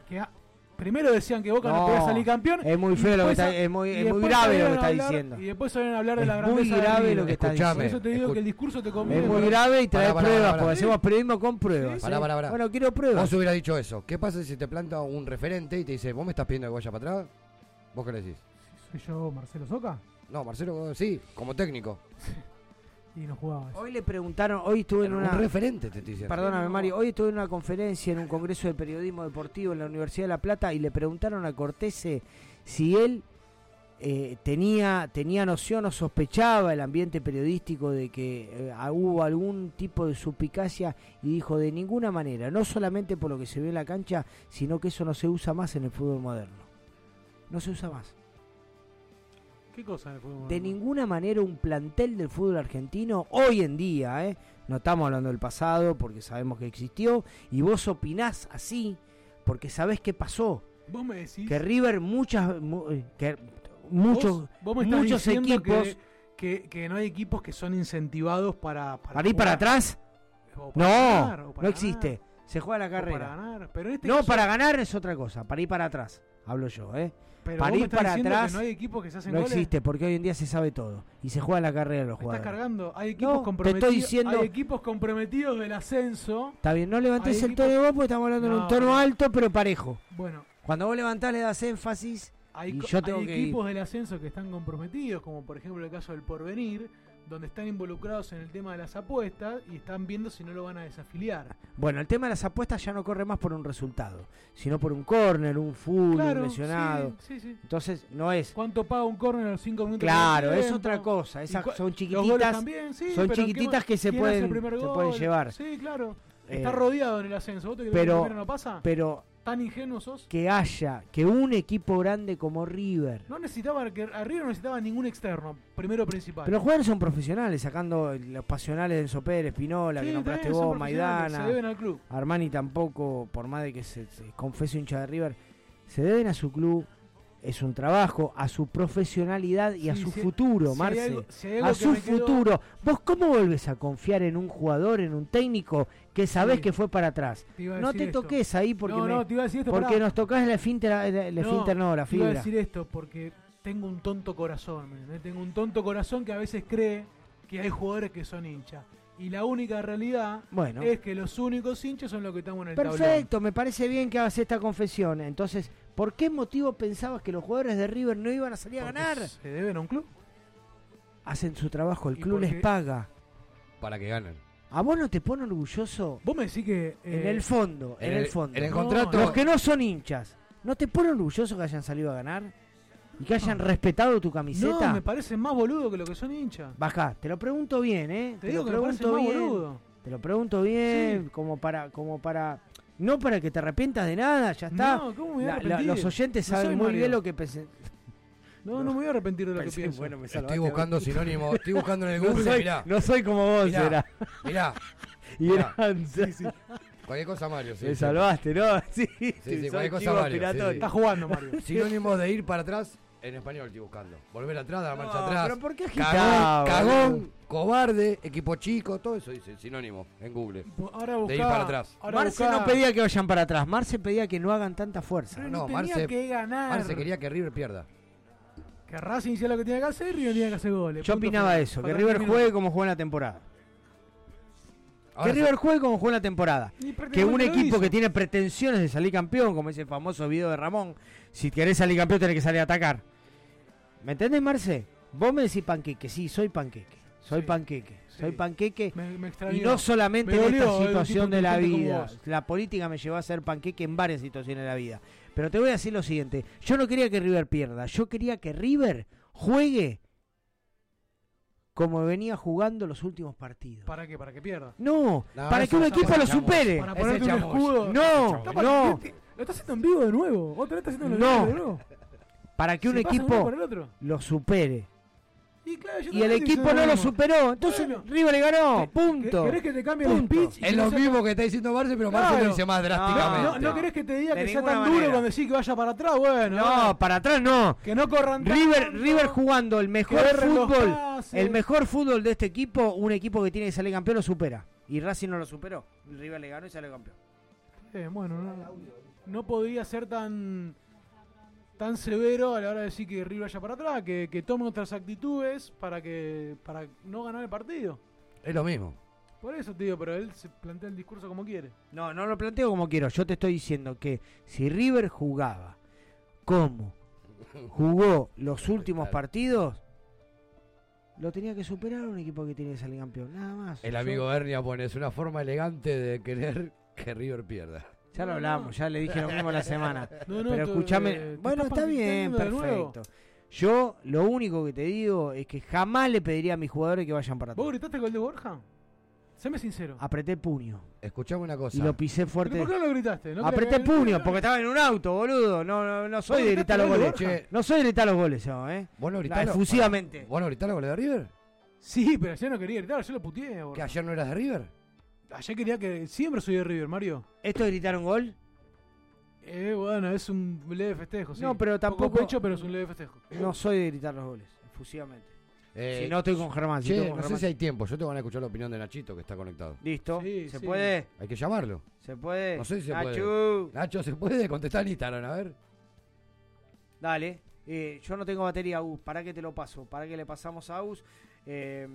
primero decían que Boca no, No, podía salir campeón. es muy feo lo que está- es muy- es muy grave lo que está hablar- diciendo. Y después salen a hablar de la Es grandeza muy grave lo que está. Por eso te digo que el discurso te conviene. Es muy grave y trae pruebas, pará, porque pará. hacemos periodismo con pruebas. Pará, ¿eh? pará, pará. Bueno, quiero pruebas. Vos hubieras dicho eso. ¿Qué pasa si te planta un referente y te dice, vos me estás pidiendo que vaya para atrás? ¿Vos qué le decís? ¿Soy yo Marcelo Soca? No, Marcelo, sí, como técnico. Y no jugaba. Hoy le preguntaron, hoy estuve en Un una... referente te estoy diciendo. Perdóname, Mario. Hoy estuve en una conferencia en un congreso de periodismo deportivo en la Universidad de La Plata y le preguntaron a Cortese si él eh, tenía, tenía noción o sospechaba el ambiente periodístico de que eh, hubo algún tipo de suspicacia y dijo de ninguna manera, no solamente por lo que se ve en la cancha, sino que eso no se usa más en el fútbol moderno. No se usa más. ¿Qué cosa en el fútbol? De ninguna manera un plantel del fútbol argentino hoy en día, ¿eh? no estamos hablando del pasado porque sabemos que existió y vos opinás así porque sabés qué pasó. Vos me decís. Que River muchas mu- eh, que muchos vos, vos muchos equipos Que, que, que no hay equipos que son incentivados para. Para, para ir para atrás para no ganar, no existe se juega la para carrera ganar. Pero en este no caso- para ganar es otra cosa para ir para atrás hablo yo eh Pero para ir atrás no hay equipos que se hacen no goles. existe porque hoy en día se sabe todo y se juega la carrera de los Me estás jugadores cargando. Hay equipos No, te comprometidos. estoy diciendo- Hay equipos comprometidos del ascenso. está bien no levantes el equipos- tono vos porque estamos hablando en un No, tono alto pero parejo Bueno, cuando vos levantás le das énfasis hay, y yo tengo hay que ir. equipos del ascenso que están comprometidos, como por ejemplo el caso del Porvenir, donde están involucrados en el tema de las apuestas y están viendo si no lo van a desafiliar. Bueno, el tema de las apuestas ya no corre más por un resultado, sino por un córner, un full, Claro, un lesionado. sí, sí, sí. Entonces, no es. ¿Cuánto paga un córner a los 5 minutos? Claro, es otra cosa. Esas son chiquititas. también, sí, son chiquititas ¿qué- que se pueden, se llevar. Sí, claro. Eh, Está rodeado en el ascenso. ¿Vos te pero- que no pasa? Pero ¿Tan ingenuos sos? que haya, que un equipo grande como River. No necesitaba, que Arriba no necesitaba ningún externo, primero principal. Pero los jugadores son profesionales, sacando los pasionales de Enzo Pérez, Pinola, Sí, que nombraste vos, Maidana. se deben al club. Armani tampoco, por más de que se, se confese hincha de River, se deben a su club, es un trabajo, a su profesionalidad y a su si- futuro, si Marce. algo- si a su quedó- futuro. ¿Vos cómo volves a confiar en un jugador, en un técnico que sabés Sí. que fue para atrás? Te No te esto. toques ahí porque, No, me- no, te iba a decir esto, porque pará. nos tocas la finta, la, la finta, no, la te iba a fibra. decir esto porque tengo un tonto corazón. Tengo un tonto corazón que a veces cree que hay jugadores que son hinchas. Y la única realidad Bueno. es que los únicos hinchas son los que estamos en el tablón. Perfecto, me parece bien que hagas esta confesión. Entonces, ¿por qué motivo pensabas que los jugadores de River no iban a salir a Porque ganar? Se deben a un club. Hacen su trabajo, el Y club les paga. Para que ganen. ¿A vos no te pone orgulloso? Vos me decís que. En eh, el fondo, en, en el, el- fondo. en el contrato- Los que no son hinchas, ¿no te pone orgulloso que hayan salido a ganar? ¿Y que hayan respetado tu camiseta? No, me parece más boludo que lo que son hinchas. Baja, te lo pregunto bien, ¿eh? Te Te, digo lo que me parece más bien. boludo. Te lo pregunto bien, como para, como para, no para que te arrepientas de nada, ya está. No, ¿cómo me voy a La- los oyentes No saben muy Mario. bien lo que pensé. No, no me voy a arrepentir de lo que pienso. bueno, me Estoy buscando sinónimos, estoy buscando en el No Google, soy- mirá. no soy como vos, Mirá, era. Mirá, Y Mirá. eran- Sí, sí. Cualquier cosa, Mario. Sí, Me sí. salvaste, ¿no? Sí, Sí, sí, cualquier cosa, Mario. sí, expiatorio. sí. Está jugando, Mario. Sinónimo de ir para atrás en español estoy buscando. Volver atrás, dar marcha No, atrás. pero ¿por qué Cagón, agitado, cagón, boludo? cobarde, equipo chico, todo eso dice sinónimo en Google. Ahora de buscá, ir para atrás. ahora Marce buscá- no pedía que vayan para atrás, Marce pedía que no hagan tanta fuerza. Pero No, no, tenía Marce- que ganar. Marce quería que River pierda. Que Racing hiciera lo que tenía que hacer y River tenía que hacer goles. Yo opinaba final. eso, que River juegue como juega en la temporada. Ahora que River juegue como juega en la temporada. Que un equipo que tiene pretensiones de salir campeón, como ese famoso video de Ramón, si querés salir campeón tenés que salir a atacar. ¿Me entendés, Marce? Vos me decís panqueque, sí, soy panqueque. Soy Sí, panqueque, sí. soy panqueque. Me. Y no solamente Me en esta eh, situación de la vida. La política me llevó a ser panqueque en varias situaciones de la vida. Pero te voy a decir lo siguiente. Yo no quería que River pierda. Yo quería que River juegue como venía jugando los últimos partidos. ¿Para qué? ¿Para que pierda? No, No, para que un equipo lo supere. Para ponerte un escudo. No, no. ¿qué te- Lo está haciendo en vivo de nuevo. Otra vez está haciendo en No. vivo de nuevo. Para que un equipo por el otro. lo supere. Y, claro, yo Y el equipo no lo superó. Entonces Bueno. River le ganó. Punto. ¿Querés que te cambie el Punto. speech? y Es que lo sea mismo que está diciendo Marce, pero Marce Claro. lo dice más drásticamente. No, no querés que te diga De que sea tan manera. duro cuando decís que vaya para atrás. Bueno, No, bueno. para atrás no. que no corran River, tanto, River jugando el mejor fútbol, el mejor fútbol de este equipo, un equipo que tiene que salir campeón lo supera. Y Racing no lo superó. River le ganó y salió campeón. Eh, bueno, no, no podría ser tan tan severo a la hora de decir que River vaya para atrás, que, que tome otras actitudes para que para no ganar el partido. Es lo mismo. Por eso te digo, pero él se plantea el discurso como quiere. No, no lo planteo como quiero. Yo te estoy diciendo que si River jugaba como jugó los últimos partidos, lo tenía que superar un equipo que tiene que salir campeón. Nada más. El Yo- amigo Ernia pone, es una forma elegante de querer que River pierda. Ya lo hablamos, no. ya le dije lo mismo la semana. No, no, Pero escúchame, eh, bueno, está bien, perfecto. Yo lo único que te digo es que jamás le pediría a mis jugadores que vayan para ¿Vos atrás. gritaste gol de Borja? Séme sincero. Apreté puño Escuchame una cosa. y lo pisé ¿Pero fuerte. ¿Por qué no lo gritaste? ¿No Apreté que- puño porque estaba en un auto, boludo. No, no, no soy ¿Vos de gritaste gritar los goles. No soy de gritar los goles yo, ¿eh? ¿Vos no gritás? efusivamente. ¿Vos no gritás los goles de River? Sí, pero ayer no quería gritar, yo lo puteé. a ¿Que ayer no eras de River? Ayer quería que... Siempre soy de River, Mario. ¿Esto de gritar un gol? Eh, bueno, es un leve festejo, sí. No, pero Poco tampoco- pecho, pero es un leve festejo. No soy de gritar los goles, efusivamente. Eh, si no estoy con Germán, si Che, estoy con no sé Germán. si hay tiempo. Yo te van a escuchar la opinión de Nachito que está conectado. Listo, Sí, ¿se sí. puede? Hay que llamarlo. ¿Se puede? No sé si se Nachu. puede. Nacho, ¿se puede contestar en Instagram? A ver. Dale. Eh, yo no tengo batería, Agus. ¿Para qué te lo paso? ¿Para qué le pasamos a Agus? Eh,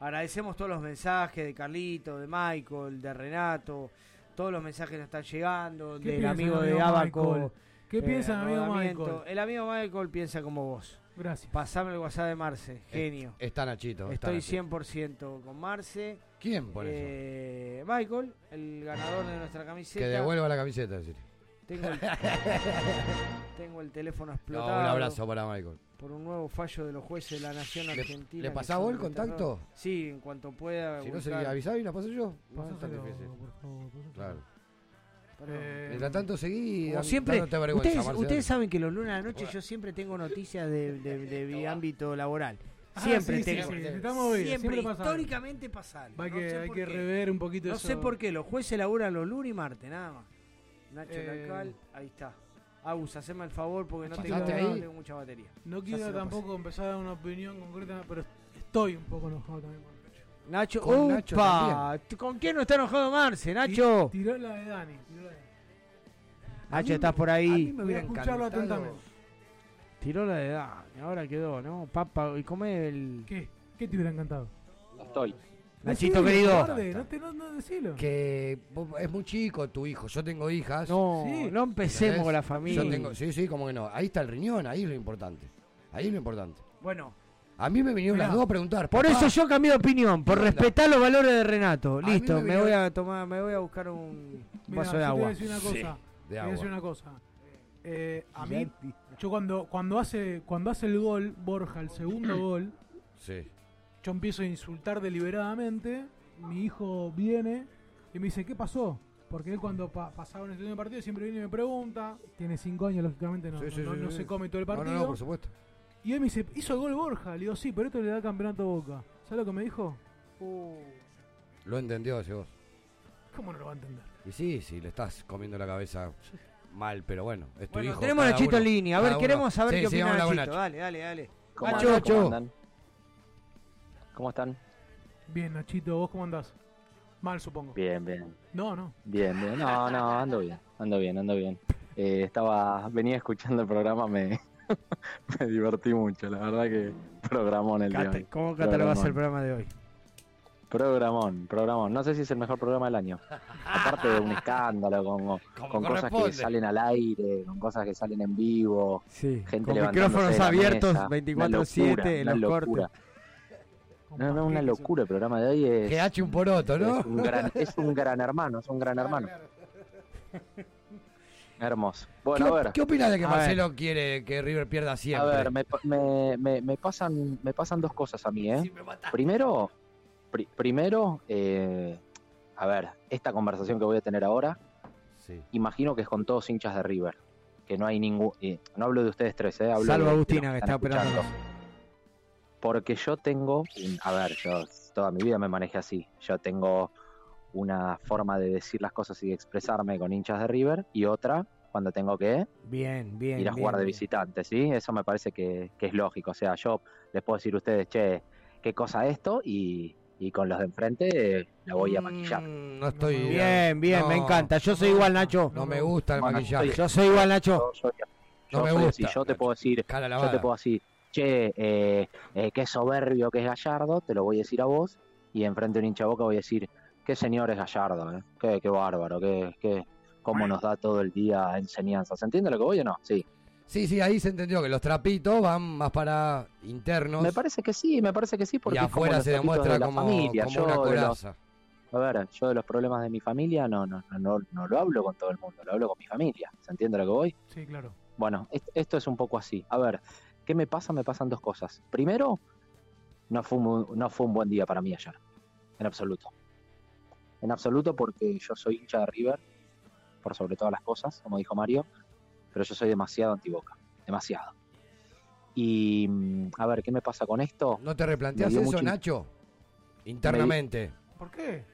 agradecemos todos los mensajes de Carlito, de Michael, de Renato. Todos los mensajes que nos están llegando. ¿Qué Del piensa amigo de Abaco. ¿Qué piensa el amigo. Michael? El amigo Michael piensa como vos. Gracias. Pasame el WhatsApp de Marce. Genio. Está Nachito. está Estoy Nachito. 100% con Marce. ¿Quién por eso? Eh, Michael, el ganador de nuestra camiseta. Que devuelva la camiseta, decir. Tengo el, tengo el teléfono No, explotado. un abrazo para Michael. Por un nuevo fallo de los jueces de la Nación ¿Le- Argentina. le pasás vos el contacto? Sí, en cuanto pueda. Si no se avisaba y la paso yo. No es tan Pásaselo, difícil. por favor. Claro. Eh, Mientras tanto seguí Como siempre, ustedes, saben que los lunes a la noche yo siempre tengo noticias de, de- de mi ámbito laboral. Ah, Siempre sí, sí, tengo. sí, estamos bien, siempre, siempre históricamente pasa algo. Hay No que, sé hay por que qué. rever un poquito No eso. sé por qué, los jueces laburan los lunes y martes, nada más. Nacho Eh, ahí está. Agus, haceme el favor porque no tengo, ¿estás no ahí? tengo mucha batería. No Ya quiero tampoco empezar a dar una opinión concreta, pero estoy un poco enojado también con Nacho. Nacho, Con Nacho ¡Upa! ¿Con quién no está enojado Marce, Nacho? Ti- Tiró la de Dani. tiró la de Dani. Nacho, estás por A mí ahí. me Voy a escucharlo atentamente. Tiró la de Dani, ahora quedó, ¿no? Papa, y come el... ¿Qué? ¿Qué te hubiera encantado? Estoy. Nachito querido. cobarde, no te no, no decilo. Que vos- es muy chico tu hijo. Yo tengo hijas. No, Sí. no empecemos con la familia. Yo tengo, sí, sí, como que no. Ahí está el riñón, ahí es lo importante. Ahí es lo importante. Bueno, A mí me vinieron Mirá, las dos a preguntar. por "Papá, eso yo cambié de opinión, por respetar los valores de Renato. Listo, me voy a tomar, me voy a buscar un Mirá, vaso de te voy a agua. decir una cosa. Sí, de te voy a decir agua. una cosa. Eh, a mí, yo cuando, cuando, hace, cuando hace el gol, Borja, el segundo gol, Sí. Yo empiezo a insultar deliberadamente. Mi hijo viene y me dice, ¿qué pasó? Porque él cuando pa- pasaba en el segundo partido siempre viene y me pregunta. Tiene cinco años, lógicamente no, Sí, sí, no, sí, no sí. se come todo el partido. no, no, por supuesto. Y él me dice, hizo el gol Borja. Le digo, sí, pero esto le da campeonato a Boca. ¿Sabes lo que me dijo? Lo entendió, ese vos. ¿Cómo no lo va a entender? Y sí, sí, le estás comiendo la cabeza mal, pero bueno, es tu Bueno, hijo. tenemos Nachito en línea. A ver, queremos saber Sí, qué sí, opina Nachito. Dale, dale, dale. ¿Cómo Nacho. ¿Cómo están? Bien, Nachito, ¿vos cómo andás? Mal, supongo. Bien, bien. No, no. Bien, bien. No, no, ando bien. Ando bien, ando bien. Eh, estaba, venía escuchando el programa, me, me divertí mucho, la verdad que programón el día Cata- hoy. ¿Cómo catalogas el programa de hoy? Programón, programón. No sé si es el mejor programa del año. Aparte de un escándalo, con, con cosas que salen al aire, con cosas que salen en vivo, Sí, gente con micrófonos abiertos mesa. 24/7 Una en locura, los cortes. No, no, una locura el programa de hoy es... GH un poroto, ¿no? Es un gran, es un gran hermano, es un gran hermano. Hermoso. Bueno, ¿Qué, a ver. ¿Qué opinas de que A ver. Marcelo quiere que River pierda A siempre? ver, me, me, me, me pasan, me pasan dos cosas a mí, ¿eh? Primero, pri- primero, eh, a ver, esta conversación que voy a tener ahora, imagino que es con todos hinchas de River, que no hay ningún, eh, no hablo de ustedes tres, ¿eh? Hablo Salvo de- Agustina, que está operando. Porque yo tengo, a ver, yo toda mi vida me manejé así, yo tengo una forma de decir las cosas y de expresarme con hinchas de River y otra cuando tengo que Bien, bien. ir a jugar bien, de visitante, ¿sí? Eso me parece que, que es lógico. O sea, yo les puedo decir a ustedes, che, qué cosa esto, y, y con los de enfrente eh, la voy a maquillar. Mm, No estoy. Bien, bien, me encanta. Yo soy igual, Nacho. No me gusta el Bueno, maquillaje. estoy- Yo soy igual, Nacho. Yo, No me gusta. así, yo te puedo decir, yo te puedo decir, che, eh, eh, qué soberbio que es Gallardo, te lo voy a decir a vos, y enfrente de un hincha boca voy a decir, qué señor es Gallardo, eh, qué, qué bárbaro, qué, qué, cómo nos da todo el día enseñanzas. ¿Se entiende lo que voy o no? Sí. Sí, sí, ahí se entendió que los trapitos van más para internos. Me parece que sí, me parece que sí, porque y afuera se demuestra de la como, familia. como Yo una de los- coraza. A ver, yo de los problemas de mi familia no, no, no, no, no lo hablo con todo el mundo, lo hablo con mi familia. ¿Se entiende lo que voy? Sí, claro. Bueno, est- esto es un poco así. A ver, ¿qué me pasa? Me pasan dos cosas. Primero, no fue un, no fue un buen día para mí ayer, en absoluto. En absoluto porque yo soy hincha de River, por sobre todas las cosas, como dijo Mario, pero yo soy demasiado antiboca, demasiado. Y, mm, a ver, ¿qué me pasa con esto? ¿No te replanteas Me eso, mucho- Nacho? Internamente. ¿Por qué?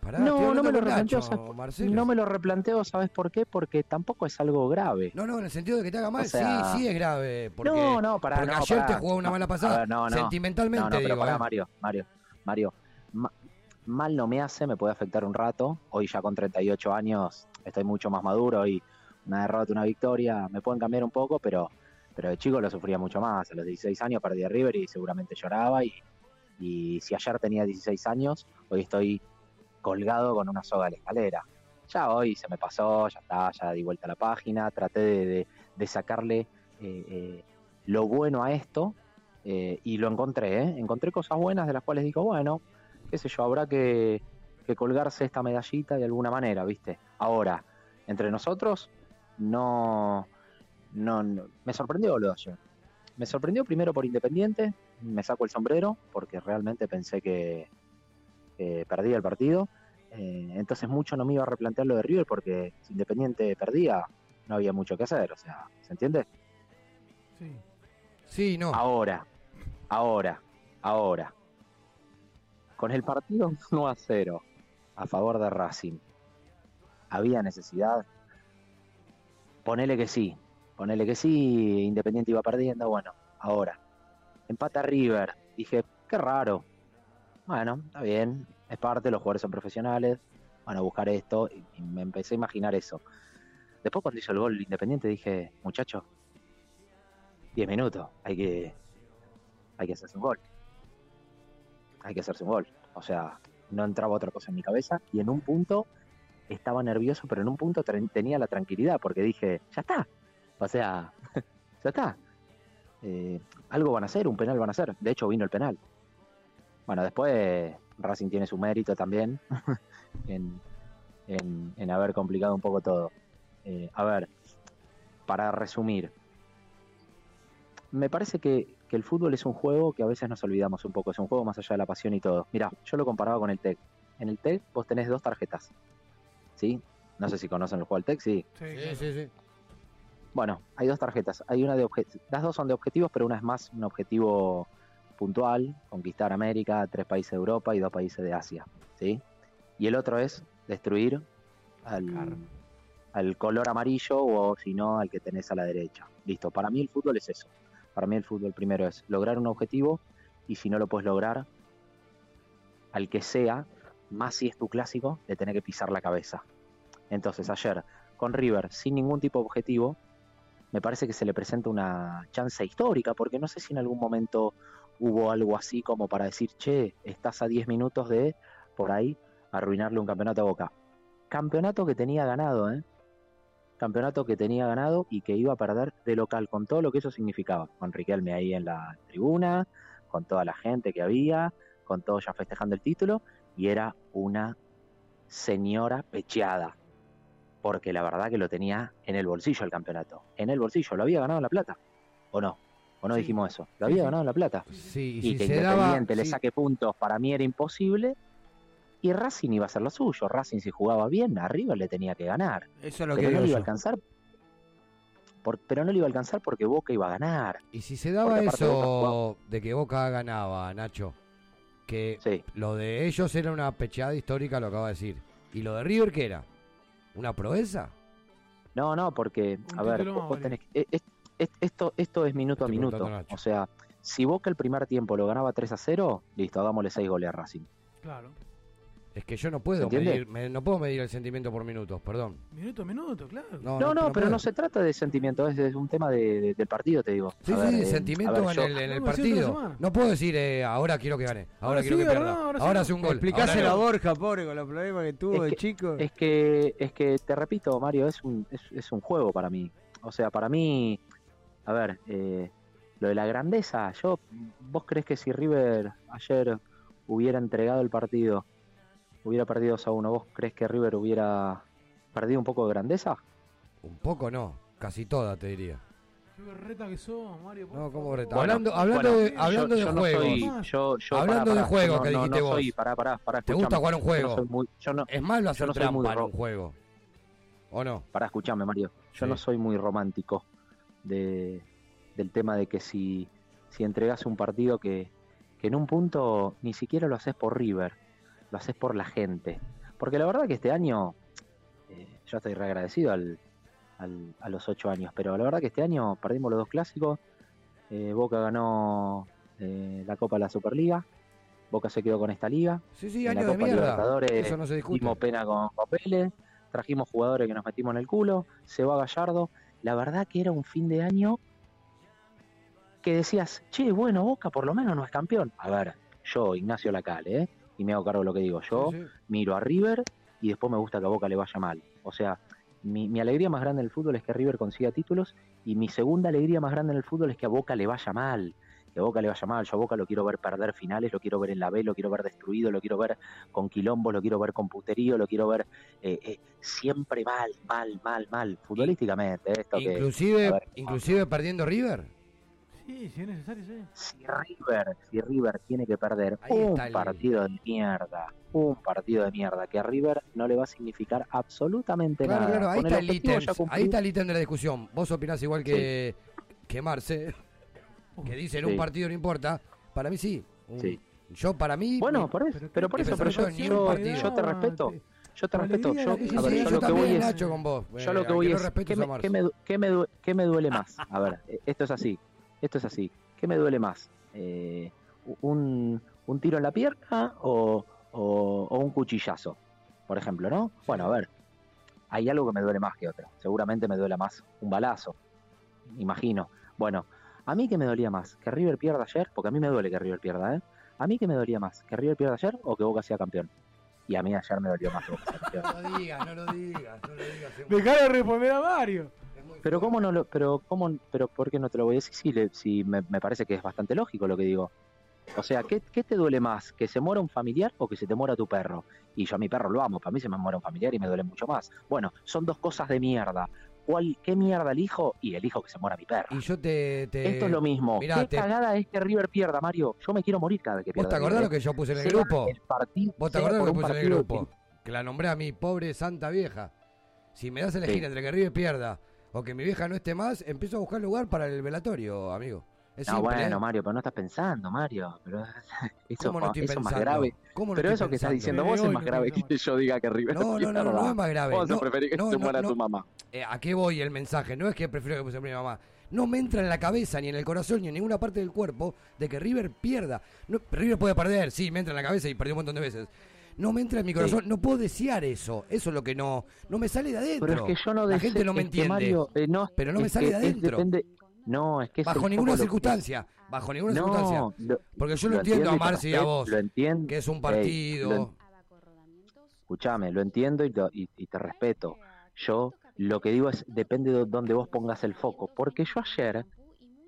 Pará, no, no me lo replanteo. Marcelo. no me lo replanteo, ¿sabes por qué? Porque tampoco es algo grave. No, no, en el sentido de que te haga mal, O sea- sí, sí es grave. Porque, no, no, para porque no, ayer pará. te jugó una mala pasada. ver, no, no. Sentimentalmente, no, no, pero digo. pará, ¿eh? Mario, Mario, Mario, ma- mal no me hace, me puede afectar un rato. Hoy ya con 38 años estoy mucho más maduro y una derrota, una victoria me pueden cambiar un poco, pero, pero de chico lo sufría mucho más. A los 16 años perdí a River y seguramente lloraba y, y si ayer tenía 16 años, hoy estoy colgado con una soga a la escalera. Ya hoy se me pasó, ya está, ya di vuelta a la página, traté de, de- sacarle eh, eh, lo bueno a esto eh, y lo encontré, encontré cosas buenas de las cuales digo, bueno, qué sé yo, habrá que, que colgarse esta medallita de alguna manera, ¿viste? Ahora, entre nosotros, no, no, no- me sorprendió lo de ayer. Me sorprendió primero por Independiente, me saco el sombrero, porque realmente pensé que, que perdía el partido. Eh, entonces mucho no me iba a replantear lo de River, porque si Independiente perdía, no había mucho que hacer, o sea, ¿se entiende? Sí. Sí, no. Ahora, ahora, ahora. Con el partido 1 a 0 a favor de Racing, ¿había necesidad? Ponele que sí, ponele que sí, Independiente iba perdiendo, bueno, ahora. Empata River, dije, qué raro. Bueno, está bien, es parte, los jugadores son profesionales, van a buscar esto, y, me empecé a imaginar eso. Después cuando hizo el gol Independiente dije, muchachos, 10 minutos, hay que, hay que hacerse un gol. Hay que hacerse un gol. O sea, no entraba otra cosa en mi cabeza y en un punto estaba nervioso, pero en un punto tenía la tranquilidad porque dije, ya está. O sea, ya está. Eh, algo van a hacer, un penal van a hacer. De hecho, vino el penal. Bueno, después Racing tiene su mérito también en, en- en haber complicado un poco todo. Eh, a ver, para resumir, me parece que, que el fútbol es un juego que a veces nos olvidamos un poco, es un juego más allá de la pasión y todo. Mira, yo lo comparaba con el TEC. En el TEC vos tenés dos tarjetas, ¿sí? No sé si conocen el juego del TEC, sí. Sí, sí, sí. Bueno, hay dos tarjetas. Hay una de obje- las dos son de objetivos, pero una es más un objetivo puntual, conquistar América, tres países de Europa y dos países de Asia, ¿sí? Y el otro es destruir al, al color amarillo o si no al que tenés a la derecha. Listo, para mí el fútbol es eso. Para mí el fútbol primero es lograr un objetivo y si no lo puedes lograr, al que sea, más si es tu clásico, de tener que pisar la cabeza. Entonces ayer, con River, sin ningún tipo de objetivo, me parece que se le presenta una chance histórica, porque no sé si en algún momento hubo algo así como para decir, che, estás a 10 minutos de, por ahí, arruinarle un campeonato a Boca. Campeonato que tenía ganado, ¿eh? Campeonato que tenía ganado y que iba a perder de local, con todo lo que eso significaba. Con Riquelme ahí en la tribuna, con toda la gente que había, con todos ya festejando el título, y era una señora pecheada, porque la verdad que lo tenía en el bolsillo el campeonato, en el bolsillo, lo había ganado en La Plata, ¿o no? ¿O no dijimos eso? Lo había ganado en La Plata. Sí, y si que se daba- Independiente le sí. saque puntos para mí era imposible, y Racing iba a hacer lo suyo, Racing si jugaba bien, arriba le tenía que ganar. Eso es lo pero que no le iba a alcanzar. por- pero no le iba a alcanzar porque Boca iba a ganar. Y si se daba eso de que Boca ganaba, Nacho, que lo de ellos era una pecheada histórica, lo acaba de decir. ¿Y lo de River qué era? ¿Una proeza? No, no, porque, a ver, vos, tenés es- esto, esto es minuto a Estoy minuto. preguntando a. O sea, si Boca el primer tiempo lo ganaba 3 a 0, listo, hagámosle 6 goles a Racing. Claro. Es que yo no puedo medir, me- no puedo medir el sentimiento por minutos, perdón. Minuto a minuto, claro. No, No, no, pero puedo. no se trata de sentimiento, es, es un tema de, de- del partido, te digo. Sí, A sí, ver, eh, sentimiento a ver, en yo- el, en el No, partido. No puedo decir, eh, ahora quiero que gane, ahora Ahora quiero sí, que ahora pierda. no, ahora Ahora, sí. hace un gol. Explicáselo a no. Borja, pobre, con los problemas que tuvo Es de que- chico. Es que, es que te repito, Mario, es un, es, es un juego para mí. O sea, para mí, a ver, eh, lo de la grandeza, yo, ¿vos crees que si River ayer hubiera entregado el partido, hubiera perdido 2 a 1, ¿vos crees que River hubiera perdido un poco de grandeza? Un poco no, casi toda te diría. Qué berreta que sos, Mario. No, ¿cómo? Bueno, hablando hablando bueno, de, yo- hablando yo de no juegos. soy- yo- yo- hablando pará, de pará, juegos yo que no- dijiste no vos. soy- pará, pará, pará, ¿Te gusta escuchame, jugar un yo no juego? soy muy- yo no- es malo yo hacer no trampa en un juego. ¿O no? Para escucharme, Mario. Yo Sí. no soy muy romántico de, del tema de que si, si entregas un partido que, que en un punto ni siquiera lo haces por River, lo haces por la gente. Porque la verdad que este año, eh, yo estoy reagradecido al, al- a los ocho años, pero la verdad que este año perdimos los dos clásicos. eh, Boca ganó eh, la Copa de la Superliga. Boca se quedó con esta liga. Sí, sí, En la año de Copa mierda. Libertadores Eso no se discute. dimos pena con, Vélez, trajimos jugadores que nos metimos en el culo, se va Gallardo. La verdad que era un fin de año que decías, che, bueno, Boca por lo menos no es campeón. A ver, yo, Ignacio Lacale, ¿eh? y me hago cargo de lo que digo, yo Sí, sí. miro a River y después me gusta que a Boca le vaya mal. O sea, mi, mi alegría más grande en el fútbol es que River consiga títulos y mi segunda alegría más grande en el fútbol es que a Boca le vaya mal. Que Boca le vaya mal. Yo a Boca lo quiero ver perder finales, lo quiero ver en la B, lo quiero ver destruido, lo quiero ver con quilombo, lo quiero ver con puterío, lo quiero ver eh, eh, siempre mal, mal, mal, mal, futbolísticamente. eh, Esto que- Inclusive, a ver, inclusive perdiendo River. Sí, si es necesario, sí. si River, si River tiene que perder Ahí un está el- partido de mierda, un partido de mierda que a River no le va a significar absolutamente Claro, nada. claro, ahí está el ítem. Ahí está el ítem de la discusión. Vos opinás igual que, que Marce, que dicen un partido no importa. Para mí sí. Sí. Yo para mí. Bueno, por eso, pero por eso, pero yo, te respeto. Yo te respeto. Yo, a ver, lo que voy es. Con vos. Yo lo que voy es. ¿qué me, qué me qué me duele más? A ver, eh, esto es así. Esto es así. ¿Qué me duele más? Eh, un, un tiro en la pierna o, o- o un cuchillazo? Por ejemplo, ¿no? Bueno, a ver. Hay algo que me duele más que otro. Seguramente me duele más un balazo. Imagino. Bueno, a mí que me dolía más, que River pierda ayer, porque a mí me duele que River pierda, ¿eh? A mí que me dolía más, que River pierda ayer o que Boca sea campeón. Y a mí ayer me dolió más que Boca sea campeón. No lo digas, no lo digas, no lo digas. Dejá de responder a Mario. Pero cómo no lo, pero cómo, pero por qué no te lo voy a decir si, le- si me, me parece que es bastante lógico lo que digo. O sea, ¿qué, ¿qué te duele más? ¿Que se muera un familiar o que se te muera tu perro? Y yo a mi perro lo amo, para mí se me muere un familiar y me duele mucho más. Bueno, son dos cosas de mierda. ¿Cuál, ¿Qué mierda elijo? Y elijo que se muera mi perro. Y yo te. te- Esto es lo mismo. Mirá, ¿Qué te- cagada es que River pierda, Mario? Yo me quiero morir cada vez que ¿Vos pierda. te acordás lo que yo puse en el sea grupo? el partido- ¿Vos te acordás lo que puse en el grupo? Que la nombré a mi pobre santa vieja. Si me das a elegir Sí. entre que River pierda o que mi vieja no esté más, empiezo a buscar lugar para el velatorio, amigo. No, bueno, ¿eh? Mario, pero no estás pensando, Mario. Pero eso, no es más grave. Pero eso que estás diciendo vos es más grave que yo diga que River. No, no, no, no, es más grave. Vos no, preferís que se muera tu mamá. Eh, ¿A qué voy el mensaje? No es que prefiero que se muera mi mamá. No me entra en la cabeza, ni en el corazón, ni en ninguna parte del cuerpo de que River pierda. River puede perder, sí, me entra en la cabeza y perdió un montón de veces no me entra en mi corazón, no puedo desear eso, eso es lo que no, no me sale de adentro. Pero es que yo no la gente no me entiende, Mario, eh, no, pero no me sale de adentro. Depende, no, es que... Bajo ninguna circunstancia, bajo ninguna circunstancia. Porque yo lo, entiendo, a Marce y a vos, lo entiendo, que es un partido... Escuchame, lo entiendo y, te respeto. Yo lo que digo es, depende de donde vos pongas el foco. Porque yo ayer,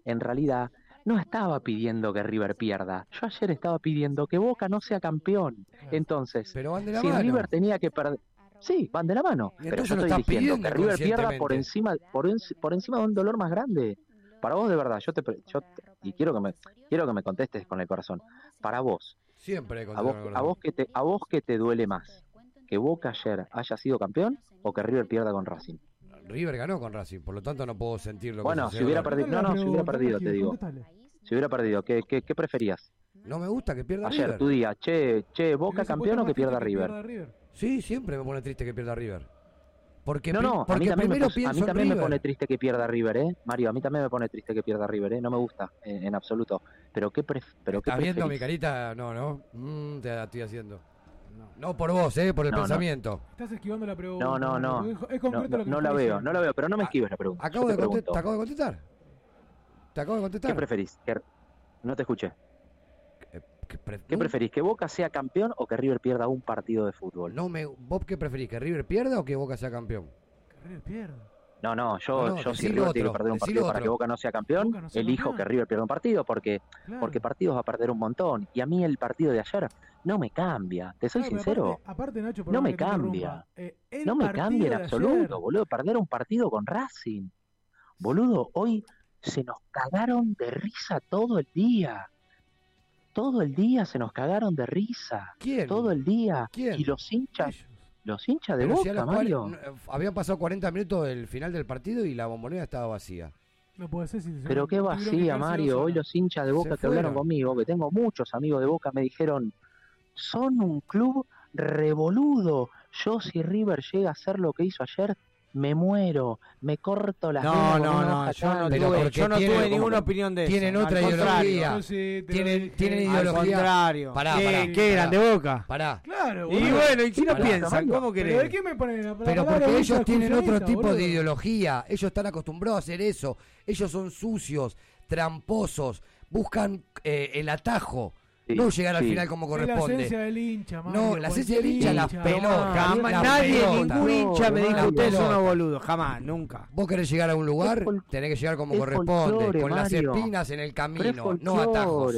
en realidad, no estaba pidiendo que River pierda. Yo ayer estaba pidiendo que Boca no sea campeón. Entonces, Pero si. River tenía que perder... Sí, van de la mano. Pero yo estoy diciendo que River pierda por encima, por, en, por encima de un dolor más grande. Para vos de verdad, yo te, yo y quiero que me quiero que me contestes con el corazón. Para vos. Siempre a vos, a que te a vos que te duele más, que Boca ayer haya sido campeón o que River pierda con Racing. River ganó con Racing, por lo tanto no puedo sentir lo bueno, que si hubiera perdido, no, no, si hubiera perdido, te digo. Si hubiera perdido, ¿qué, preferías? No me gusta que pierda Ayer tu día, che, che, Boca campeón o que, pierda, River? pierda River. Sí, siempre me pone triste que pierda River. Porque, no, no, porque a mí también, primero me, a mí también me pone triste que pierda River, ¿eh? Mario, a mí también me pone triste que pierda River, ¿eh? No me gusta, eh, en, absoluto. Pero qué, pero qué viendo mi carita? No, no. Mm, te la estoy haciendo. No. no. por vos, ¿eh? Por el pensamiento. No. Estás esquivando la pregunta. No, no, no. No la veo, no la veo, pero no me ah, esquives la pregunta. Acabo de te, te acabo de contestar. Te acabo de contestar. ¿Qué preferís? No te escuché. ¿Qué, uh? preferís? ¿Que Boca sea campeón o que River pierda un partido de fútbol? No me, ¿Vos qué preferís? ¿Que River pierda o que Boca sea campeón? Que River pierda. No, no, yo, yo si River otro, tiene que perder un partido para que Boca no sea campeón, elijo que River pierda un partido porque, porque partidos va a perder un montón. Y a mí el partido de ayer no me cambia, te soy sincero. Aparte, aparte, Nacho, eh, no me cambia. No me cambia en absoluto, boludo. Perder un partido con Racing. Boludo, hoy se nos cagaron de risa todo el día todo el día se nos cagaron de risa. ¿Quién? Todo el día. ¿Quién? Y los hinchas. Los hinchas de Boca, si Mario. Eh, habían pasado 40 minutos del final del partido y la bombonera estaba vacía. No Pero qué vacía, Mario. Hoy los hinchas de Boca que hablaron conmigo, que tengo muchos amigos de Boca, me dijeron, son un club revoludo. Yo si River llega a hacer lo que hizo ayer, me muero, me corto las No, no, no, yo no, tuve, yo no tuve ninguna opinión de tienen eso. Tienen otra ideología. Tienen, ideología. contrario. Pará, ¿Qué, eran? ¿De boca? Pará. Claro. Y bueno, ¿y si no piensan? ¿Cómo querés? ¿Pero, qué me ponen la pero porque ellos tienen otro tipo boludo. de ideología. Ellos están acostumbrados a hacer eso. Ellos son sucios, tramposos, buscan eh, el atajo. No llegar al final como corresponde. la esencia del hincha, No, la esencia del hincha, hincha las pelotas. Jamás, nadie, ningún hincha me dijo, usted es no boludo, jamás, nunca. Vos querés llegar a un lugar, tenés que llegar como corresponde, con las espinas en el camino, no atajos.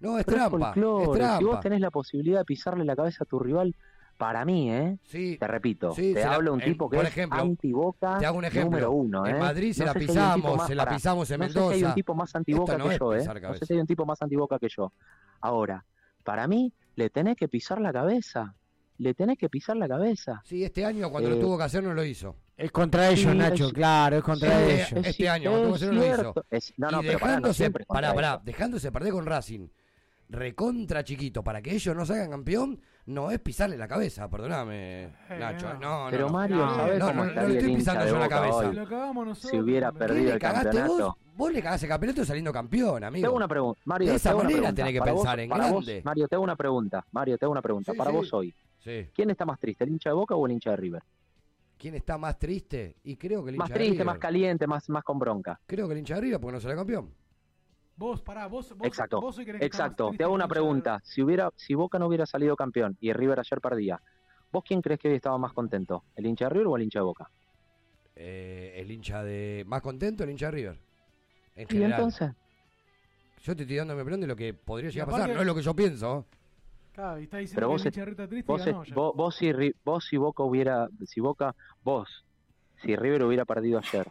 No, es Pero trampa, es. Si vos tenés la posibilidad de pisarle la cabeza a tu rival, para mí, ¿eh? Sí, te repito, te hablo un tipo que por ejemplo, es antiboca te hago un ejemplo. número uno. ¿eh? En Madrid se la pisamos, se la pisamos en no Mendoza. Sé hay un tipo más antiboca que yo, ¿eh? No hay un tipo más antiboca que yo. Ahora, para mí, le tenés que pisar la cabeza. Le tenés que pisar la cabeza. Sí, este año cuando lo eh, tuvo que hacer no lo hizo. Es contra ellos, Nacho, claro, es contra ellos. Este año, cuando tuvo que hacer no lo hizo. Es, no, no, dejándose, pero no, pará, pará, dejándose perder con Racing recontra chiquito para que ellos no salgan campeón no es pisarle la cabeza, perdóname, eh, Nacho. Eh. No, no, pero no, Mario, no, ¿sabes cómo no, le estoy pisando yo la cabeza. Nosotros, si hubiera perdido el campeonato. Vos, vos le cagás el campeonato saliendo campeón, amigo. Tengo una pregunta, Mario. De esa manera tenés que para pensar vos, en para grande. Vos, Mario, tengo una pregunta. Mario, tengo una pregunta. Sí, para sí. vos hoy. Sí. ¿Quién está más triste, el hincha de Boca o el hincha de River? ¿Quién está más triste? Y creo que el hincha Más triste, River. más caliente, más, más con bronca. Creo que el hincha de River porque no sale campeón. Vos, pará, vos, vos, exacto, vos querés Exacto, te hago una pregunta. Si, hubiera, si Boca no hubiera salido campeón y River ayer perdía, ¿vos quién crees que hoy estaba más contento? ¿El hincha de River o el hincha de Boca? Eh, el hincha de. ¿Más contento el hincha de River? En ¿Y general. entonces? Yo te estoy dando mi opinión de lo que podría llegar a pasar, no es lo que yo pienso. Claro, y está diciendo Pero vos, que el hincha triste vos, ganó, es, vos, vos, si, vos si Boca hubiera. Si Boca. Vos. Si River hubiera perdido ayer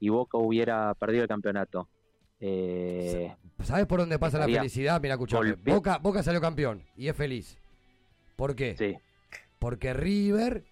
y Boca hubiera perdido el campeonato, eh, ¿Sabes por dónde pasa la felicidad? Mira, escuchame. Boca, Boca salió campeón y es feliz. ¿Por qué? Sí. Porque River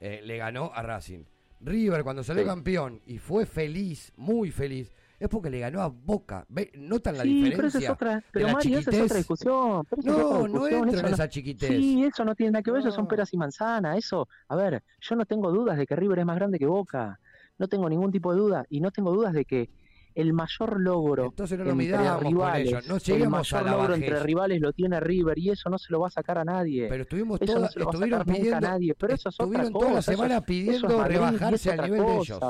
eh, le ganó a Racing. River cuando salió Sí. campeón y fue feliz, muy feliz, es porque le ganó a Boca. ¿Ve? ¿Notan la Sí, diferencia? pero esa es otra, de pero la Mario, esa es otra discusión. pero esa es No, otra no discusión, eso en no- esa chiquitez. Sí, eso no tiene nada que ver, eso son peras y manzanas, eso. A ver, yo no tengo dudas de que River es más grande que Boca. No tengo ningún tipo de duda y no tengo dudas de que el mayor logro Entonces no entre con rivales, ellos, no el mayor la logro bajez. entre rivales lo tiene River y eso no se lo va a sacar a nadie. Pero estuvimos eso no toda- se lo va a nunca a pidiendo- nadie, pero eso es otra estuvieron cosa. toda la semana eso pidiendo es rebajarse al otra nivel de ellos.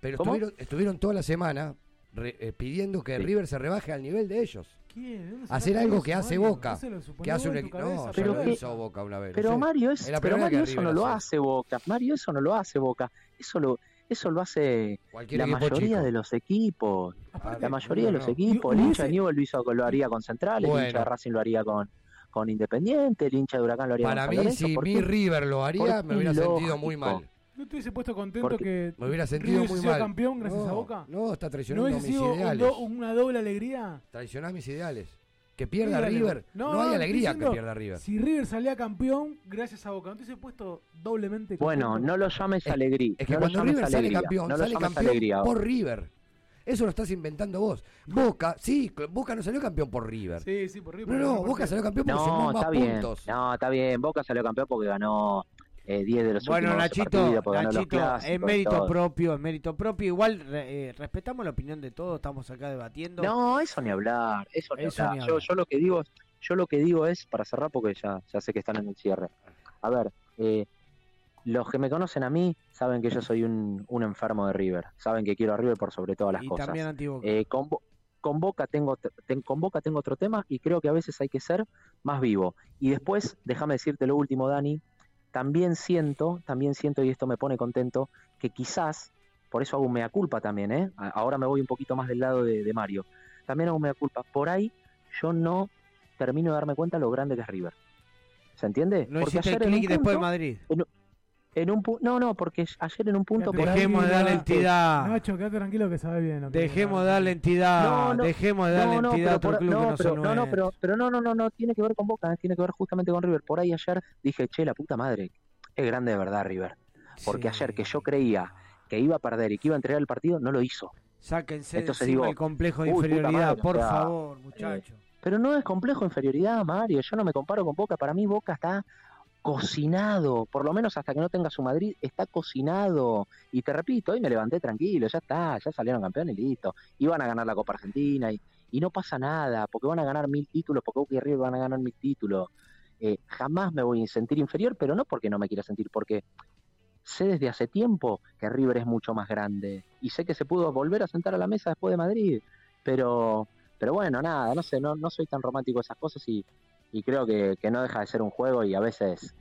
Pero estuvieron, estuvieron toda la semana re- eh, pidiendo que River se rebaje al nivel de ellos. ¿Quién? ¿Dónde Hacer algo que hace Mario? Boca. No se lo suponés Que hace un equipo. No, ya pero lo que- hizo Boca una vez. Pero no sé. Mario, es, pero Mario que eso no lo hace. hace Boca. Mario eso no lo hace Boca. Eso lo, eso lo hace la mayoría chico. de los equipos. la mayoría de no, los no. equipos. El hincha de Newell lo, hizo, lo haría con Central, el Bueno. hincha de Racing lo haría con, con Independiente, el hincha de Huracán lo haría Para con mí, San Lorenzo. si ¿Por mi qué? River lo haría, me hubiera sentido muy mal. ¿No te hubiese puesto contento Porque que Me hubiera sentido River muy sea mal. campeón gracias No, a Boca? No, está ¿No traicionando hubiese mis sido un ideales. do- una doble alegría? Traicionar mis ideales. Que pierda River. no, hay alegría que pierda River. Si River salía campeón gracias a Boca, ¿no te hubiese puesto doblemente Bueno, no lo llames alegría. Es que no cuando River sale campeón, no sale campeón alegría. por River. Eso lo estás inventando vos. Boca, sí, Boca no salió campeón por River. Sí, sí, por River. No, no, Boca salió campeón porque sumó No, más está bien. puntos. No, está bien. Boca salió campeón porque ganó eh, 10 de los Bueno, últimos Nachito, partidos, Nachito, clásicos es mérito propio, es mérito propio. Igual eh, respetamos la opinión de todos, estamos acá debatiendo. No, eso ni hablar, eso ni Eso hablar. ni Yo, hablar. yo lo que digo, yo lo que digo es para cerrar porque ya, ya sé que están en el cierre. A ver, eh, los que me conocen a mí saben que yo soy un, un enfermo de River, saben que quiero a River por sobre todas las Y cosas. también anti-Boca. Eh, con, con Boca tengo ten- con Boca tengo otro tema y creo que a veces hay que ser más vivo. Y después, déjame decirte lo último, Dani, también siento, también siento y esto me pone contento que quizás, por eso hago un mea culpa también, ¿eh? Ahora me voy un poquito más del lado de, de Mario. También hago un mea culpa. Por ahí yo no termino de darme cuenta lo grande que es River. ¿Se entiende? No hiciste el clic después de Madrid. En, en un pu- no, no, porque ayer en un punto Dejemos de darle entidad. Nacho, quédate tranquilo que sabe bien. lo que- Dejemos de darle entidad. No, no, Dejemos de darle no, no, entidad a pero otro club no, que no pero, no, no, pero, pero no, no, no, no, tiene que ver con Boca, eh, tiene que ver justamente con River. Por ahí ayer dije, che, la puta madre, es grande de verdad River. Porque ayer que yo creía que iba a perder y que iba a entregar el partido, no lo hizo. Sáquense de Entonces digo, el complejo de inferioridad, madre, o por sea, favor, muchacho. Pero no es complejo inferioridad, Mario. Yo no me comparo con Boca. Para mí Boca está cocinado. Por lo menos hasta que no tenga su Madrid, está cocinado. Y te repito, hoy me levanté tranquilo. Ya está, ya salieron campeones y listo. Iban a ganar la Copa Argentina y, y no pasa nada. Porque van a ganar mil títulos, porque Boca y River van a ganar mil títulos. Eh, jamás me voy a sentir inferior, pero no porque no me quiera sentir, porque sé desde hace tiempo que River es mucho más grande. Y sé que se pudo volver a sentar a la mesa después de Madrid. Pero pero bueno, nada, no sé, no, no soy tan romántico de esas cosas y, y creo que, que no deja de ser un juego y a veces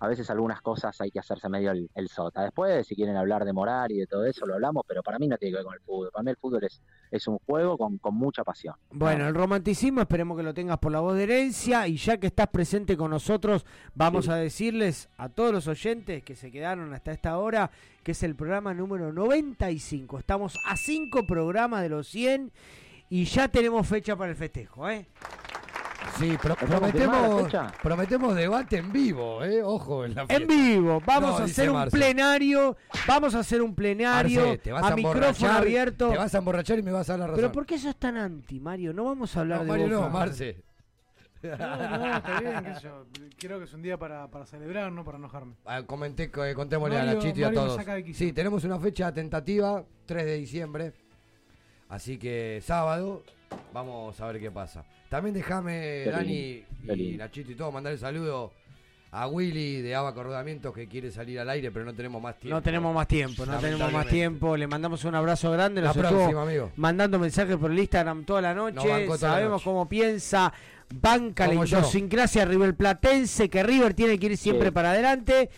a veces algunas cosas hay que hacerse medio el, el sota. Después, si quieren hablar de moral y de todo eso, lo hablamos, pero para mí no tiene que ver con el fútbol. Para mí el fútbol es, es un juego con, con mucha pasión. Bueno, el romanticismo esperemos que lo tengas por la voz de herencia y ya que estás presente con nosotros, vamos a decirles a todos los oyentes que se quedaron hasta esta hora que es el programa número 95. Estamos a 5 programas de los 100 y ya tenemos fecha para el festejo, ¿eh? Sí, pro- la prometemos, prometemos debate en vivo, ¿eh? Ojo en la En fiesta. vivo, vamos No, a hacer un Marce. plenario, vamos a hacer un plenario Marce, te vas a, a micrófono abierto. Te vas a emborrachar y me vas a dar la razón. Pero ¿por qué sos tan anti, Mario? No vamos a hablar No, de Mario, Boca. no, Marce. No, no, está bien, qué sé yo. Creo que es un día para, para celebrar, no para enojarme. Ah, comenté, co- contémosle a Mario- Nachito y a Mario todos. Sí, tenemos una fecha tentativa, 3 de diciembre. Así que sábado, vamos a ver qué pasa. También déjame, Dani y. Nachito y todo, mandar el saludo a Willy de Abaco Rodamientos que quiere salir al aire, pero no tenemos más tiempo. No tenemos más tiempo, no tenemos más tiempo. Le mandamos un abrazo grande. La Nos próxima, amigo. Mandando mensajes por el Instagram toda la noche. la Sabemos noche. cómo piensa. Banca la Como yo. idiosincrasia River Platense, que River tiene que ir siempre Sí. para adelante.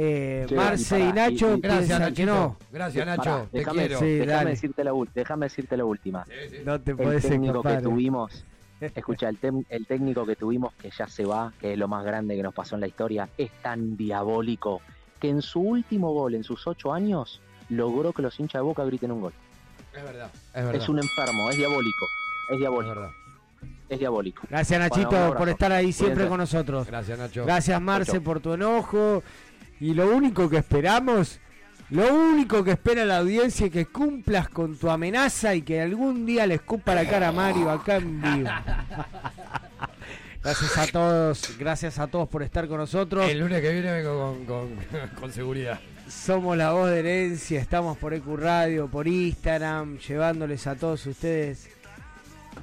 Eh, Sí, Marce y Nacho y- y- Gracias, piensan que Nachito. no. Gracias, Pará, Nacho. te déjame, quiero. Sí, déjame decirte la, déjame decirte la última. No te el puedes técnico escapar. que tuvimos, escucha, el, tem- el técnico que tuvimos que ya se va, que es lo más grande que nos pasó en la historia, es tan diabólico que en su último gol, en sus ocho años, logró que los hinchas de Boca griten un gol. Es verdad, es verdad. Es un enfermo, es diabólico, es Es diabólico, verdad. es diabólico. Gracias Nachito por estar ahí siempre Cuídense. con nosotros. Gracias, Nacho. Gracias Marce por tu enojo. Y lo único que esperamos Lo único que espera la audiencia es que cumplas con tu amenaza y que algún día le escupa la cara a Mario acá en vivo. Gracias a todos, gracias a todos por estar con nosotros. El lunes que viene vengo con, con, con seguridad. Somos la voz de herencia, estamos por EQ Radio, por Instagram, llevándoles a todos ustedes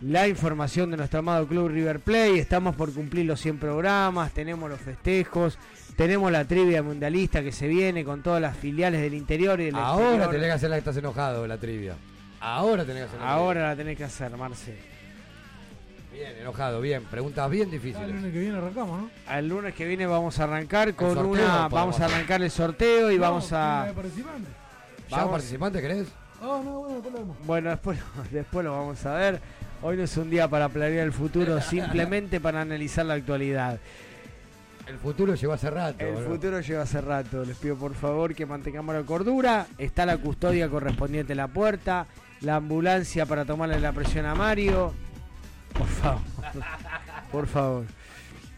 la información de nuestro amado club River Play. Estamos por cumplir los 100 programas, tenemos los festejos, tenemos la trivia mundialista que se viene con todas las filiales del interior y del Ahora exterior. tenés que hacer la que estás enojado, la trivia. Ahora tenés que hacer la Ahora la tenés que hacer, Marce. Bien, enojado, bien. Preguntas bien El difíciles. lunes que viene arrancamos, ¿no? Al lunes que viene vamos a arrancar con sorteo una. Vamos a arrancar el sorteo y No, vamos a. ¿tiene participantes? ¿Ya participante querés? Ah, no, bueno, después lo vemos. Bueno, después, después lo vamos a ver. Hoy no es un día para planear el futuro, simplemente para analizar la actualidad. El futuro llegó hace rato. El futuro lleva hace rato. Les pido por favor que mantengamos la cordura. Está la custodia correspondiente en la puerta. La ambulancia para tomarle la presión a Mario. Por favor. Por favor.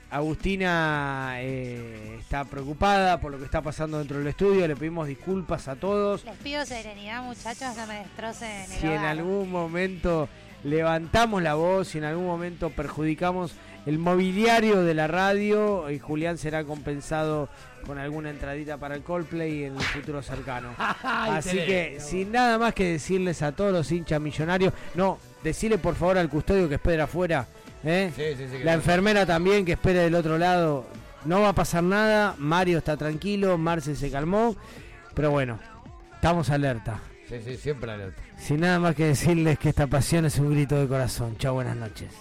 Agustina eh, está preocupada por lo que está pasando dentro del estudio. Le pedimos disculpas a todos. Les pido serenidad, muchachos, no me destrocen el Si en algún momento levantamos la voz, si en algún momento perjudicamos el mobiliario de la radio, y Julián será compensado con alguna entradita para el Coldplay en el futuro cercano. Así que, sin nada más que decirles a todos los hinchas millonarios, no, decirle por favor al custodio que espere afuera, ¿eh? Sí, sí, sí, que la enfermera también que espere del otro lado. No va a pasar nada, Mario está tranquilo, Marce se calmó, pero bueno, estamos alerta. Sí, sí, siempre alerta. Sin nada más que decirles que esta pasión es un grito de corazón. Chao, buenas noches.